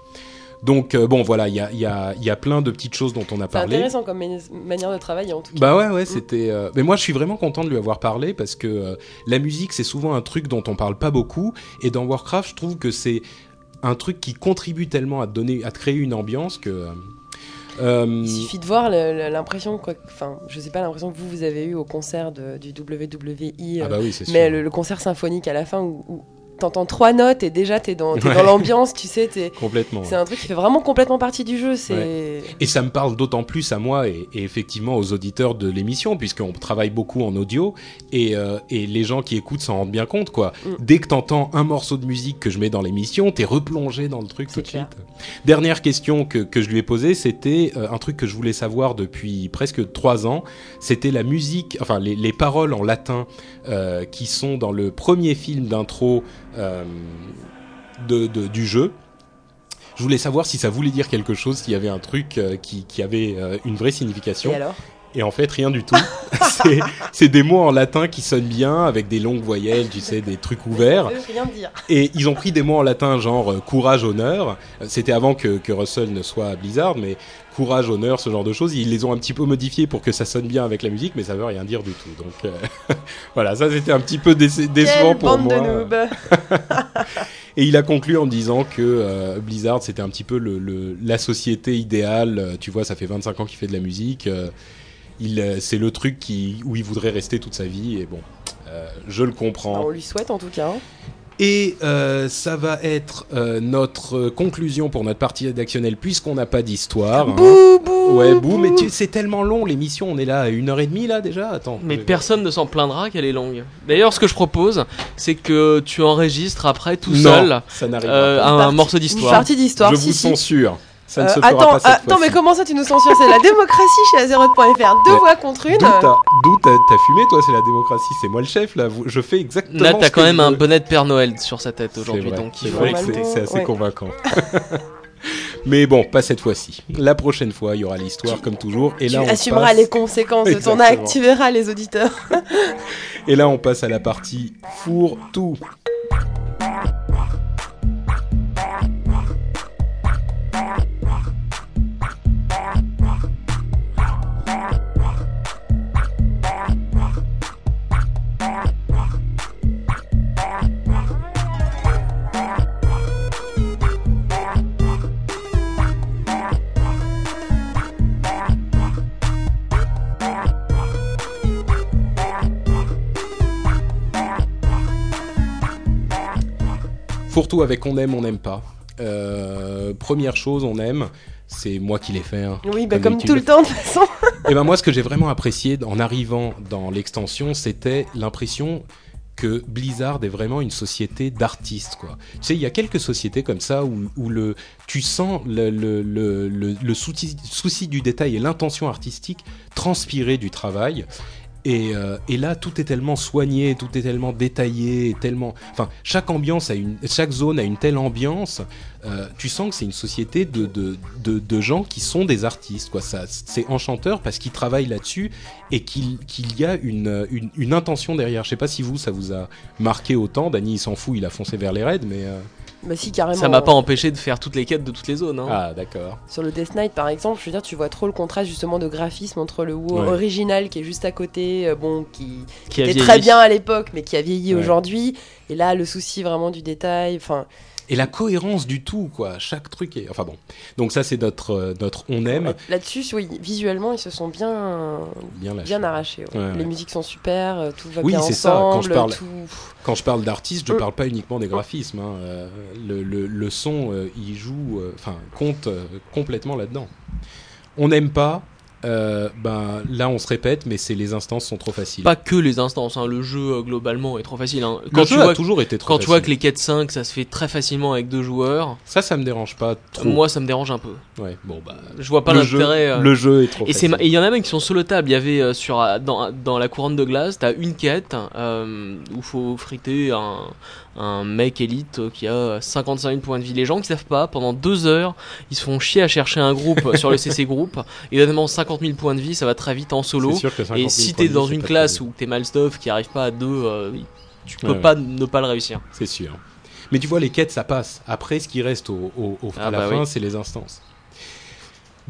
Speaker 1: Donc euh, bon voilà il y a, y, a, y a plein de petites choses dont on a
Speaker 3: C'est
Speaker 1: parlé.
Speaker 3: intéressant comme mani- manière de travailler en tout cas.
Speaker 1: Bah ouais, ouais, c'était. euh, Mais moi, je suis vraiment content de lui avoir parlé parce que euh, la musique, c'est souvent un truc dont on parle pas beaucoup. Et dans Warcraft, je trouve que c'est un truc qui contribue tellement à donner, à créer une ambiance que.
Speaker 3: Il suffit de voir l'impression, enfin, je sais pas l'impression que vous vous avez eu au concert de- du WWI,
Speaker 1: ah
Speaker 3: euh,
Speaker 1: bah oui, c'est
Speaker 3: mais le, le concert symphonique à la fin où, où t'entends trois notes et déjà t'es dans, t'es
Speaker 1: Ouais.
Speaker 3: dans l'ambiance, tu sais, t'es-
Speaker 1: Complètement.
Speaker 3: c'est un truc qui fait vraiment complètement partie du jeu. C'est
Speaker 1: Et ça me parle d'autant plus à moi et, et effectivement aux auditeurs de l'émission, puisqu'on travaille beaucoup en audio et, euh, et les gens qui écoutent s'en rendent bien compte. quoi.
Speaker 3: Mm.
Speaker 1: Dès que t'entends un morceau de musique que je mets dans l'émission, t'es replongé dans le truc tout de suite. Dernière question que, que je lui ai posée, c'était euh, un truc que je voulais savoir depuis presque trois ans. C'était la musique, enfin les, les paroles en latin euh, qui sont dans le premier film d'intro euh, de, de- du jeu. Je voulais savoir si ça voulait dire quelque chose, s'il y avait un truc euh, qui, qui avait une vraie signification.
Speaker 3: Et alors?
Speaker 1: Et en fait, rien du tout. c'est, des mots en latin qui sonnent bien, avec des longues voyelles, tu sais, des trucs ouverts.
Speaker 3: Rien dire.
Speaker 1: Et ils ont pris des mots en latin, genre courage, honneur. C'était avant que, que Russell ne soit à Blizzard, mais courage, honneur, ce genre de choses. Ils les ont un petit peu modifiés pour que ça sonne bien avec la musique, mais ça veut rien dire du tout. Donc euh, voilà, ça c'était un petit peu déce- décevant
Speaker 3: Quelle
Speaker 1: pour
Speaker 3: bande
Speaker 1: moi.
Speaker 3: de.
Speaker 1: Et il a conclu en disant que euh, Blizzard c'était un petit peu le, le- la société idéale. Euh, Tu vois, ça fait 25 ans qu'il fait de la musique. Euh, c'est le truc qui, où il voudrait rester toute sa vie. Et bon, je le comprends.
Speaker 3: On lui souhaite en tout cas. hein.
Speaker 1: Et euh, ça va être euh, notre conclusion pour notre partie rédactionnelle puisqu'on n'a pas d'histoire. hein.
Speaker 3: Bouh, bouh,
Speaker 1: Ouais, bouh,
Speaker 3: bouh.
Speaker 1: mais tu- c'est tellement long l'émission, on est là à une heure et demie là déjà. Attends.
Speaker 2: Mais
Speaker 1: je-
Speaker 2: personne ne s'en plaindra qu'elle est longue. D'ailleurs, ce que je propose, c'est que tu enregistres après tout
Speaker 1: non,
Speaker 2: seul
Speaker 1: ça
Speaker 2: euh,
Speaker 1: pas.
Speaker 2: un,
Speaker 3: Partie-
Speaker 2: morceau
Speaker 3: Une
Speaker 2: d'histoire.
Speaker 3: partie d'histoire.
Speaker 1: Je
Speaker 3: si,
Speaker 1: vous
Speaker 3: si.
Speaker 1: censure. Ça ne
Speaker 3: Euh,
Speaker 1: se fera
Speaker 3: attends,
Speaker 1: pas cette
Speaker 3: attends, mais comment ça tu nous censures? C'est la démocratie chez Azeroth.fr. Deux voix contre une.
Speaker 1: D'où t'as fumé toi C'est la démocratie. C'est moi le chef là. Je fais exactement.
Speaker 2: Là, t'as quand même un bonnet de Père Noël sur sa tête aujourd'hui, donc
Speaker 1: c'est assez
Speaker 3: Ouais.
Speaker 1: convaincant. Mais bon, pas cette fois-ci. La prochaine fois, il y aura l'histoire comme toujours. Et
Speaker 3: tu
Speaker 1: là, on
Speaker 3: assumeras
Speaker 1: passe...
Speaker 3: les conséquences de ton acte. Tu verras les auditeurs.
Speaker 1: Et là, on passe à la partie four tout. Fourre-tout avec on aime, on n'aime pas. Euh, première chose, on aime. C'est moi qui l'ai fait. hein.
Speaker 3: Oui, bah
Speaker 1: Comme
Speaker 3: tout le temps de toute façon.
Speaker 1: Et ben moi, ce que j'ai vraiment apprécié en arrivant dans l'extension, c'était l'impression que Blizzard est vraiment une société d'artistes, quoi. Tu sais, il y a quelques sociétés comme ça où, où le, tu sens le, le, le, le, le souci, souci du détail et l'intention artistique transpirer du travail. Et, euh, et là, tout est tellement soigné, tout est tellement détaillé, tellement. Enfin, chaque ambiance a une, chaque zone a une telle ambiance. euh, tu sens que c'est une société de, de, de, de gens qui sont des artistes, quoi. Ça, c'est enchanteur parce qu'ils travaillent là-dessus et qu'il qu'il y a une, une, une intention derrière. Je sais pas si vous, ça vous a marqué autant. Dany, il s'en fout, il a foncé vers les raids, mais. euh,
Speaker 3: Bah si, carrément.
Speaker 2: Ça m'a pas empêché de faire toutes les quêtes de toutes les zones. hein.
Speaker 1: Ah, d'accord.
Speaker 3: Sur le Death Knight, par exemple, je veux dire, tu vois trop le contraste justement de graphisme entre le WoW
Speaker 1: Ouais.
Speaker 3: original qui est juste à côté, euh, bon, qui
Speaker 2: Qui
Speaker 3: était
Speaker 2: vieilli.
Speaker 3: très bien à l'époque, mais qui a vieilli
Speaker 1: Ouais.
Speaker 3: aujourd'hui. Et là, le souci vraiment du détail. Enfin,
Speaker 1: Et la cohérence du tout, quoi. Chaque truc est. Enfin bon. Donc, ça, c'est notre, euh, notre on aime.
Speaker 3: là-dessus, oui, visuellement, ils se sont bien,
Speaker 1: Bien
Speaker 3: arrachés. ouais.
Speaker 1: Ouais, ouais.
Speaker 3: Les musiques sont super, euh, tout va
Speaker 1: Oui,
Speaker 3: bien
Speaker 1: c'est ça, quand
Speaker 3: ensemble.
Speaker 1: je parle-
Speaker 3: tout-
Speaker 1: Quand je parle d'artiste, je
Speaker 3: Mm.
Speaker 1: parle pas uniquement des graphismes. hein. Euh, le, le- le son, il joue, enfin, compte complètement là-dedans. On n'aime pas. Euh, ben là, on se répète, mais c'est les instances sont trop faciles.
Speaker 2: Pas que les instances, hein, le jeu euh, globalement est trop facile. hein.
Speaker 1: Le
Speaker 2: Quand, tu
Speaker 1: jeu a
Speaker 2: vois,
Speaker 1: toujours été trop
Speaker 2: quand tu vois que les quêtes 5 ça se fait très facilement avec deux joueurs,
Speaker 1: Ça, ça me dérange pas trop.
Speaker 2: moi ça me dérange un peu.
Speaker 1: Ouais, bon, bah.
Speaker 2: Je vois pas l'intérêt. euh,
Speaker 1: le jeu est trop
Speaker 2: Et
Speaker 1: facile.
Speaker 2: et il y en a même qui sont solotables. Il y avait sur dans, dans la couronne de glace, t'as une quête où faut friter un, un mec élite euh, qui a 55 000 points de vie. Les gens qui savent pas, pendant deux heures, ils se font chier à chercher un groupe sur le CC groupe. Et évidemment 50 000 points de vie, ça va très vite en solo.
Speaker 1: C'est sûr que 50 000
Speaker 2: Et si t'es dans une classe où t'es mal stuff, qui arrive pas à deux, euh, tu peux
Speaker 1: Ouais,
Speaker 2: pas ne pas le réussir.
Speaker 1: C'est sûr. Mais tu vois, les quêtes, ça passe. Après, ce qui reste au, au- au-
Speaker 2: Ah
Speaker 1: à la
Speaker 2: bah
Speaker 1: fin,
Speaker 2: oui.
Speaker 1: c'est les instances.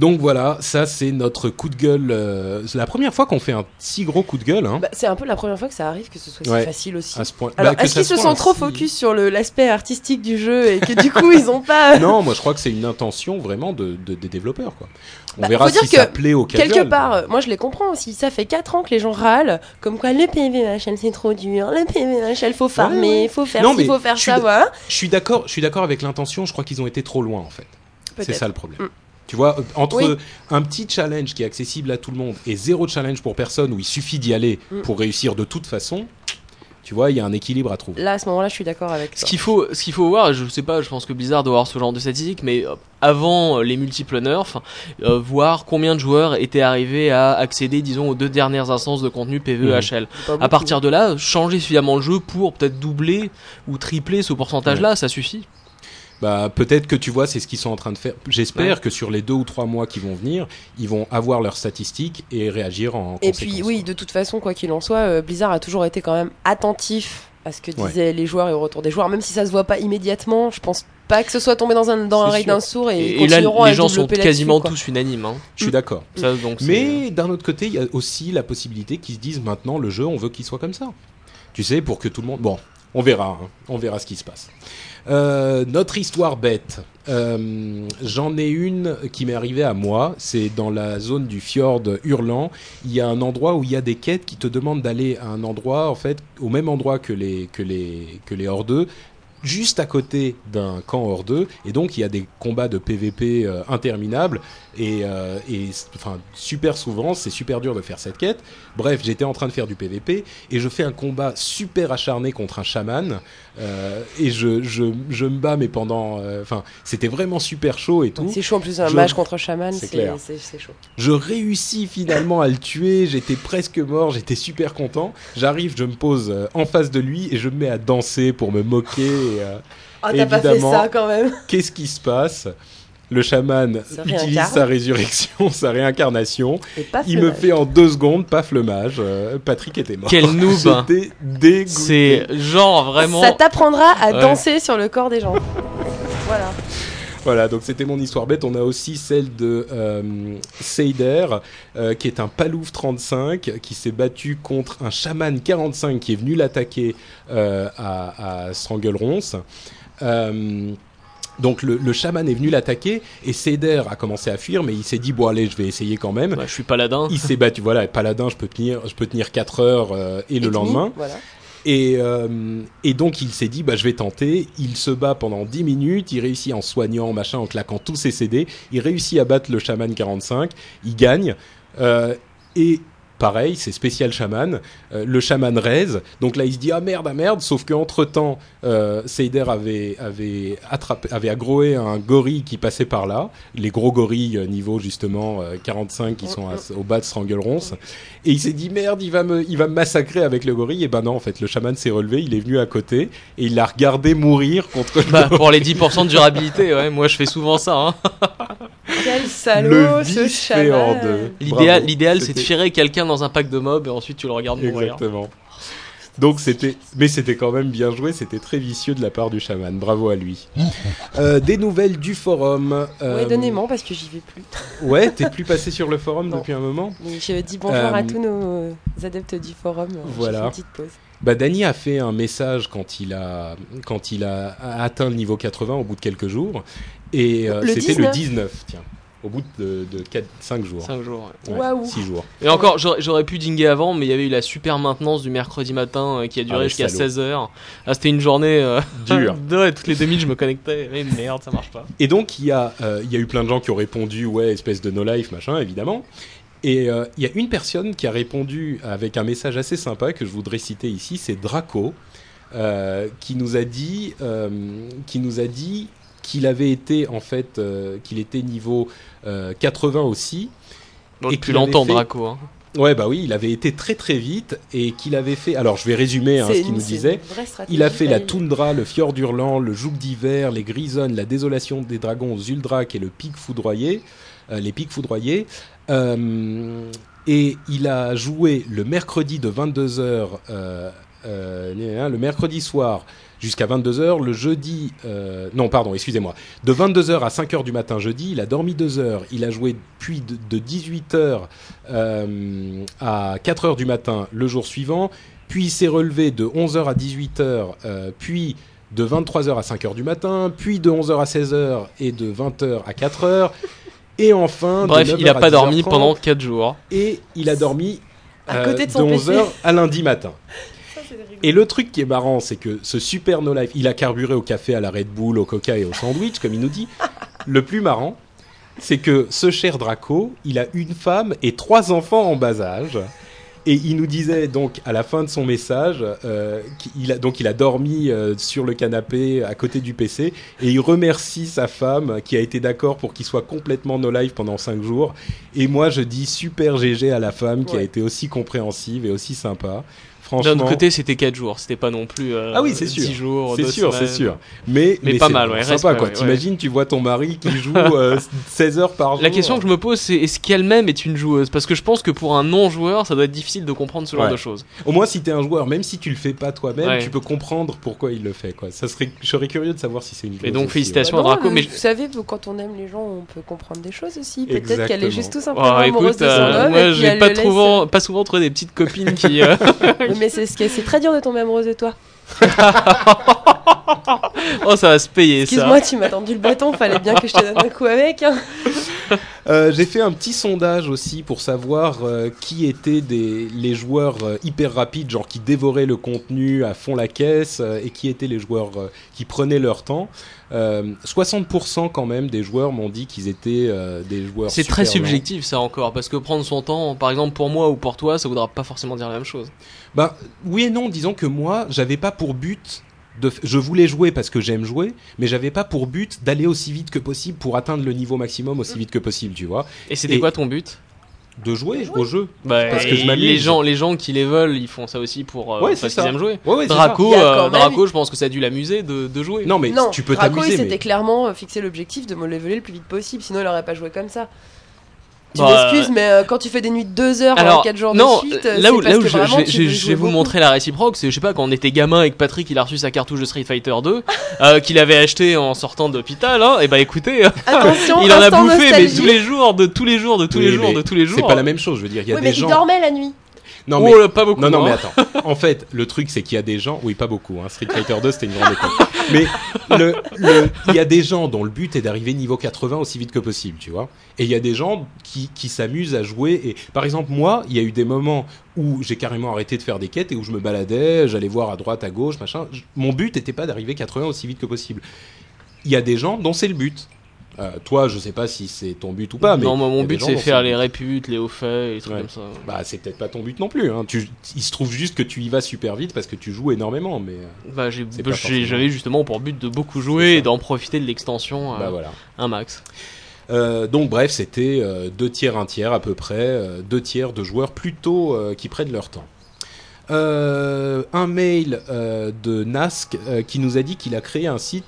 Speaker 1: Donc voilà, ça c'est notre coup de gueule. euh, c'est la première fois qu'on fait un si gros coup de gueule. Hein,
Speaker 3: Bah, c'est un peu la première fois que ça arrive que ce soit
Speaker 1: Ouais.
Speaker 3: si facile aussi.
Speaker 1: à ce point.
Speaker 3: Alors,
Speaker 1: bah, que
Speaker 3: est-ce
Speaker 1: ça
Speaker 3: qu'ils se sont trop
Speaker 1: si-
Speaker 3: focus sur le- l'aspect artistique du jeu et que du coup ils ont pas.
Speaker 1: Non, moi je crois que c'est une intention vraiment de, de- des développeurs. Quoi. On
Speaker 3: Bah,
Speaker 1: verra
Speaker 3: faut dire
Speaker 1: si ça
Speaker 3: que
Speaker 1: plaît au casual.
Speaker 3: Quelque part, euh, moi je les comprends aussi. Ça fait 4 ans que les gens râlent, comme quoi le PVHL c'est trop dur, le PVHL faut farmer, faut faire
Speaker 1: Non,
Speaker 3: ci,
Speaker 1: mais
Speaker 3: faut faire
Speaker 1: je suis
Speaker 3: ça,
Speaker 1: d-
Speaker 3: voilà.
Speaker 1: Je suis d'accord. Je suis d'accord avec l'intention. Je crois qu'ils ont été trop loin en fait. C'est
Speaker 3: Peut-être.
Speaker 1: ça le problème.
Speaker 3: Mm.
Speaker 1: Tu vois, entre
Speaker 3: Oui.
Speaker 1: un petit challenge qui est accessible à tout le monde et zéro challenge pour personne où il suffit d'y aller
Speaker 3: Mm.
Speaker 1: pour réussir de toute façon, tu vois, il y a un équilibre à trouver.
Speaker 3: Là, à ce moment-là, je suis d'accord avec
Speaker 2: Ce qu'il faut, ce qu'il faut voir, je sais pas, je pense que Blizzard doit avoir ce genre de statistiques, mais euh, avant euh, les multiples nerfs, euh, voir combien de joueurs étaient arrivés à accéder, disons, aux deux dernières instances de contenu PVEHL.
Speaker 3: Pas
Speaker 2: À partir de là, changer suffisamment le jeu pour peut-être doubler ou tripler ce pourcentage-là, ça suffit.
Speaker 1: Bah peut-être que tu vois, c'est ce qu'ils sont en train de faire. J'espère
Speaker 2: Ouais.
Speaker 1: que sur les deux ou trois mois qui vont venir, ils vont avoir leurs statistiques et réagir en
Speaker 3: Et
Speaker 1: conséquence.
Speaker 3: puis oui, de toute façon, quoi qu'il en soit, euh, Blizzard a toujours été quand même attentif à ce que
Speaker 1: Ouais.
Speaker 3: disaient les joueurs et au retour des joueurs, même si ça se voit pas immédiatement. Je pense pas que ce soit tombé dans un dans un raid d'un sourd et,
Speaker 2: Et,
Speaker 3: ils
Speaker 2: et là,
Speaker 3: continueront à
Speaker 2: les gens sont quasiment tous unanimes. Hein.
Speaker 1: Je suis d'accord. Mais d'un autre côté, il y a aussi la possibilité qu'ils se disent maintenant le jeu, on veut qu'il soit comme ça. Tu sais, pour que tout le monde. Bon, on verra, hein. on verra ce qui se passe. Euh, notre histoire bête. Euh, J'en ai une qui m'est arrivée à moi. C'est dans la zone du fjord hurlant. Il y a un endroit où il y a des quêtes qui te demandent d'aller à un endroit, en fait, au même endroit que les que les que les hors d'eux, juste à côté d'un camp hors d'eux. Et donc il y a des combats de PVP euh, interminables. Et, et enfin super souvent, c'est super dur de faire cette quête. Bref, j'étais en train de faire du PVP et je fais un combat super acharné contre un chaman. Euh, et je, je, je me bats, mais pendant. euh, Enfin, c'était vraiment super chaud et tout.
Speaker 3: C'est chaud en plus un
Speaker 1: Je-
Speaker 3: mage contre chaman,
Speaker 1: C'est
Speaker 3: chaud.
Speaker 1: Je réussis finalement à le tuer. J'étais presque mort. J'étais super content. J'arrive, je me pose euh, en face de lui et je me mets à danser pour me moquer. et, euh,
Speaker 3: Ah t'as pas fait ça quand même.
Speaker 1: Qu'est-ce qui se passe? Le chaman
Speaker 3: Se
Speaker 1: utilise sa résurrection, sa réincarnation. Il me fait en deux secondes, paf le mage. Euh, Patrick était mort.
Speaker 2: Quel noob.
Speaker 1: Dégoûté.
Speaker 2: C'est genre vraiment.
Speaker 3: Ça t'apprendra à
Speaker 2: Ouais.
Speaker 3: danser sur le corps des gens. Voilà.
Speaker 1: Voilà, donc c'était mon histoire bête. On a aussi celle de euh, Seider, euh, qui est un Palouf 35, qui s'est battu contre un chaman 45 qui est venu l'attaquer euh, à, à Stranglerons. Euh, donc le, le chaman est venu l'attaquer et Seider a commencé à fuir, mais il s'est dit bon allez, je vais essayer quand même.
Speaker 2: Je suis paladin.
Speaker 1: Il s'est battu, voilà, paladin, je peux tenir, je peux tenir 4 heures euh, et, le
Speaker 3: demi,
Speaker 1: lendemain.
Speaker 3: Voilà.
Speaker 1: Et, euh, et donc il s'est dit, bah, je vais tenter. Il se bat pendant 10 minutes, il réussit en soignant, machin, en claquant tous ses CD. Il réussit à battre le chaman 45, il gagne. Euh, et pareil, c'est spécial chaman. Euh, le chaman raise. Donc là, il se dit, ah merde, ah merde. Sauf qu'entre temps, euh, Seider avait, avait, attrapé, avait agroé un gorille qui passait par là. Les gros gorilles euh, niveau justement euh, 45 qui sont à- au bas de Stranglerons. Et il s'est dit merde, il va me, il va me massacrer avec le gorille. Et ben non, en fait, le chaman s'est relevé, il est venu à côté et il l'a regardé mourir contre le
Speaker 2: Bah, pour les 10% de durabilité, ouais, moi je fais souvent ça. Hein.
Speaker 3: Quel salaud
Speaker 1: le
Speaker 3: ce chaman.
Speaker 2: L'idéal, c'est de firer quelqu'un dans un pack de mobs et ensuite tu le regardes mourir.
Speaker 1: Exactement. Donc c'était, mais c'était quand même bien joué, c'était très vicieux de la part du chaman. Bravo à lui. Euh, des nouvelles du forum. euh,
Speaker 3: Ouais, donnez-moi parce que j'y vais plus.
Speaker 1: Ouais, t'es plus passé sur le forum
Speaker 3: Non.
Speaker 1: depuis un moment.
Speaker 3: Mais je dis bonjour
Speaker 1: Euh,
Speaker 3: à tous nos adeptes du forum.
Speaker 1: voilà.
Speaker 3: J'ai fait une petite pause.
Speaker 1: Bah, Dany a fait un message quand il a, quand il a atteint le niveau 80 au bout de quelques jours. Et euh,
Speaker 3: Le
Speaker 1: c'était le
Speaker 3: 19.
Speaker 1: 19, tiens. Au bout de, de 4, 5 jours.
Speaker 2: 5 jours. ouais.
Speaker 3: Waouh.
Speaker 1: 6 jours.
Speaker 2: Et encore, j'aurais pu dinguer avant, mais il y avait eu la super maintenance du mercredi matin euh, qui a duré
Speaker 1: Ah,
Speaker 2: jusqu'à
Speaker 1: salauds.
Speaker 2: 16h. Ah, c'était une journée euh,
Speaker 1: Dur.
Speaker 2: ouais, toutes les 2000 je me connectais. Mais merde, ça marche pas.
Speaker 1: Et donc, il y, a, euh, il y a eu plein de gens qui ont répondu, ouais, espèce de no-life, machin, évidemment. Et euh, il y a une personne qui a répondu avec un message assez sympa que je voudrais citer ici, c'est Draco, euh, qui nous a dit, euh, qui nous a dit qu'il avait été en fait, euh, qu'il était niveau euh, 80 aussi.
Speaker 2: Bon,
Speaker 1: Et
Speaker 2: depuis longtemps,
Speaker 1: fait-
Speaker 2: Draco. Hein.
Speaker 1: Ouais, bah oui, il avait été très très vite et qu'il avait fait. Alors, je vais résumer hein, ce qu'il nous disait. Il a fait la toundra, le fjord hurlant, le joug d'hiver, les grisonnes, la désolation des dragons, Zuldrak et le pic foudroyé, euh, les pics foudroyés. Euh, et il a joué le mercredi de 22h, euh, euh, le mercredi soir jusqu'à 22h, le jeudi, euh, non pardon, excusez-moi, de 22h à 5h du matin jeudi, il a dormi 2 heures, il a joué puis de, de 18h euh, à 4h du matin le jour suivant, puis il s'est relevé de 11h à 18h, euh, puis de 23h à 5h du matin, puis de 11h à 16h et de 20h à 4h, et enfin... de
Speaker 2: Bref,
Speaker 1: 9h
Speaker 2: il a
Speaker 1: à
Speaker 2: pas dormi
Speaker 1: 10h30,
Speaker 2: pendant 4 jours.
Speaker 1: Et il a dormi
Speaker 3: À côté de son PC.
Speaker 1: 11h à lundi matin. Et le truc qui est marrant, c'est que ce super no life, il a carburé au café, à la Red Bull, au Coca et au sandwich, comme il nous dit. Le plus marrant, c'est que ce cher Draco, il a une femme et trois enfants en bas âge. Et il nous disait donc à la fin de son message, euh, qu'il a, donc il a dormi euh, sur le canapé à côté du PC et il remercie sa femme qui a été d'accord pour qu'il soit complètement no live pendant 5 jours. Et moi je dis super GG à la femme qui a été aussi compréhensive et aussi sympa. Franchement.
Speaker 2: D'un autre côté, c'était 4 jours, c'était pas non plus euh,
Speaker 1: Ah oui, c'est sûr.
Speaker 2: 10 jours,
Speaker 1: C'est sûr, c'est sûr. Mais,
Speaker 2: Mais pas
Speaker 1: c'est
Speaker 2: mal, ouais,
Speaker 1: Sympa, quoi.
Speaker 2: ouais,
Speaker 1: T'imagines, tu vois ton mari qui joue euh, 16 heures par jour.
Speaker 2: La question que je me pose, c'est est-ce qu'elle-même est une joueuse? Parce que je pense que pour un non-joueur, ça doit être difficile de comprendre ce genre
Speaker 1: Ouais.
Speaker 2: de choses.
Speaker 1: Au moins, si t'es un joueur, même si tu le fais pas toi-même,
Speaker 2: Ouais.
Speaker 1: tu peux comprendre pourquoi il le fait, quoi. Ça serait, je serais curieux de savoir si c'est une.
Speaker 2: Et
Speaker 1: clause
Speaker 2: donc,
Speaker 1: aussi,
Speaker 2: félicitations.
Speaker 3: Bah non,
Speaker 2: Draco,
Speaker 3: le-
Speaker 2: mais-
Speaker 3: Vous savez, quand on aime les gens, on peut comprendre des choses aussi. Peut-être qu'elle est juste tout
Speaker 2: Oh,
Speaker 3: simplement amoureuse de son
Speaker 2: euh,
Speaker 3: homme.
Speaker 2: moi,
Speaker 3: et
Speaker 2: j'ai
Speaker 3: elle
Speaker 2: pas, souvent, pas souvent trouvé des petites copines qui.
Speaker 3: mais c'est ce qui est- c'est très dur de tomber amoureuse de toi.
Speaker 2: oh, ça va se payer ça.
Speaker 3: Excuse-moi, tu m'as tendu le bâton, fallait bien que je te donne un coup avec. hein.
Speaker 1: Euh, J'ai fait un petit sondage aussi pour savoir euh, qui étaient des, les joueurs euh, hyper rapides, genre qui dévoraient le contenu à fond la caisse, et qui étaient les joueurs qui prenaient leur temps. Euh, 60% quand même des joueurs m'ont dit qu'ils étaient des joueurs.
Speaker 2: C'est très
Speaker 1: lents.
Speaker 2: subjectif ça encore, parce que prendre son temps, par exemple pour moi ou pour toi, ça voudra pas forcément dire la même chose.
Speaker 1: Bah oui et non, disons que moi, j'avais pas pour but de je voulais jouer parce que j'aime jouer, mais j'avais pas pour but d'aller aussi vite que possible pour atteindre le niveau maximum aussi vite que possible, tu vois.
Speaker 2: Et c'était quoi ton but?
Speaker 1: De jouer au jeu.
Speaker 2: bah,
Speaker 1: Parce que je
Speaker 2: les gens, les gens qui les veulent, ils font ça aussi pour euh,
Speaker 1: Ouais, c'est
Speaker 2: parce qu'ils
Speaker 1: ça.
Speaker 2: aiment jouer.
Speaker 1: Ouais, ouais,
Speaker 2: Draco, euh, Draco, je pense que ça a dû l'amuser de, de jouer.
Speaker 1: Non mais
Speaker 3: Non,
Speaker 1: tu peux
Speaker 3: Draco, il
Speaker 1: t'amuser
Speaker 3: s'était clairement euh, fixé l'objectif de me leveler le plus vite possible, sinon il aurait pas joué comme ça. Tu
Speaker 2: Bah,
Speaker 3: m'excuses, mais euh, quand tu fais des nuits de 2 heures
Speaker 2: Alors,
Speaker 3: pendant 4 jours
Speaker 2: non,
Speaker 3: de suite, euh,
Speaker 2: là où, là où je,
Speaker 3: vraiment
Speaker 2: vais vous
Speaker 3: beaucoup.
Speaker 2: montrer la réciproque, c'est je sais pas quand on était gamin et que Patrick il a reçu sa cartouche de Street Fighter 2 euh, qu'il avait acheté en sortant d'hôpital, hein, et bah écoutez,
Speaker 3: Attention,
Speaker 2: il en a bouffé mais tous les jours, de tous les jours, de tous
Speaker 1: Oui,
Speaker 2: les jours, de tous les jours.
Speaker 1: C'est pas la même chose, je veux dire, il y a
Speaker 3: Oui,
Speaker 1: des
Speaker 3: mais
Speaker 1: gens
Speaker 3: il dormait la nuit.
Speaker 1: Non
Speaker 2: oh
Speaker 1: mais
Speaker 2: pas beaucoup.
Speaker 1: Non, non, mais
Speaker 2: hein.
Speaker 1: attends. En fait, le truc, c'est qu'il y a des gens. Oui, pas beaucoup. Hein. Street Fighter 2, c'était une grande époque. Mais le- le- il y a des gens dont le but est d'arriver niveau 80 aussi vite que possible, tu vois. Et il y a des gens qui, qui s'amusent à jouer. Et par exemple, moi, il y a eu des moments où j'ai carrément arrêté de faire des quêtes et où je me baladais, j'allais voir à droite, à gauche, machin. Mon but n'était pas d'arriver 80 aussi vite que possible. Il y a des gens dont c'est le but. Euh, toi, je sais pas si c'est ton but ou pas, mais
Speaker 2: non, moi, mon but c'est faire
Speaker 1: le
Speaker 2: les réputes, les hauts faits, et trucs
Speaker 1: Ouais.
Speaker 2: comme ça.
Speaker 1: Bah, c'est peut-être pas ton but non plus. Hein. Tu, il se trouve juste que tu y vas super vite parce que tu joues énormément, mais euh,
Speaker 2: Bah, j'avais justement pour but de beaucoup jouer et d'en profiter de l'extension euh,
Speaker 1: bah voilà.
Speaker 2: un max.
Speaker 1: Euh, donc bref, c'était euh, deux tiers, un tiers à peu près, euh, deux tiers de joueurs plutôt euh, qui prennent leur temps. Euh, un mail euh, de Nask euh, qui nous a dit qu'il a créé un site.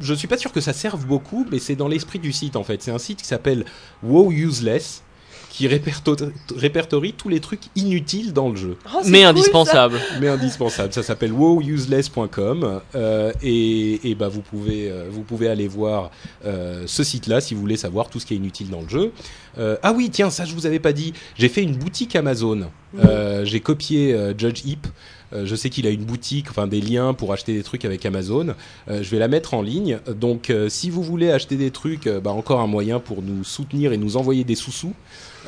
Speaker 1: Je suis pas sûr que ça serve beaucoup, mais c'est dans l'esprit du site en fait. C'est un site qui s'appelle WoW Useless, qui réperto- répertorie tous les trucs inutiles dans le jeu.
Speaker 3: Oh,
Speaker 2: mais
Speaker 3: cool, ça.
Speaker 2: indispensable.
Speaker 1: mais indispensable. Ça s'appelle wowuseless.com euh, et, et bah vous pouvez euh, vous pouvez aller voir euh, ce site-là si vous voulez savoir tout ce qui est inutile dans le jeu. Euh, ah oui, tiens, ça je vous avais pas dit. J'ai fait une boutique Amazon. Euh, J'ai copié euh, Judge Heap. Euh, je sais qu'il a une boutique, enfin des liens pour acheter des trucs avec Amazon. Euh, je vais la mettre en ligne. Donc, euh, si vous voulez acheter des trucs, bah, encore un moyen pour nous soutenir et nous envoyer des sous-sous.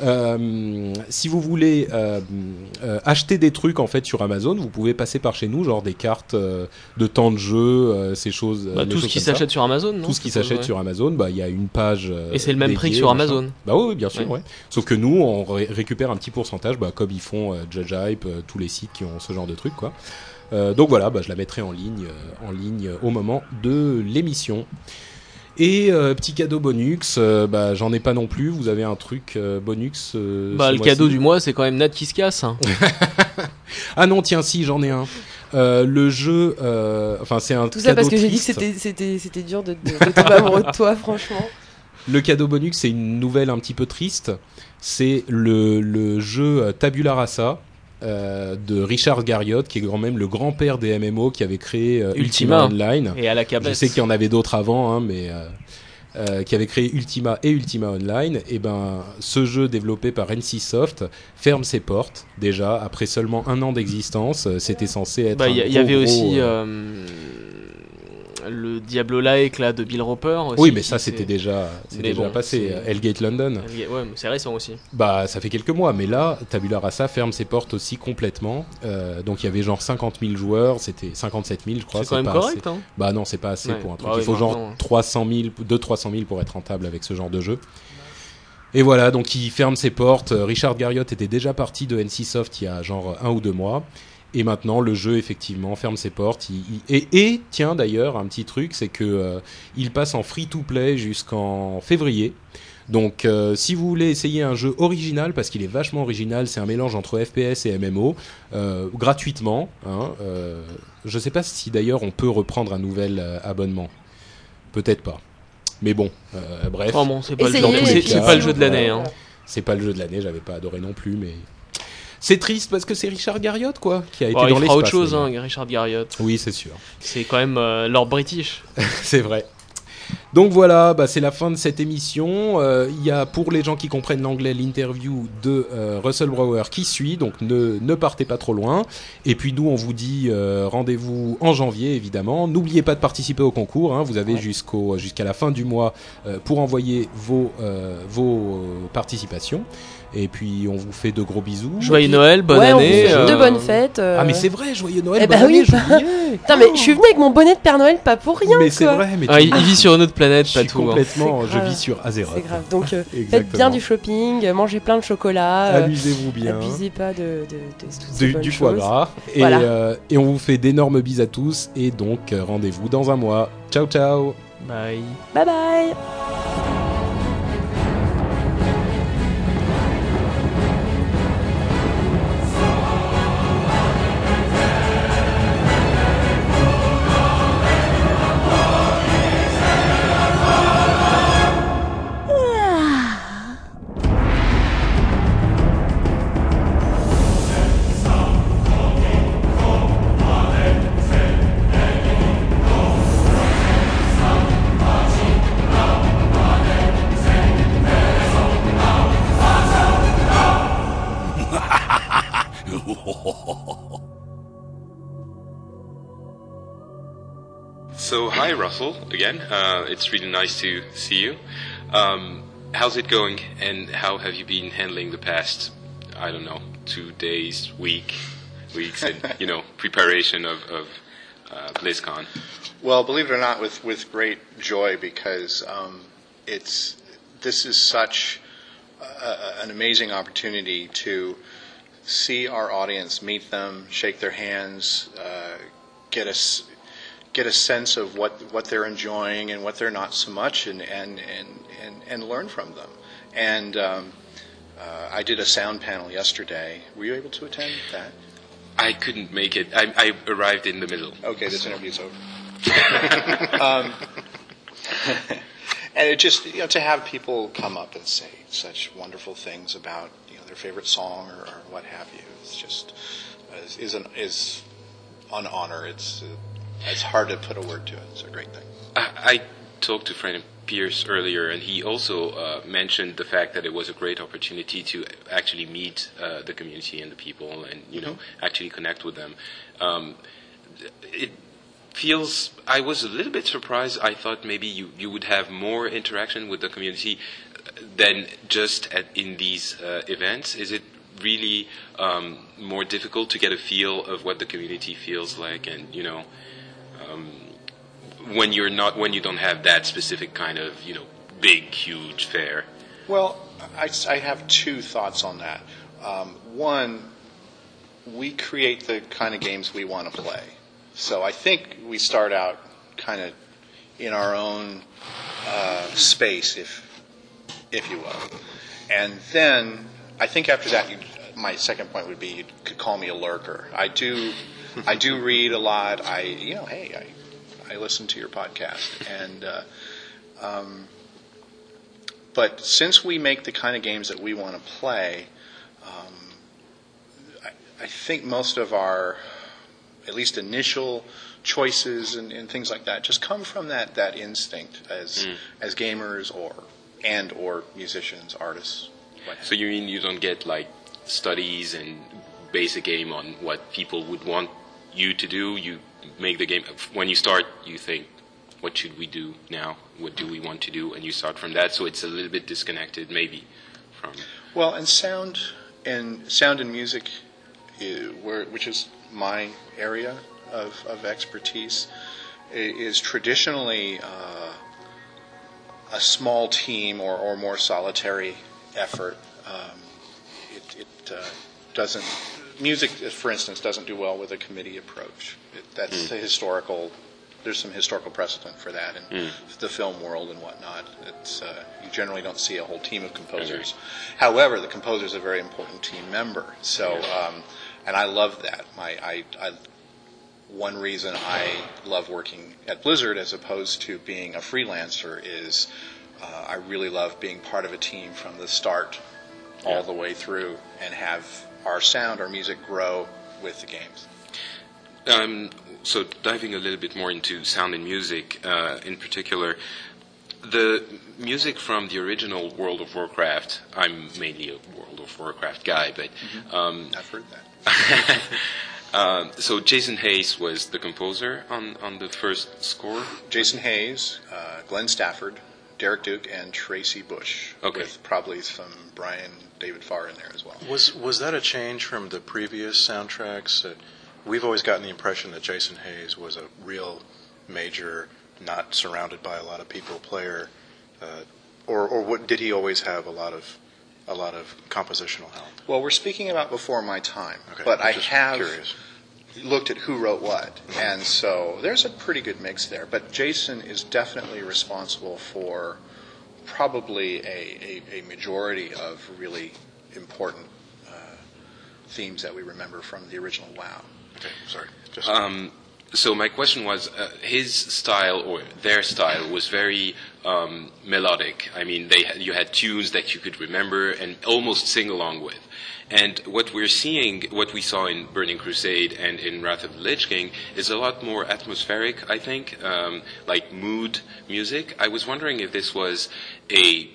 Speaker 1: Euh, si vous voulez euh, euh, acheter des trucs en fait sur Amazon, vous pouvez passer par chez nous, genre des cartes de temps de jeu, ces choses.
Speaker 2: Bah, tout ce qui s'achète sur Amazon, non
Speaker 1: Tout ce qui s'achète sur Amazon, bah il y a une page.
Speaker 2: Et c'est le même prix que sur. Amazon.
Speaker 1: Bah oui, bien sûr,
Speaker 2: Ouais.
Speaker 1: ouais. Sauf que nous, on ré- récupère un petit pourcentage, bah, comme ils font Judge Hype, tous les sites qui ont ce genre de trucs, quoi. Euh, donc voilà, bah, je la mettrai en ligne, euh, en ligne au moment de l'émission. Et euh, petit cadeau bonus, euh, bah, j'en ai pas non plus. Vous avez un truc euh, bonus euh,
Speaker 2: Bah, le cadeau du mois, c'est quand même Nat qui se casse. hein.
Speaker 1: Ah non, tiens, si, j'en ai un. Euh, le jeu, euh, enfin c'est un
Speaker 3: Tout ça parce
Speaker 1: cadeau
Speaker 3: que j'ai dit que c'était- c'était c'était dur de, de, de tomber amoureux de toi, franchement.
Speaker 1: Le cadeau bonus, c'est une nouvelle un petit peu triste. C'est le, le jeu Tabula Rasa euh, de Richard Garriott, qui est quand même le grand-père des MMO qui avait créé euh, Ultima.
Speaker 2: Ultima.
Speaker 1: Online.
Speaker 2: Et à la
Speaker 1: Je
Speaker 2: cabesse.
Speaker 1: sais qu'il y en avait d'autres avant, hein, mais euh, qui avait créé Ultima et Ultima Online. Et ben, ce jeu développé par NCSoft ferme ses portes déjà après seulement un an d'existence. C'était censé être.
Speaker 2: Bah, il y, il y avait aussi le Diablo-like là de Bill Roper. Aussi,
Speaker 1: Oui, mais ça c'était déjà, déjà
Speaker 2: bon,
Speaker 1: passé. Hellgate London.
Speaker 2: Ouais, c'est récent aussi.
Speaker 1: Bah, ça fait quelques mois, mais là, Tabula Rasa ferme ses portes aussi complètement. Euh, donc, il y avait genre 50 000 joueurs, c'était 57 000, je crois.
Speaker 2: C'est quand même
Speaker 1: pas
Speaker 2: correct.
Speaker 1: assez.
Speaker 2: Hein.
Speaker 1: Bah non, c'est pas assez
Speaker 2: Ouais.
Speaker 1: pour un truc.
Speaker 2: Bah
Speaker 1: il
Speaker 2: oui,
Speaker 1: faut genre
Speaker 2: maintenant.
Speaker 1: 300 000, 200-300 000 pour être rentable avec ce genre de jeu. Et voilà, donc il ferme ses portes. Euh, Richard Garriott était déjà parti de NCSoft il y a genre un ou deux mois. Et maintenant, le jeu, effectivement, ferme ses portes. Il- il- et, et, tiens, d'ailleurs, un petit truc, c'est que euh, il passe en free-to-play jusqu'en février. Donc, euh, si vous voulez essayer un jeu original, parce qu'il est vachement original, c'est un mélange entre FPS et MMO, euh, gratuitement. Hein, euh, je sais pas si d'ailleurs on peut reprendre un nouvel euh, abonnement. Peut-être pas. Mais bon, euh, bref,
Speaker 2: Oh bon, c'est pas, pas le jeu de l'année. Hein.
Speaker 1: c'est pas le jeu de l'année, j'avais pas adoré non plus, mais c'est triste parce que c'est Richard Garriott quoi, qui a été
Speaker 2: Bon,
Speaker 1: dans
Speaker 2: il fera autre chose, hein. Richard Garriott.
Speaker 1: Oui, c'est sûr.
Speaker 2: C'est quand même euh, Lord British.
Speaker 1: C'est vrai. Donc voilà, bah, c'est la fin de cette émission. Euh, Il y a pour les gens qui comprennent l'anglais l'interview de euh, Russell Brower qui suit, donc ne, ne partez pas trop loin. Et puis nous, on vous dit euh, rendez-vous en janvier évidemment. N'oubliez pas de participer au concours. hein. Vous avez jusqu'au jusqu'à la fin du mois pour envoyer vos vos participations. Et puis on vous fait de gros bisous.
Speaker 2: Joyeux Noël, bonne
Speaker 3: ouais, on vous
Speaker 2: année. euh,
Speaker 3: de bonnes fêtes. euh.
Speaker 1: Ah mais c'est vrai, joyeux Noël.
Speaker 3: Eh
Speaker 1: bonne
Speaker 3: oui,
Speaker 1: année,
Speaker 3: bah-
Speaker 1: j'oubliais.
Speaker 3: Putain, mais je suis venu avec mon bonnet de Père Noël pas pour rien.
Speaker 1: Mais c'est vrai, mais
Speaker 2: ah,
Speaker 1: tu-
Speaker 2: il, il vit sur une autre planète,
Speaker 1: je
Speaker 2: pas
Speaker 1: suis
Speaker 2: tout. hein.
Speaker 1: complètement, je vis sur Azeroth.
Speaker 3: C'est grave. Donc euh, faites bien du shopping, mangez plein de chocolat. euh,
Speaker 1: Amusez-vous bien.
Speaker 3: Abusez pas de, de, de toutes ces
Speaker 1: Du, foie gras. Et,
Speaker 3: Voilà.
Speaker 1: euh, et on vous fait d'énormes bises à tous. Et donc, euh, rendez-vous dans un mois. Ciao, ciao.
Speaker 2: Bye.
Speaker 3: Bye bye.
Speaker 7: Russell, again. Uh, it's really nice to see you. Um, how's it going, and how have you been handling the past, I don't know, two days, week, weeks, and you know, preparation of, of uh, BlizzCon?
Speaker 8: Well, believe it or not, with, with great joy because um, it's this is such a, an amazing opportunity to see our audience, meet them, shake their hands, uh, get us get a sense of what what they're enjoying and what they're not so much, and and and and, and learn from them. And um, uh, I did a sound panel yesterday. Were you able to attend that?
Speaker 7: I couldn't make it. I, I arrived in the middle.
Speaker 8: Okay, this interview's over. um, and it just you know to have people come up and say such wonderful things about you know their favorite song or, or what have you it's just uh, is is an is an honor. It's uh, it's hard to put a word to it. It's a great thing.
Speaker 7: I, I talked to Frank Pierce earlier, and he also uh, mentioned the fact that it was a great opportunity to actually meet uh, the community and the people, and you know, actually connect with them. Um, it feels. I was a little bit surprised. I thought maybe you, you would have more interaction with the community than just at, in these uh, events. Is it really um, more difficult to get a feel of what the community feels like, and you know? When you're not when you don't have that specific kind of you know big huge fair
Speaker 8: Well, I, I have two thoughts on that. Um, one, we create the kind of games we want to play. So I think we start out kind of in our own uh, space, if if you will, and then I think after that, my second point would be you could call me a lurker. I do, I do read a lot. I you know, hey, I I listen to your podcast and. Uh, um, but since we make the kind of games that we want to play, um, I, I think most of our, at least initial choices and, and things like that, just come from that, that instinct as as gamers or and or musicians, artists. What have
Speaker 7: so you mean you don't get like studies and base a game on what people would want you to do you make the game when you start you think what should we do now? What do we want to do? And you start from that. So it's a little bit disconnected maybe from
Speaker 8: Well, and sound and sound and music, where, which is my area of, of expertise, is traditionally uh, a small team or, or more solitary effort. Um, it it uh, doesn't music, for instance, doesn't do well with a committee approach. It, that's the historical there's some historical precedent for that in the film world and whatnot. It's uh, you generally don't see a whole team of composers. However, the composer is a very important team member. So, um, and I love that. My I, I one reason I love working at Blizzard as opposed to being a freelancer is uh, I really love being part of a team from the start all the way through and have our sound, our music grow with the games.
Speaker 7: Um, so diving a little bit more into sound and music, uh, in particular, the music from the original World of Warcraft. I'm mainly a World of Warcraft guy, but um,
Speaker 8: I've heard that.
Speaker 7: um, so Jason Hayes was the composer on on the first score.
Speaker 8: Jason Hayes, uh, Glenn Stafford, Derek Duke, and Tracy Bush.
Speaker 7: Okay.
Speaker 8: With probably some Brian David Farr in there as well.
Speaker 9: Was was that a change from the previous soundtracks? Uh, we've always gotten the impression that Jason Hayes was a real major, not surrounded by a lot of people player, uh, or or what, did he always have a lot of a lot of compositional help?
Speaker 8: Well, we're speaking about before my time,
Speaker 9: Okay,
Speaker 8: but
Speaker 9: I'm
Speaker 8: I have
Speaker 9: curious.
Speaker 8: Looked at who wrote what, and so there's a pretty good mix there. But Jason is definitely responsible for probably a, a, a majority of really important uh, themes that we remember from the original WoW.
Speaker 9: Okay, sorry. Just
Speaker 7: Um, so my question was, uh, his style or their style was very um, melodic. I mean, they you had tunes that you could remember and almost sing along with. And what we're seeing, what we saw in Burning Crusade and in Wrath of the Lich King, is a lot more atmospheric. I think, um, like mood music. I was wondering if this was a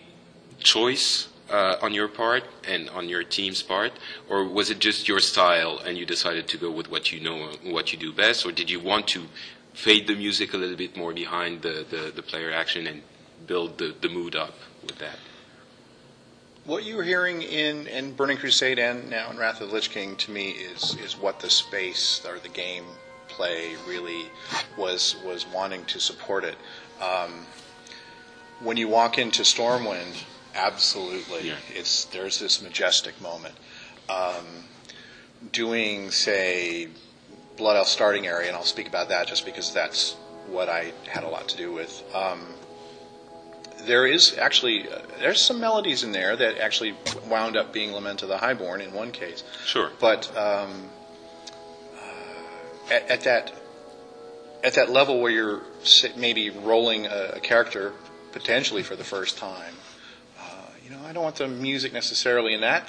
Speaker 7: choice uh, on your part and on your team's part, or was it just your style and you decided to go with what you know, what you do best, or did you want to fade the music a little bit more behind the, the, the player action and build the, the mood up with that?
Speaker 8: What you were hearing in, in Burning Crusade and now in Wrath of the Lich King to me is is what the space or the game play really was was wanting to support it. Um, when you walk into Stormwind, absolutely,
Speaker 7: Yeah.
Speaker 8: it's there's this majestic moment. Um, doing say Blood Elf starting area, and I'll speak about that just because that's what I had a lot to do with. Um, there is actually uh, there's some melodies in there that actually wound up being Lament of the Highborn in one case.
Speaker 7: Sure.
Speaker 8: But um, uh, at, at that at that level where you're maybe rolling a, a character potentially for the first time, uh, you know, I don't want the music necessarily in that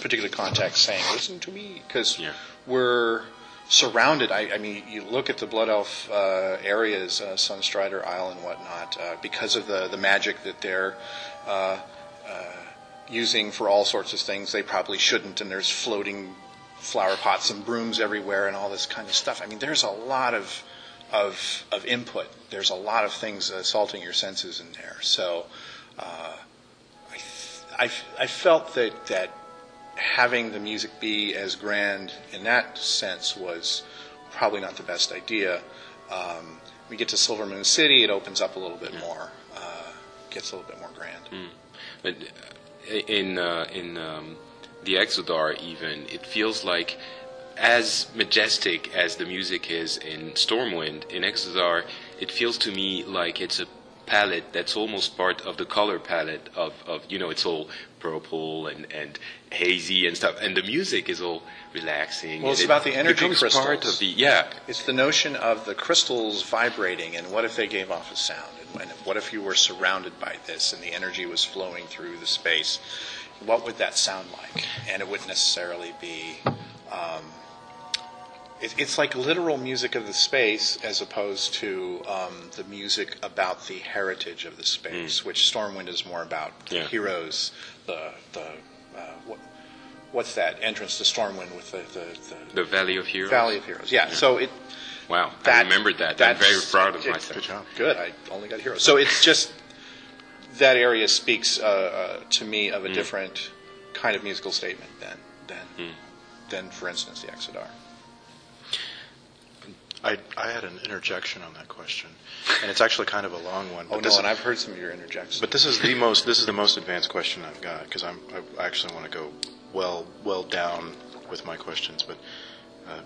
Speaker 8: particular context saying "listen to me" because
Speaker 7: Yeah.
Speaker 8: we're surrounded. I, I mean, you look at the Blood Elf uh, areas, uh, Sunstrider Isle and whatnot, uh, because of the the magic that they're uh, uh, using for all sorts of things. They probably shouldn't, and there's floating flower pots and brooms everywhere and all this kind of stuff. I mean, there's a lot of of of input. There's a lot of things assaulting your senses in there. So. Uh, I, th- I, f- I felt that, that having the music be as grand in that sense was probably not the best idea. Um, we get to Silver Moon City, it opens up a little bit more, uh, gets a little bit more grand.
Speaker 7: But uh, in uh, in um, the Exodar, even it feels like as majestic as the music is in Stormwind, in Exodar, it feels to me like it's a palette that's almost part of the color palette of, of you know it's all purple and, and hazy and stuff and the music is all relaxing
Speaker 8: Well, it's
Speaker 7: it
Speaker 8: about the energy crystals.
Speaker 7: part of the yeah
Speaker 8: It's the notion of the crystals vibrating, and what if they gave off a sound? And, what if you were surrounded by this, and the energy was flowing through the space? What would that sound like? And it wouldn't necessarily be. Um, it, it's like literal music of the space, as opposed to um, the music about the heritage of the space, which Stormwind is more about the
Speaker 7: Yeah.
Speaker 8: heroes, the the. Uh, what, what's that entrance to Stormwind with the, the, the
Speaker 7: the Valley of Heroes
Speaker 8: Valley of Heroes? Yeah. So it
Speaker 7: wow I remembered that I'm very proud of
Speaker 8: it-
Speaker 7: myself
Speaker 8: Good job. Good. I only got heroes. So it's just that area speaks uh, uh, to me of a different kind of musical statement than than than, for instance, the Exodar.
Speaker 9: I, I had an interjection on that question, and it's actually kind of a long one.
Speaker 8: Oh
Speaker 9: but this
Speaker 8: no,
Speaker 9: is-
Speaker 8: and I've heard some of your interjections.
Speaker 9: But this is the most this is the most advanced question I've got because I'm I actually want to go well well down with my questions. But uh,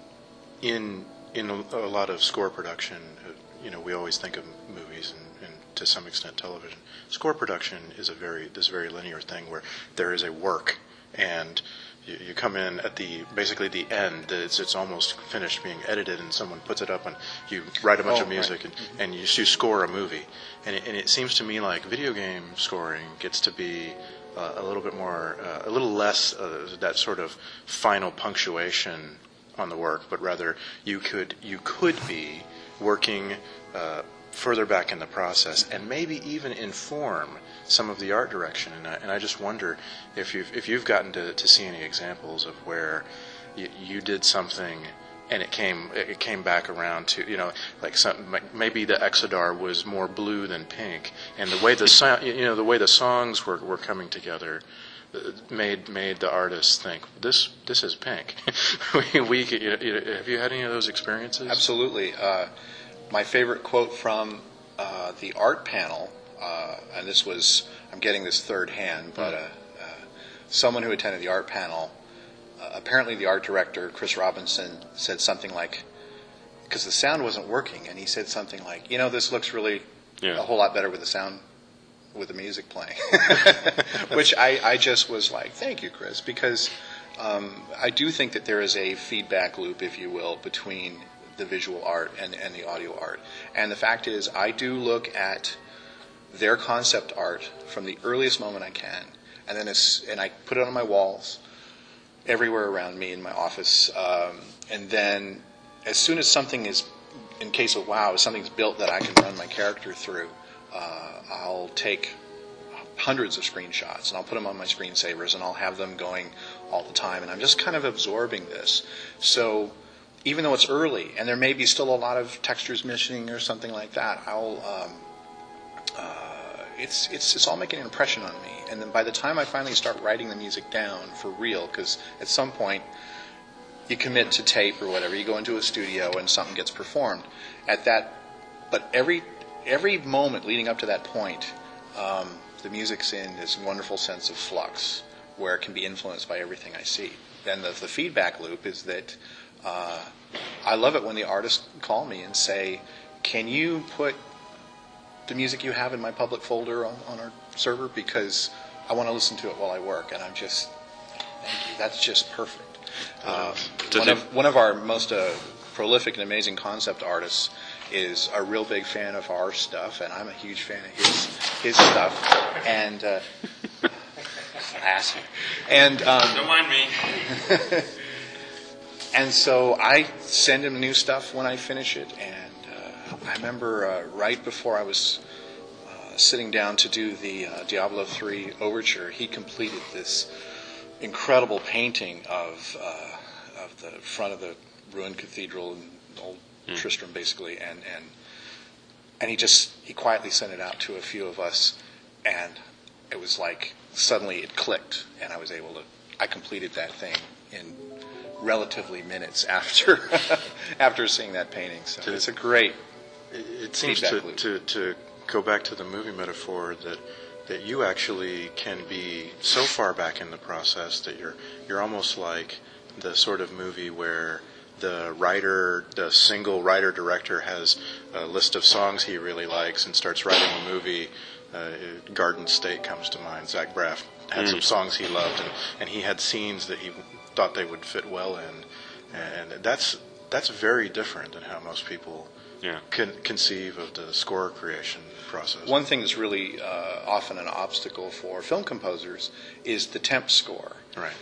Speaker 9: in in a, a lot of score production, uh, you know we always think of movies and, and to some extent television. Score production is a very this very linear thing where there is a work and you, you come in at the basically the end. It's it's almost finished being edited, and someone puts it up, and you write a bunch
Speaker 8: Oh,
Speaker 9: of music, and, and you, you score a movie. And it, and it seems to me like video game scoring gets to be uh, a little bit more, uh, a little less uh, that sort of final punctuation on the work, but rather you could you could be working uh, further back in the process and maybe even inform some of the art direction. And I, and I just wonder if you've if you've gotten to, to see any examples of where you, you did something and it came it came back around to you know like some maybe the Exodar was more blue than pink, and the way the sound you know the way the songs were, were coming together uh, made made the artists think this this is pink. we, we you know, have you had any of those experiences?
Speaker 8: Absolutely. Uh, my favorite quote from uh, the art panel, uh, and this was, I'm getting this third hand, but uh, uh, someone who attended the art panel, uh, apparently the art director, Chris Robinson, said something like, because the sound wasn't working, and he said something like, you know, this looks really
Speaker 7: Yeah.
Speaker 8: a whole lot better with the sound, with the music playing. Which I, I just was like, thank you, Chris, because um, I do think that there is a feedback loop, if you will, between the visual art and, and the audio art. And the fact is, I do look at their concept art from the earliest moment I can, and then it's, and I put it on my walls everywhere around me in my office. Um, and then, as soon as something is, in case of wow, if something's built that I can run my character through, uh, I'll take hundreds of screenshots and I'll put them on my screensavers and I'll have them going all the time. And I'm just kind of absorbing this. So even though it's early and there may be still a lot of textures missing or something like that, I'll. Um, uh, it's, it's, it's all making an impression on me. And then by the time I finally start writing the music down for real, because at some point you commit to tape or whatever, you go into a studio and something gets performed. At that, but every every moment leading up to that point, um, the music's in this wonderful sense of flux where it can be influenced by everything I see. Then the, the feedback loop is that uh, I love it when the artists call me and say, "Can you put the music you have in my public folder on, on our server because I want to listen to it while I work?" And I'm just, thank you. That's just perfect.
Speaker 7: Does
Speaker 8: one, of, one of our most uh, prolific and amazing concept artists is a real big fan of our stuff, and I'm a huge fan of his his stuff. And uh, asshole. And um,
Speaker 7: Don't mind me.
Speaker 8: and so I send him new stuff when I finish it. And uh, I remember uh, right before I was uh, sitting down to do the uh, Diablo 3 overture, he completed this incredible painting of uh, of the front of the ruined cathedral in old Tristram, basically, and and and he just he quietly sent it out to a few of us, and it was like suddenly it clicked, and I was able to I completed that thing in relatively minutes after after seeing that painting. So it's a great
Speaker 9: It, it seems to,
Speaker 8: loop.
Speaker 9: to, to go back to the movie metaphor that that you actually can be so far back in the process that you're you're almost like the sort of movie where the writer, the single writer director has a list of songs he really likes and starts writing a movie. Uh, Garden State comes to mind. Zach Braff had some songs he loved, and, and he had scenes that he thought they would fit well in, and that's that's very different than how most people
Speaker 7: Yeah.
Speaker 9: con- conceive of the score creation process.
Speaker 8: One thing that's really uh, often an obstacle for film composers is the temp score.
Speaker 9: right.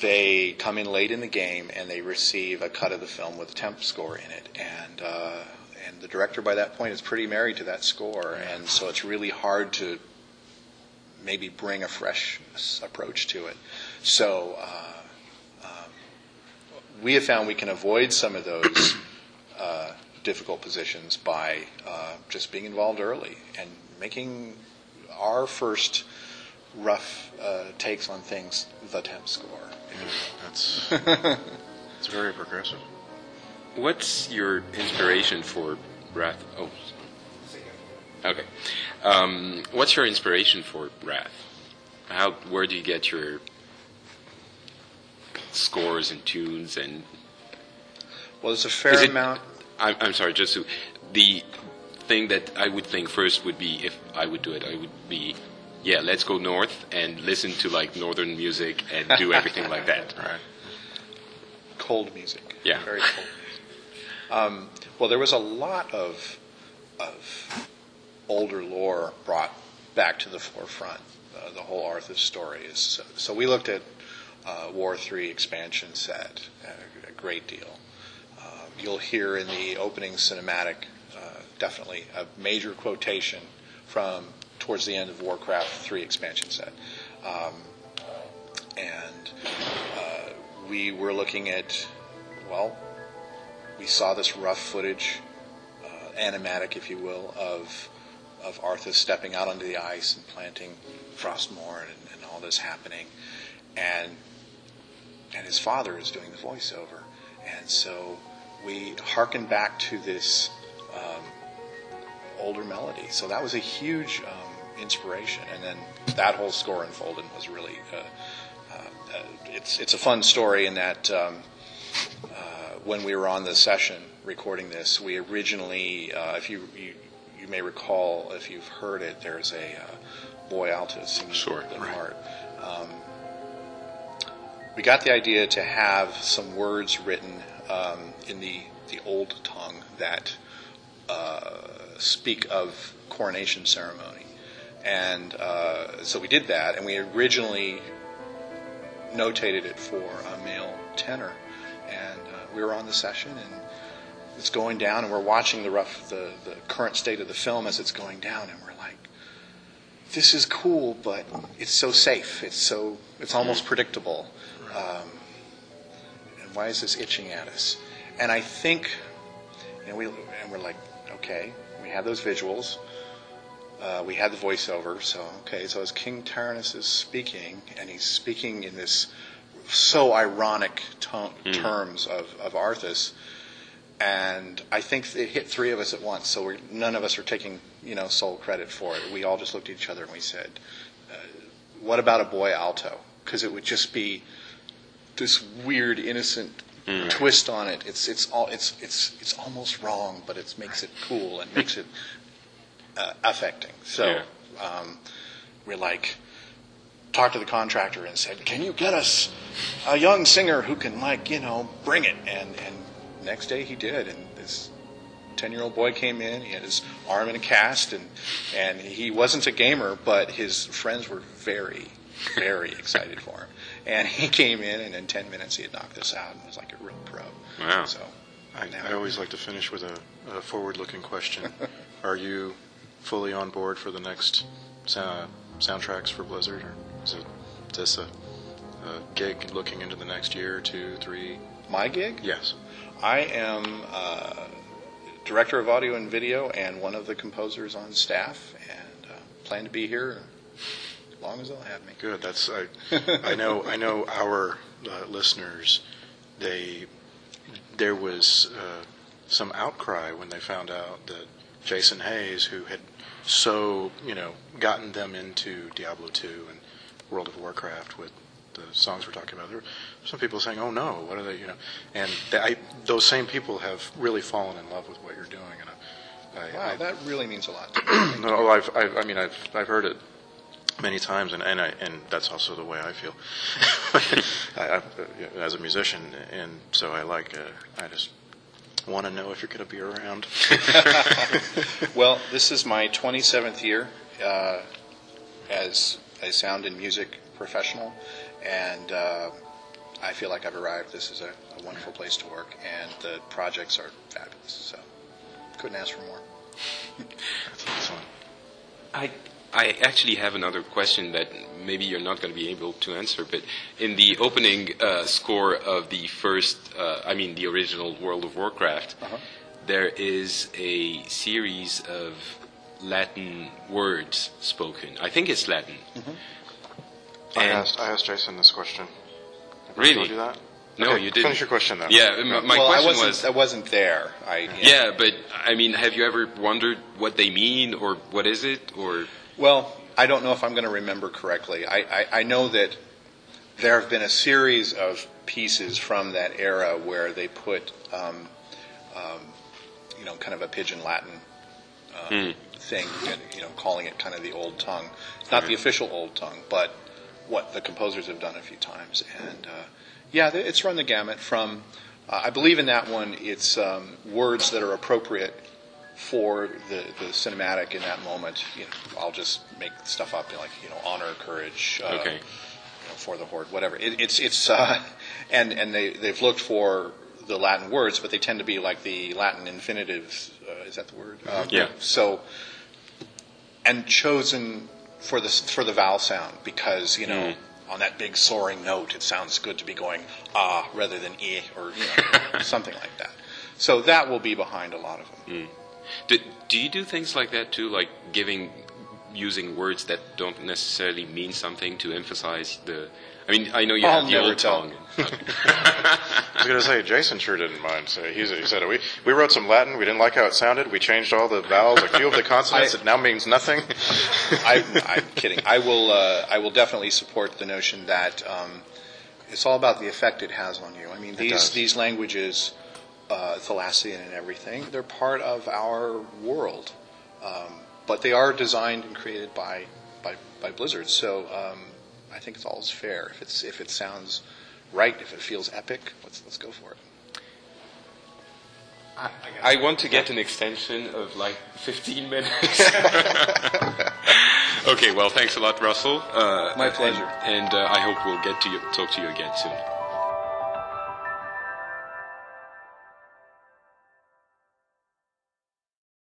Speaker 8: They come in late in the game and they receive a cut of the film with temp score in it, and uh, and the director by that point is pretty married to that score, and so it's really hard to maybe bring a fresh approach to it. So. Uh, we have found we can avoid some of those uh, difficult positions by uh, just being involved early and making our first rough uh, takes on things the temp score.
Speaker 9: Yeah, That's it's very progressive.
Speaker 7: What's your inspiration for Wrath? Oh, okay. Um, what's your inspiration for Wrath? How? Where do you get your scores and tunes and?
Speaker 8: Well, there's a fair
Speaker 7: it-
Speaker 8: amount.
Speaker 7: I'm, I'm sorry. Just to, the thing that I would think first would be if I would do it, I would be, yeah, let's go north and listen to like northern music and do everything like that.
Speaker 9: Right.
Speaker 8: Cold music.
Speaker 7: Yeah.
Speaker 8: Very cold. Um, well, there was a lot of of older lore brought back to the forefront. Uh, the whole Arthur story is so, so we looked at uh, War Three expansion set a, a great deal. Um, you'll hear in the opening cinematic uh, definitely a major quotation from towards the end of Warcraft Three expansion set, um, and uh, we were looking at well, we saw this rough footage, uh, animatic, if you will, of of Arthas stepping out onto the ice and planting Frostmourne and, and all this happening, and and his father is doing the voiceover, and so we harken back to this um, older melody. So that was a huge um, inspiration, and then that whole score unfolded was really. Uh, uh, uh, it's it's a fun story in that um, uh, when we were on the session recording this, we originally, uh, if you, you you may recall, if you've heard it, there's a uh, boy alto singing
Speaker 7: Sure,
Speaker 8: the
Speaker 7: right.
Speaker 8: part. Um, we got the idea to have some words written um, in the, the old tongue that uh, speak of coronation ceremony. And uh, so we did that, and we originally notated it for a male tenor. And uh, we were on the session, and it's going down, and we're watching the rough, the, the current state of the film as it's going down, and we're like, this is cool, but it's so safe. It's so, it's almost predictable. Um, and why is this itching at us? And I think, and we, and we're like, okay, we had those visuals. Uh, we had the voiceover, so okay. So as King Tyrannus is speaking, and he's speaking in this so ironic to- terms of, of Arthas, and I think it hit three of us at once. So we're, none of us are taking you know sole credit for it. We all just looked at each other and we said, uh, "What about a boy alto?" Because it would just be this weird, innocent twist on it. It's it's all it's it's it's almost wrong, but it makes it cool and makes it uh, affecting. So um, we're like talked to the contractor and said, "Can you get us a young singer who can like you know bring it?" And and next day he did, and this. Ten-year-old boy came in. He had his arm in a cast, and and he wasn't a gamer, but his friends were very, very excited for him. And he came in, and in ten minutes he had knocked this out and was like a real pro.
Speaker 7: Wow.
Speaker 8: So
Speaker 9: I,
Speaker 8: now-
Speaker 9: I always like to finish with a, a forward-looking question. Are you fully on board for the next uh, soundtracks for Blizzard, or is it is this a, a gig looking into the next year, two, three?
Speaker 8: my gig,
Speaker 9: Yes.
Speaker 8: I am uh, director of audio and video and one of the composers on staff, and uh, plan to be here as long as they'll have me.
Speaker 9: Good. That's I. I know. I know our uh, listeners. They there was uh, some outcry when they found out that Jason Hayes, who had so you know gotten them into Diablo 2 and World of Warcraft with the songs we're talking about, there were some people saying, "Oh no, what are they?" You know, and I, those same people have really fallen in love with what you're doing, and I, I,
Speaker 8: Wow,
Speaker 9: I
Speaker 8: that really means a lot.
Speaker 9: No, I've, I've, I mean, I've, I've heard it many times, and and, I, and that's also the way I feel I, I, as a musician, and so I like, uh, I just want to know if you're going to be around.
Speaker 8: well, this is my 27th year uh, as a sound and music professional, and uh, I feel like I've arrived. This is a, a wonderful place to work, and the projects are fabulous. So, couldn't ask for more.
Speaker 9: That's excellent.
Speaker 7: I I actually have another question that maybe you're not going to be able to answer, but in the opening uh, score of the first, uh, I mean the original World of Warcraft, there is a series of Latin words spoken. I think it's Latin.
Speaker 9: I asked, I asked Jason this question. Have I
Speaker 7: Really?
Speaker 9: told you that?
Speaker 7: No,
Speaker 9: Okay,
Speaker 7: you didn't.
Speaker 9: Finish your question though.
Speaker 7: Yeah, m- my
Speaker 8: well, I
Speaker 7: question
Speaker 8: wasn't,
Speaker 7: was.
Speaker 8: I wasn't there. I
Speaker 7: Yeah, but I mean, have you ever wondered what they mean, or what is it, or
Speaker 8: Well, I don't know if I'm going to remember correctly. I, I, I know that there have been a series of pieces from that era where they put um, um, you know, kind of a pigeon Latin uh,
Speaker 7: Hmm.
Speaker 8: thing, and, you know, calling it kind of the old tongue. It's not the official old tongue, but what the composers have done a few times. And uh, yeah, it's run the gamut from, uh, I believe in that one, it's um, words that are appropriate for the, the cinematic in that moment. You know, I'll just make stuff up like you know, honor, courage. Uh,
Speaker 7: Okay.
Speaker 8: You know, for the horde, whatever. It, it's it's uh, and and they they've looked for the Latin words, but they tend to be like the Latin infinitives. Uh, is that the word? Um,
Speaker 7: Yeah.
Speaker 8: So and chosen for the for the vowel sound because you know. On that big soaring note, it sounds good to be going ah rather than e or you know, something like that. So that will be behind a lot of them.
Speaker 7: Do, do you do things like that too, like giving, using words that don't necessarily mean something to emphasize the? I mean, I know you
Speaker 8: I'll
Speaker 7: have the
Speaker 8: never
Speaker 7: old
Speaker 8: tell.
Speaker 7: tongue.
Speaker 9: I was going to say, Jason sure didn't mind. So he's, he said, we, we wrote some Latin. We didn't like how it sounded. We changed all the vowels, a few of the consonants.
Speaker 8: I-
Speaker 9: it now means nothing.
Speaker 8: I, I'm kidding. I will. Uh, I will definitely support the notion that um, it's all about the effect it has on you. I mean, these these languages, uh, Thalassian and everything, they're part of our world, um, but they are designed and created by by, by Blizzard. So um, I think it's all fair. If it's if it sounds right, if it feels epic, let's let's go for it.
Speaker 7: I want to get an extension of like 15 minutes. okay, well, thanks a lot, Russell. Uh,
Speaker 8: My pleasure.
Speaker 7: And, and uh, I hope we'll get to you, talk to you again soon.